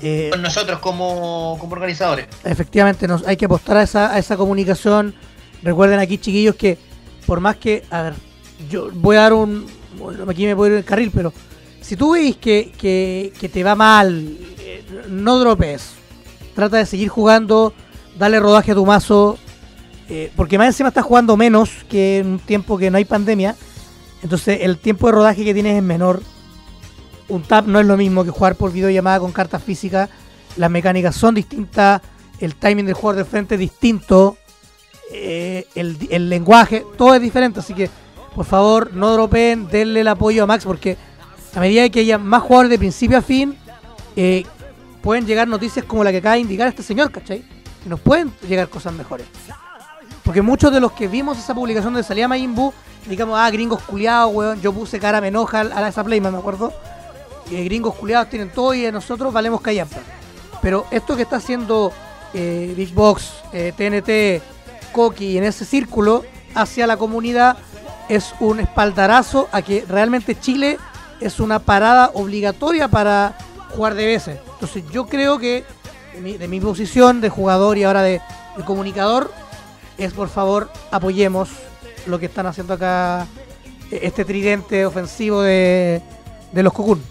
[SPEAKER 2] Eh,
[SPEAKER 6] Con nosotros como, como organizadores.
[SPEAKER 2] efectivamente, nos, hay que apostar a esa, a esa comunicación. Recuerden aquí, chiquillos, que por más que, a ver, yo voy a dar un. Aquí me puedo ir el carril, pero si tú veis que, que, que te va mal, eh, no dropes. Trata de seguir jugando, dale rodaje a tu mazo, eh, porque más encima estás jugando menos que en un tiempo que no hay pandemia. Entonces el tiempo de rodaje que tienes es menor. Un tap no es lo mismo que jugar por videollamada con cartas físicas. Las mecánicas son distintas. El timing del jugador de frente es distinto. Eh, el, lenguaje, todo es diferente. Así que, por favor, no dropeen, denle el apoyo a Max porque a medida que haya más jugadores de principio a fin, eh, pueden llegar noticias como la que acaba de indicar este señor, ¿cachai? Y nos pueden llegar cosas mejores. Porque muchos de los que vimos esa publicación de salía Majin Buu, digamos, ah, gringos culiados, weón, yo puse cara me enoja a esa Playman, me acuerdo. Y gringos culiados tienen todo y nosotros valemos callampa. Pero esto que está haciendo eh, Big Box, eh, TNT, Koki en ese círculo hacia la comunidad es un espaldarazo a que realmente Chile es una parada obligatoria para jugar de veces. Entonces yo creo que de mi, de mi posición de jugador y ahora de, comunicador es por favor apoyemos lo que están haciendo acá eh, este tridente ofensivo de, los Cocoon.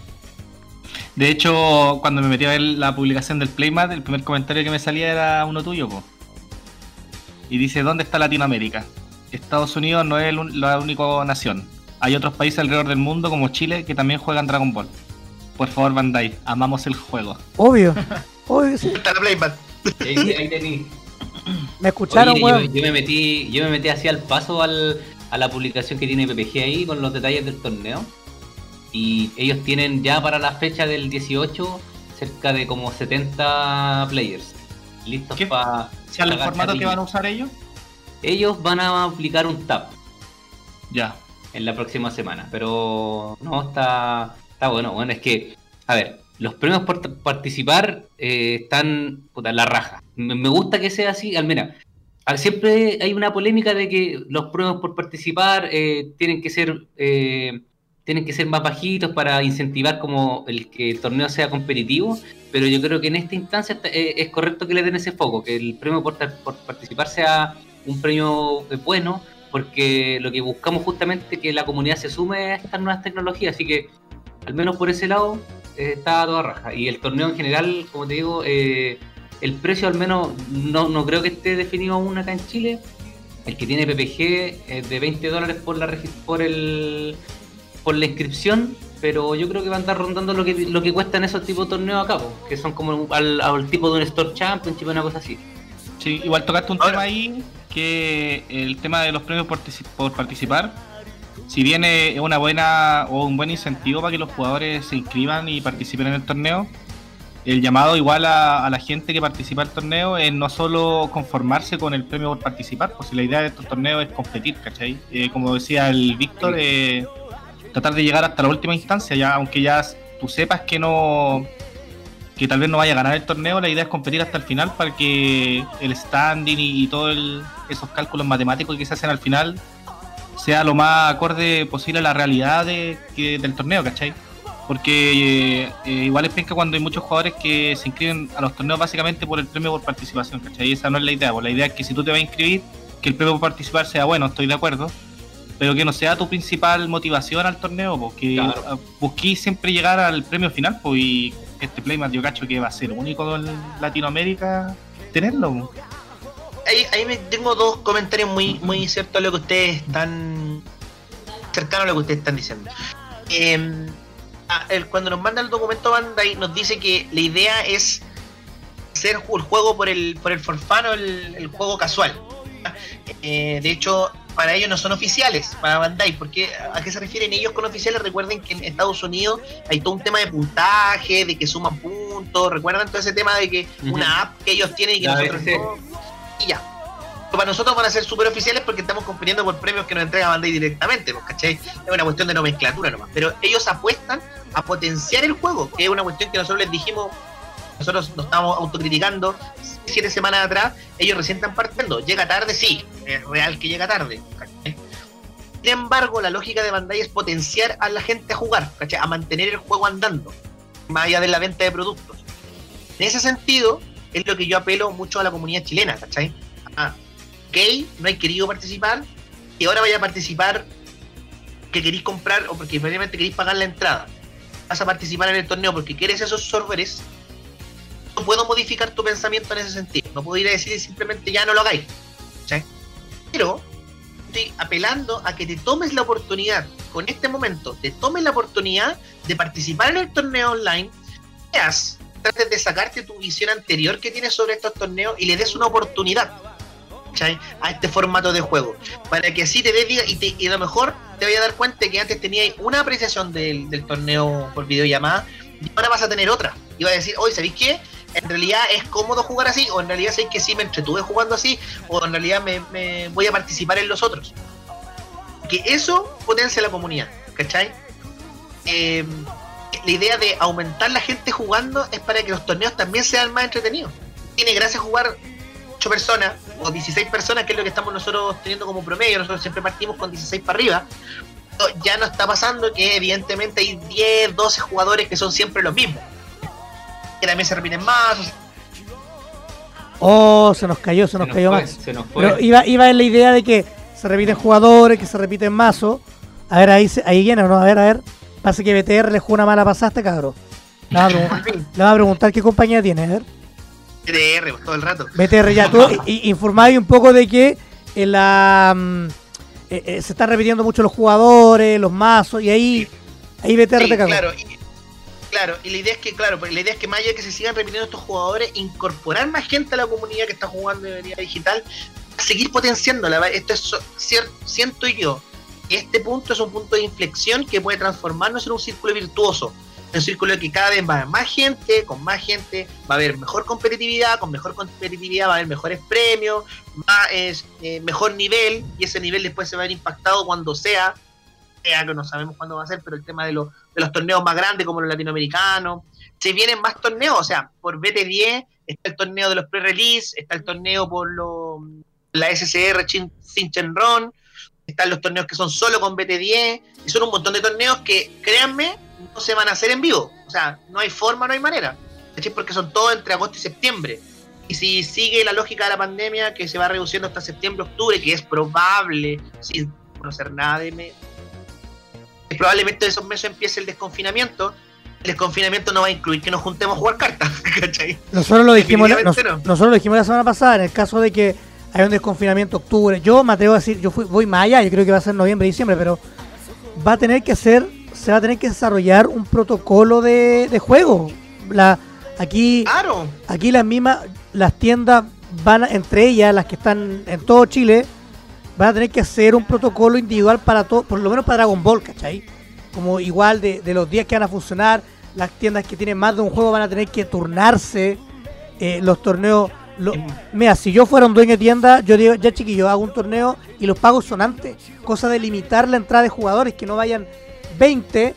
[SPEAKER 3] De hecho, cuando me metí a ver la publicación del Playmat, el primer comentario que me salía era uno tuyo. Y dice, ¿dónde está Latinoamérica? Estados Unidos no es la única nación. Hay otros países alrededor del mundo, como Chile, que también juegan Dragon Ball. Por favor, Bandai, amamos el juego.
[SPEAKER 2] Obvio, obvio sí.
[SPEAKER 6] Está la.
[SPEAKER 4] Ahí.
[SPEAKER 2] Me escucharon,
[SPEAKER 4] Oye, yo me metí, yo me metí así al paso al, a la publicación que tiene PPG ahí con los detalles del torneo. Y ellos tienen ya para la fecha del 18 cerca de como 70 players listos
[SPEAKER 3] ¿Qué?
[SPEAKER 4] para
[SPEAKER 3] ¿Sea el formato que van a usar ellos?
[SPEAKER 4] Ellos van a aplicar un tap
[SPEAKER 3] Ya.
[SPEAKER 4] en la próxima semana, pero no, está, está bueno. Bueno, es que, a ver, los premios por participar eh, están puta, la raja. Me, me gusta que sea así, al menos. Siempre hay una polémica de que los premios por participar eh, tienen que ser eh, tienen que ser más bajitos para incentivar como el que el torneo sea competitivo, pero yo creo que en esta instancia eh, es correcto que le den ese foco, que el premio por, por participar sea un premio eh, bueno, porque lo que buscamos justamente es que la comunidad se sume a estas nuevas tecnologías, así que al menos por ese lado eh, está toda raja. Y el torneo en general, como te digo, eh, el precio al menos no, no creo que esté definido aún acá en Chile. El que tiene PPG es de 20 dólares por la por el por la inscripción pero yo creo que va a andar rondando lo que, lo que cuestan esos tipos de torneos acá, po, que son como al, al tipo de un Store Championship, una cosa así.
[SPEAKER 3] Sí, igual tocaste un
[SPEAKER 6] Ahora-
[SPEAKER 3] tema ahí, que el tema de los premios partici- por participar, si bien es una buena o un buen incentivo para que los jugadores se inscriban y participen en el torneo, el llamado igual a, a la gente que participa del torneo es no solo conformarse con el premio por participar, pues si la idea de estos torneos es competir, ¿cachai? Eh, como decía el Víctor, eh, tratar de llegar hasta la última instancia, ya aunque ya tú sepas que no que tal vez no vaya a ganar el torneo, la idea es competir hasta el final para que el standing y, y todos esos cálculos matemáticos que se hacen al final sea lo más acorde posible a la realidad del torneo, ¿cachai? Porque eh, eh, igual es penca cuando hay muchos jugadores que se inscriben a los torneos básicamente por el premio por participación, ¿cachai? Esa no es la idea, pues la idea es que si tú te vas a inscribir, que el premio por participar sea bueno, estoy de acuerdo, pero que no sea tu principal motivación al torneo, porque
[SPEAKER 4] Claro.
[SPEAKER 3] busquís siempre llegar al premio final, pues y este Playmat yo cacho que va a ser único en Latinoamérica tenerlo.
[SPEAKER 6] ahí, ahí me tengo dos comentarios muy, muy ciertos a lo que ustedes están cercanos a lo que ustedes están diciendo. Eh, ah, el- cuando nos manda el documento Bandai nos dice que la idea es hacer el juego por el por el for fun o el, el juego casual. Eh, de hecho, para ellos no son oficiales, para Bandai, porque ¿a qué se refieren ellos con oficiales? Recuerden que en Estados Unidos hay todo un tema de puntaje, de que suman puntos, recuerdan todo ese tema de que una app que ellos tienen y que
[SPEAKER 4] La
[SPEAKER 6] nosotros no, y ya. Pero para nosotros van a ser super oficiales porque estamos compitiendo por premios que nos entrega Bandai directamente, ¿cachai? Es una cuestión de nomenclatura nomás. Pero ellos apuestan a potenciar el juego, que es una cuestión que nosotros les dijimos, nosotros nos estábamos autocriticando siete semanas atrás, ellos recién están partiendo. Llega tarde, sí, es real que llega tarde. Sin embargo, la lógica de Bandai es potenciar a la gente a jugar, ¿cachai? a mantener el juego andando, más allá de la venta de productos. En ese sentido, es lo que yo apelo mucho a la comunidad chilena, ¿cachai? Ah, ok, no hay querido participar, y ahora vaya a participar que queréis comprar o porque probablemente queréis pagar la entrada. Vas a participar en el torneo porque quieres esos servers. No puedo modificar tu pensamiento en ese sentido. No puedo ir a decir simplemente ya no lo hagáis. ¿cachai? Pero estoy apelando a que te tomes la oportunidad, con este momento, te tomes la oportunidad de participar en el torneo online, veas, trates de sacarte tu visión anterior que tienes sobre estos torneos y le des una oportunidad a este formato de juego. Para que así te des y, y a lo mejor te vayas a dar cuenta que antes tenías una apreciación del, del torneo por videollamada y ahora vas a tener otra. Y vas a decir, oye, ¿sabéis qué? En realidad es cómodo jugar así, o en realidad sé que sí me entretuve jugando así, o en realidad me, me voy a participar en los otros. Que eso potencia la comunidad, ¿cachai? Eh, la idea de aumentar la gente jugando es para que los torneos también sean más entretenidos. Tiene gracia jugar 8 personas o 16 personas, que es lo que estamos nosotros teniendo como promedio. Nosotros siempre partimos con 16 para arriba. Ya no está pasando que evidentemente hay 10, 12 jugadores que son siempre los mismos. Que también se repiten más. o sea,
[SPEAKER 2] Oh, se nos cayó, se nos, cayó
[SPEAKER 4] fue,
[SPEAKER 2] más.
[SPEAKER 4] Se nos fue.
[SPEAKER 2] Pero iba, iba en la idea de que se repiten jugadores, que se repiten mazos. A ver, ahí, se- ahí viene, ¿o ¿no? A ver, a ver. Pasa que BTR le jugó una mala pasada a este cabrón. Le va a, pregun- le va a preguntar qué compañía tiene, a ver.
[SPEAKER 6] TDR pues, todo el rato.
[SPEAKER 2] BTR, ya tú informáis un poco de que en la, mm, eh, eh, se están repitiendo mucho los jugadores, los mazos, y ahí, ahí BTR
[SPEAKER 6] Sí,
[SPEAKER 2] te cagó.
[SPEAKER 6] claro, y, claro, y la idea es que, claro, pues, la idea es que más allá de que se sigan repitiendo estos jugadores, incorporar más gente a la comunidad que está jugando de manera digital, seguir potenciándola. Esto es so- cier- siento yo este punto es un punto de inflexión que puede transformarnos en un círculo virtuoso. Un círculo que cada vez va a haber más gente, con más gente, va a haber mejor competitividad, con mejor competitividad va a haber mejores premios, más, eh, mejor nivel, y ese nivel después se va a ver impactado cuando sea, que no sabemos cuándo va a ser, pero el tema de los de los torneos más grandes como los latinoamericanos. Se vienen más torneos, o sea, por BT10 está el torneo de los pre-release, está el torneo por lo, la SCR Sinchenron, están los torneos que son solo con BT10, y son un montón de torneos que, créanme, no se van a hacer en vivo. O sea, no hay forma, no hay manera. Porque son todos entre agosto y septiembre. Y si sigue la lógica de la pandemia, que se va reduciendo hasta septiembre, octubre, que es probable, sin conocer nada de, probablemente esos meses empiece el desconfinamiento. El desconfinamiento no va a incluir que nos juntemos a jugar cartas, ¿cachai?
[SPEAKER 2] Nosotros lo dijimos, la- nos-
[SPEAKER 6] Definitivamente no.
[SPEAKER 2] nosotros lo dijimos la semana pasada, en el caso de que hay un desconfinamiento octubre. Yo me atrevo a decir, yo fui, voy más allá, yo creo que va a ser noviembre, diciembre, pero va a tener que ser se va a tener que desarrollar un protocolo de, de juego. La, aquí,
[SPEAKER 6] Claro.
[SPEAKER 2] aquí las mismas, las tiendas van, entre ellas, las que están en todo Chile, van a tener que hacer un protocolo individual para todo, por lo menos para Dragon Ball, ¿cachai? Como igual de, de los días que van a funcionar, las tiendas que tienen más de un juego van a tener que turnarse, eh, los torneos... lo- mira, si yo fuera un dueño de tienda, yo digo, ya chiquillo, hago un torneo y los pagos son antes. Cosa de limitar la entrada de jugadores, que no vayan 20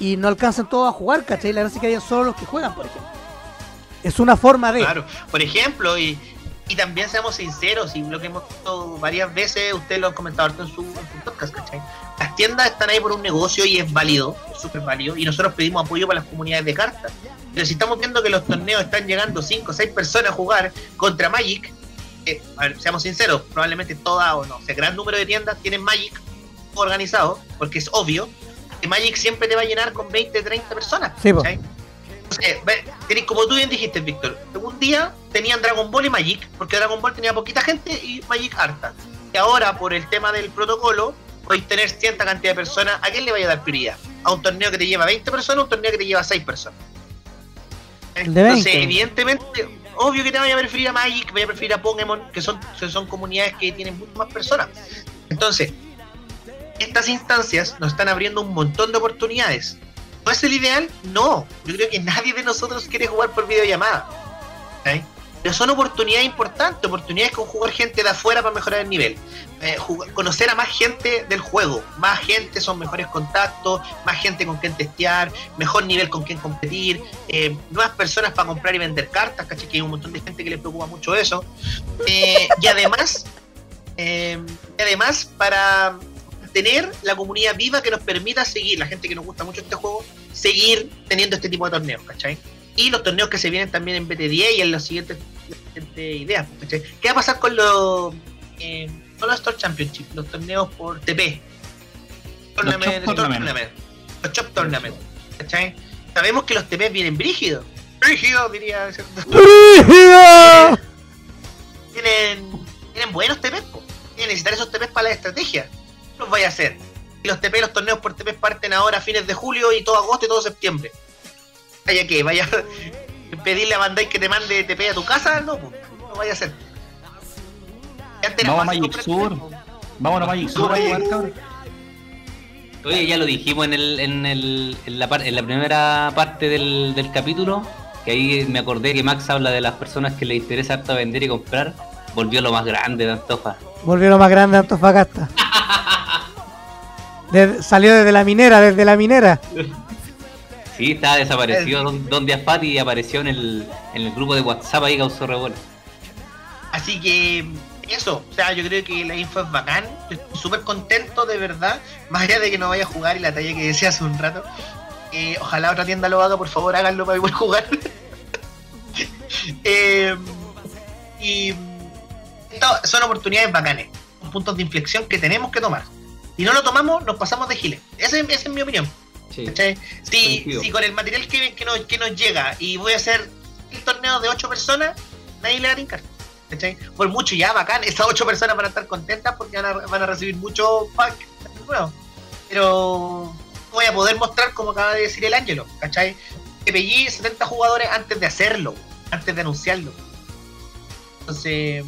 [SPEAKER 2] y no alcancen todos a jugar, ¿cachai? La gracia es que hayan solo los que juegan, por ejemplo. Es una forma de...
[SPEAKER 6] Claro, por ejemplo, y, y también seamos sinceros, y lo que hemos visto varias veces, usted lo ha comentado en su, en su podcast, ¿cachai? Las tiendas están ahí por un negocio y es válido, es súper válido, y nosotros pedimos apoyo para las comunidades de cartas. Pero si estamos viendo que los torneos están llegando 5 o 6 personas a jugar contra Magic, eh, a ver, seamos sinceros, probablemente toda o no, sé, gran número de tiendas tienen Magic organizado, porque es obvio que Magic siempre te va a llenar con 20, 30 personas.
[SPEAKER 2] Sí.
[SPEAKER 6] Entonces, como tú bien dijiste, Víctor, un día tenían Dragon Ball y Magic, porque Dragon Ball tenía poquita gente y Magic harta. Y ahora, por el tema del protocolo, podéis tener cierta cantidad de personas. ¿A quién le vaya a dar prioridad? ¿A un torneo que te lleva 20 personas o un torneo que te lleva 6 personas? Entonces,
[SPEAKER 2] 20.
[SPEAKER 6] evidentemente, obvio que te vaya a preferir a Magic, vaya a preferir a Pokémon, que son, que son comunidades que tienen mucho más personas. Entonces, estas instancias nos están abriendo un montón de oportunidades. ¿No es el ideal? No. Yo creo que nadie de nosotros quiere jugar por videollamada. ¿ok? Pero son oportunidades importantes, oportunidades con jugar gente de afuera para mejorar el nivel. Eh, conocer a más gente del juego. Más gente son mejores contactos, más gente con quien testear, mejor nivel con quien competir, eh, nuevas personas para comprar y vender cartas, ¿cachai? Que hay un montón de gente que le preocupa mucho eso. Eh, y además, y además para tener la comunidad viva que nos permita seguir, la gente que nos gusta mucho este juego, seguir teniendo este tipo de torneos, ¿cachai? Y los torneos que se vienen también en BT10 y en las siguientes, las siguientes ideas, ¿cachai? ¿Qué va a pasar con los, eh, con los Store Championship, los torneos por TP? Tournament,
[SPEAKER 3] Chop
[SPEAKER 6] Store
[SPEAKER 3] Tournament.
[SPEAKER 6] Tournament, Los Chop Tournament, ¿cachai? Sabemos que los TP vienen brígidos, brígidos diría, ¿cierto?
[SPEAKER 2] ¡Brígido!
[SPEAKER 6] tienen, tienen buenos po. Y necesitar esos TPs para la estrategia. ¿Qué los vaya a hacer? Y los TP, los torneos por TP parten ahora a fines de julio y todo agosto y todo septiembre. ¿Vaya que ¿Vaya a pedirle a Bandai que te mande TP a tu casa? No, po. no vaya a hacer. Antes
[SPEAKER 3] Vamos a Magic Sur. Vamos a Magic Sur a jugar, cabrón.
[SPEAKER 4] Oye, ya lo dijimos en, el, en, el, en, la, par- en la primera parte del, del capítulo, que ahí me acordé que Max habla de las personas que le interesa harto vender y comprar. Volvió lo más grande de Antofa.
[SPEAKER 2] Volvió lo más grande de Antofagasta. Salió desde la minera, desde la minera.
[SPEAKER 4] Sí, estaba desaparecido Don, Don Diafati y apareció en el, en el grupo de WhatsApp ahí causó revuelo.
[SPEAKER 6] Así que eso, o sea, yo creo que la info es bacán. Estoy súper contento, de verdad. Más allá de que no vaya a jugar y la talla que decía hace un rato. Eh, ojalá otra tienda lo haga, por favor, háganlo para poder jugar. Eh, y esto son oportunidades bacanes, son puntos de inflexión que tenemos que tomar. Si no lo tomamos, nos pasamos de giles. Esa es, esa es mi opinión.
[SPEAKER 4] Sí.
[SPEAKER 6] Si, si con el material que, que, nos, que nos llega y voy a hacer el torneo de 8 personas, nadie le va a tincar. ¿cachai? Por mucho ya, bacán, esas 8 personas van a estar contentas porque van a, van a recibir mucho pack. Bueno, pero voy a poder mostrar como acaba de decir el Ángelo, ¿cachai? Que pellí 70 jugadores antes de hacerlo, antes de anunciarlo. Entonces,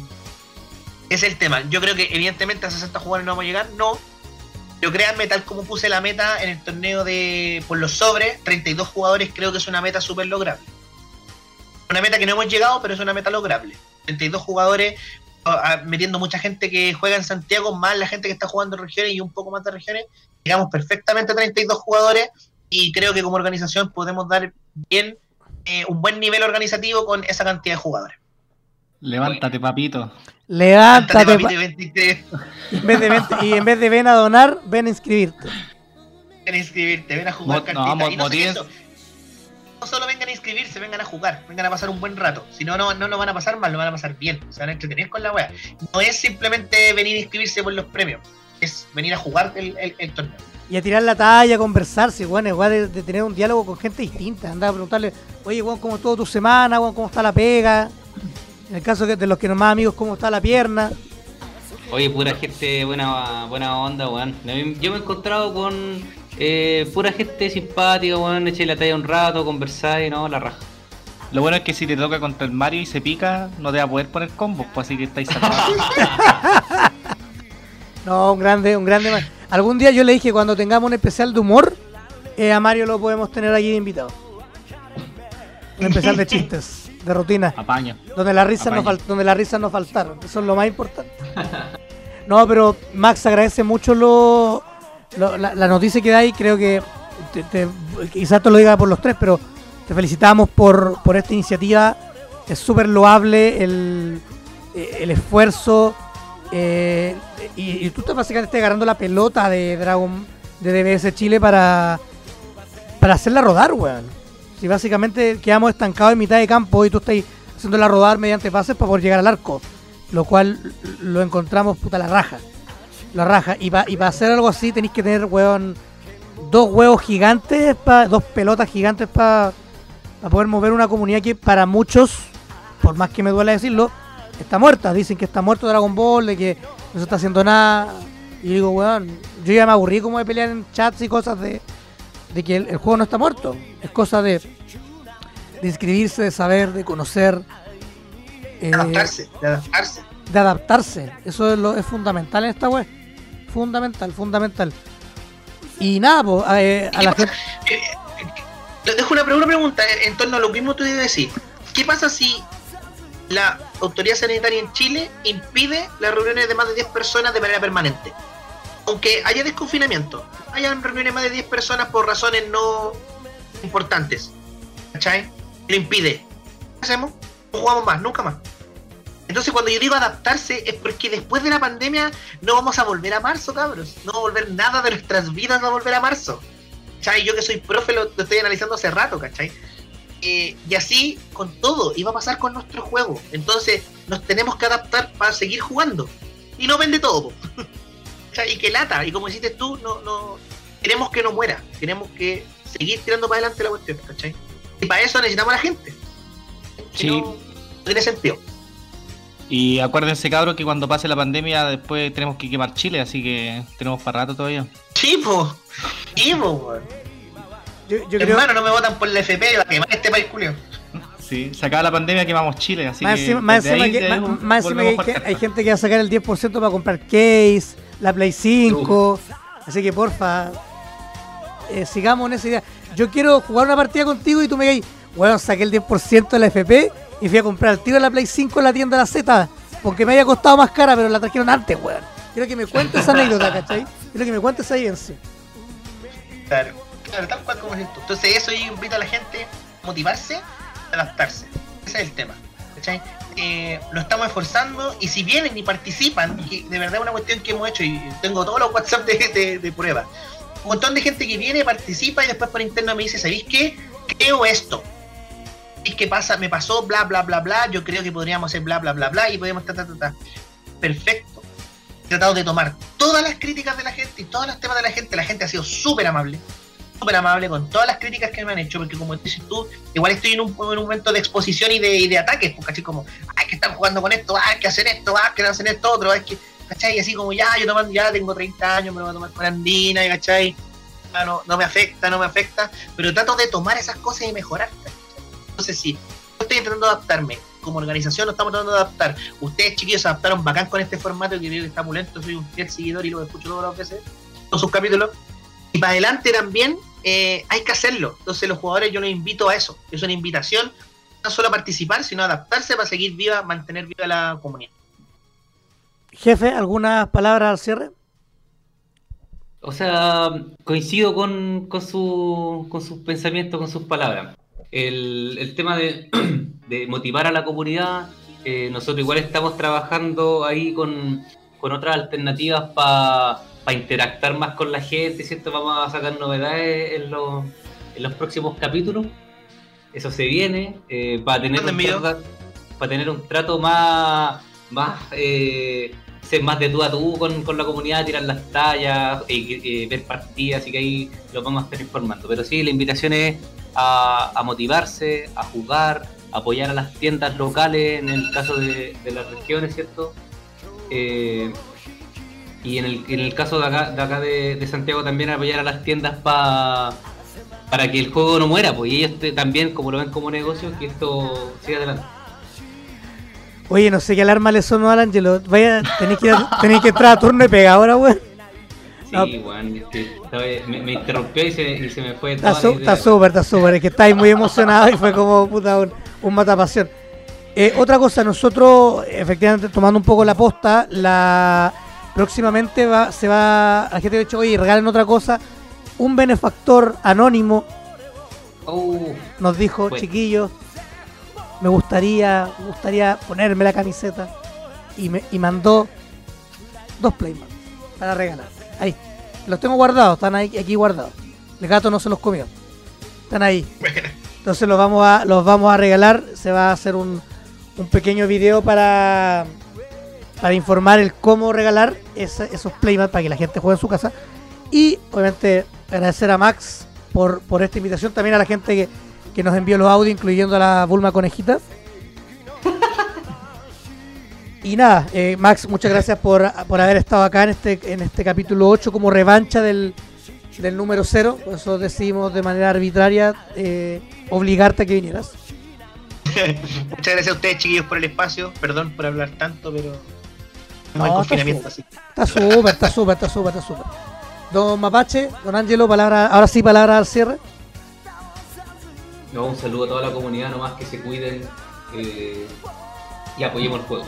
[SPEAKER 6] ese es el tema. Yo creo que evidentemente a 60 jugadores no vamos a llegar, no. Pero créanme, tal como puse la meta en el torneo de por los sobres, 32 jugadores creo que es una meta súper lograble. Una meta que no hemos llegado, pero es una meta lograble. 32 jugadores, metiendo mucha gente que juega en Santiago, más la gente que está jugando en regiones y un poco más de regiones, llegamos perfectamente a 32 jugadores y creo que como organización podemos dar bien eh, un buen nivel organizativo con esa cantidad de jugadores.
[SPEAKER 3] Levántate, papito.
[SPEAKER 2] Levántate.
[SPEAKER 6] Papi, de 23.
[SPEAKER 2] en vez de ven- y en vez de ven a donar, ven a inscribirte.
[SPEAKER 6] Ven a inscribirte, ven a jugar
[SPEAKER 3] no,
[SPEAKER 6] y no,
[SPEAKER 3] motiven-
[SPEAKER 6] solo eso. no solo vengan a inscribirse, vengan a jugar, vengan a pasar un buen rato. Si no, no, no lo van a pasar mal, lo van a pasar bien. Se van a entretener con la wea. No es simplemente venir a inscribirse por los premios, es venir a jugar el, el- el torneo.
[SPEAKER 2] Y a tirar la talla, a conversarse, weón, igual de, de tener un diálogo con gente distinta. Anda a preguntarle, oye, weón, ¿cómo estuvo tu semana? Weón, ¿cómo está la pega? En el caso que- de los que no más amigos, ¿cómo está la pierna?
[SPEAKER 4] Oye, pura gente buena buena onda, weón. Yo me he encontrado con eh, pura gente simpática, weón, eché la talla un rato, conversar y no, la raja.
[SPEAKER 3] Lo bueno es que si te toca contra el Mario y se pica, no te va a poder poner combos, pues así que estáis salvados.
[SPEAKER 2] No, un grande, un grande. Algún día yo le dije cuando tengamos un especial de humor, eh, a Mario lo podemos tener aquí de invitado. Un especial de chistes, de rutina.
[SPEAKER 3] Apaño.
[SPEAKER 2] Donde las risas no
[SPEAKER 3] Apaño.
[SPEAKER 2] fal- donde las risas no faltaron. Eso es lo más importante. No, pero Max agradece mucho lo, lo- la, la noticia que da y creo que te- te- quizás te lo diga por los tres, pero te felicitamos por, por esta iniciativa. Es súper loable el, eh, el esfuerzo. eh, y, y tú estás básicamente agarrando la pelota de Dragon de DBS Chile para, para hacerla rodar, weón. Si básicamente quedamos estancados en mitad de campo y tú estás haciéndola rodar mediante pases para poder llegar al arco. Lo cual lo encontramos puta la raja. La raja. Y para y pa hacer algo así tenéis que tener, weón, dos huevos gigantes, pa, dos pelotas gigantes para poder mover una comunidad que para muchos, por más que me duele decirlo, está muerta. Dicen que está muerto Dragon Ball, de que no se está haciendo nada. Y digo, weón, yo ya me aburrí como de pelear en chats y cosas de, de que el, el juego no está muerto. Es cosa de, de inscribirse, de saber, de conocer. eh,
[SPEAKER 6] De adaptarse, de adaptarse.
[SPEAKER 2] de adaptarse. Eso es, lo, es fundamental en esta web. Fundamental, fundamental. Y nada, pues, eh, a la gente.
[SPEAKER 6] Eh, eh, dejo una, una pregunta en torno a lo mismo que tú ibas a decir. ¿Qué pasa si la autoridad sanitaria en Chile impide las reuniones de más de 10 personas de manera permanente? Aunque haya desconfinamiento, hayan reuniones más de 10 personas por razones no importantes. ¿Cachai? Lo impide. ¿Qué hacemos? No jugamos más, nunca más. Entonces cuando yo digo adaptarse es porque después de la pandemia no vamos a volver a marzo, cabros. No va a volver nada de nuestras vidas va a volver a marzo. ¿Cachai? Yo que soy profe lo, lo estoy analizando hace rato, ¿cachai? Eh, y así con todo, y a pasar con nuestro juego. Entonces nos tenemos que adaptar para seguir jugando. Y no vende todo. po. ¿Cachai? Y que lata, y como dijiste tú, no, no queremos que no muera. Queremos que seguir tirando para adelante la cuestión, ¿cachai? Y para eso necesitamos a la gente. Si
[SPEAKER 3] Sí.
[SPEAKER 6] no, no tiene sentido.
[SPEAKER 3] Y acuérdense, cabros, que cuando pase la pandemia después tenemos que quemar Chile, así que tenemos para rato todavía.
[SPEAKER 6] Chivo, chivo, weón.
[SPEAKER 2] Yo, yo creo.
[SPEAKER 6] Hermano, no me votan por el FP, va a quemar este país, Julio.
[SPEAKER 3] Sí, se acaba la pandemia, quemamos Chile, así
[SPEAKER 2] Más
[SPEAKER 3] que.
[SPEAKER 2] encima, más encima
[SPEAKER 3] ahí
[SPEAKER 2] que,
[SPEAKER 3] debemos-
[SPEAKER 2] más- más encima
[SPEAKER 3] volvemos
[SPEAKER 2] que hay, que- gente que va a sacar el 10% para comprar case, la Play 5. Así que porfa, eh, sigamos en esa idea. Yo quiero jugar una partida contigo y tú me digas, bueno, saqué el 10% de la FP y fui a comprar el tiro de la Play 5 en la tienda de la Z. Porque me había costado más cara, pero la trajeron antes, weón. Quiero que me cuentes esa anécdota, ¿cachai? Quiero que me cuentes esa evidencia.
[SPEAKER 6] Claro, claro, tal cual como dices tú. Entonces eso yo invito a la gente a motivarse, a adaptarse. Ese es el tema. Eh, lo estamos esforzando y si vienen y participan, que de verdad es una cuestión que hemos hecho y tengo todos los WhatsApp de, de, de prueba. Un montón de gente que viene, participa y después por interno me dice, ¿sabéis qué? Creo esto. ¿Sabéis qué pasa? Me pasó bla bla bla bla, yo creo que podríamos hacer bla bla bla bla y podríamos ta ta ta. Perfecto. He tratado de tomar todas las críticas de la gente y todos los temas de la gente. La gente ha sido súper amable súper amable con todas las críticas que me han hecho, porque como dices tú, igual estoy en un, en un momento de exposición y de, y de ataques, porque así como, hay que estar jugando con esto, hay que hacer esto, hay que hacer esto otro, es que, ¿cachai? Y así como, ya, yo tomando, ya tengo 30 años, me voy a tomar con andina, ¿cachai? Ya no, no me afecta, no me afecta, pero trato de tomar esas cosas y mejorar. Entonces, sí, yo estoy intentando adaptarme, como organización nos estamos tratando de adaptar. Ustedes, chiquillos, se adaptaron bacán con este formato que creo que está pulento, soy un fiel seguidor y lo escucho todas las veces, todos sus capítulos. Y para adelante también eh, hay que hacerlo. Entonces los jugadores yo los invito a eso. Es una invitación no solo a participar, sino a adaptarse para seguir viva, mantener viva la comunidad.
[SPEAKER 2] Jefe, ¿algunas palabras al cierre?
[SPEAKER 4] O sea, coincido con, con, su, con sus pensamientos, con sus palabras. El, el tema de, de motivar a la comunidad, eh, nosotros igual estamos trabajando ahí con, con otras alternativas para interactuar más con la gente, ¿cierto? Vamos a sacar novedades en los, en los próximos capítulos. Eso se viene, eh, para, tener un trato, para tener un trato más, más eh, ser más de tú a tú con, con la comunidad, tirar las tallas, eh, eh, ver partidas, así que ahí lo vamos a estar informando. Pero sí, la invitación es a, a motivarse, a jugar, apoyar a las tiendas locales en el caso de, de las regiones, ¿cierto? Eh, Y en el, en el caso de acá, de, acá de, de Santiago también apoyar a las tiendas pa- para que el juego no muera, pues y ellos te- también, como lo ven como negocio, que esto siga adelante.
[SPEAKER 2] Oye, no sé qué alarma le sonó al Ángelo. Vaya, tenéis que, tenéis que entrar a turno y pegar ahora, weón.
[SPEAKER 4] Sí,
[SPEAKER 2] No.
[SPEAKER 4] weón, es que esta vez me, me interrumpió y se, y se me fue
[SPEAKER 2] Está su- súper, está súper. Es que estáis muy emocionado y fue como puta, un, un matapasión. Eh, otra cosa, nosotros, efectivamente, tomando un poco la posta, la próximamente va, se va, la gente ha dicho, oye, regalen otra cosa. Un benefactor anónimo
[SPEAKER 4] Uh,
[SPEAKER 2] nos dijo,
[SPEAKER 4] Bueno.
[SPEAKER 2] chiquillos, me gustaría, me gustaría ponerme la camiseta y me y mandó dos Playmat para regalar. Ahí, los tengo guardados, están ahí aquí guardados. El gato no se los comió. Están ahí. Entonces los vamos a los vamos a regalar, se va a hacer un, un pequeño video para para informar el cómo regalar esa- esos Playmat para que la gente juegue en su casa y obviamente agradecer a Max por, por esta invitación, también a la gente que, que nos envió los audios, incluyendo a la Bulma Conejita. Y nada, eh, Max, muchas gracias por, por haber estado acá en este, en este capítulo 8 como revancha del, del número 0. Por eso decidimos de manera arbitraria eh, obligarte a que vinieras.
[SPEAKER 6] Muchas gracias a ustedes, chiquillos, por el espacio. Perdón por hablar tanto, pero.
[SPEAKER 2] No,
[SPEAKER 6] No, hay
[SPEAKER 2] está
[SPEAKER 6] confinamiento
[SPEAKER 2] súper.
[SPEAKER 6] así.
[SPEAKER 2] Está súper, está súper, está súper, está súper. Don Mapache, don Ángelo, palabra, ahora sí palabra al cierre.
[SPEAKER 4] no, un saludo a toda la comunidad, nomás que se cuiden eh, y apoyemos el juego.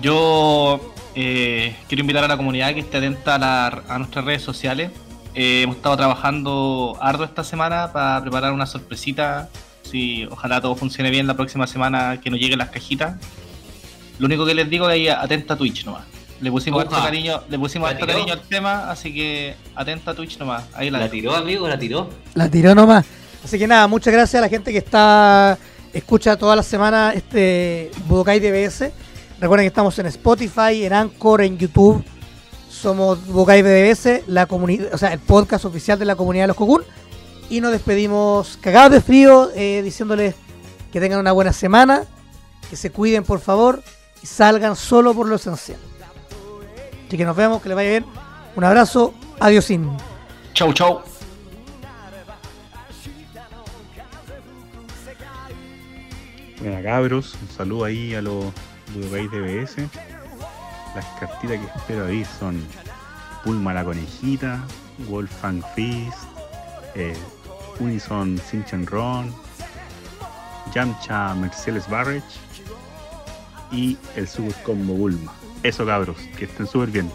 [SPEAKER 3] Yo eh, quiero invitar a la comunidad que esté atenta a, la- a nuestras redes sociales. Eh, hemos estado trabajando arduo esta semana para preparar una sorpresita. Si ojalá todo funcione bien la próxima semana que nos lleguen las cajitas. Lo único que les digo es ahí atenta a Twitch nomás. Le pusimos
[SPEAKER 4] Oja.
[SPEAKER 3] harto cariño, le pusimos harto
[SPEAKER 4] tiró.
[SPEAKER 3] cariño al tema, así que atenta a Twitch nomás. Ahí la,
[SPEAKER 4] tiró, amigo, la tiró.
[SPEAKER 2] La tiró nomás. Así que nada, muchas gracias a la gente que está escucha toda la semana este Budokai DBS. Recuerden que estamos en Spotify, en Anchor, en YouTube. Somos Budokai DBS, la comunidad, o sea, el podcast oficial de la comunidad de los Cocoon. Y nos despedimos cagados de frío, eh, diciéndoles que tengan una buena semana, que se cuiden por favor y salgan solo por lo esencial. Así que nos vemos, que les vaya bien. Un abrazo, adiós.
[SPEAKER 3] Chau, chau.
[SPEAKER 7] Bueno, cabros, un saludo ahí a los Budokai DBS. Las cartitas que espero ahí son Pulma la Conejita, Wolfgang Fist, eh, Unison Sinchan Ron, Yamcha Mercedes Barrage y el Super Combo Bulma. Eso cabros, que estén súper bien.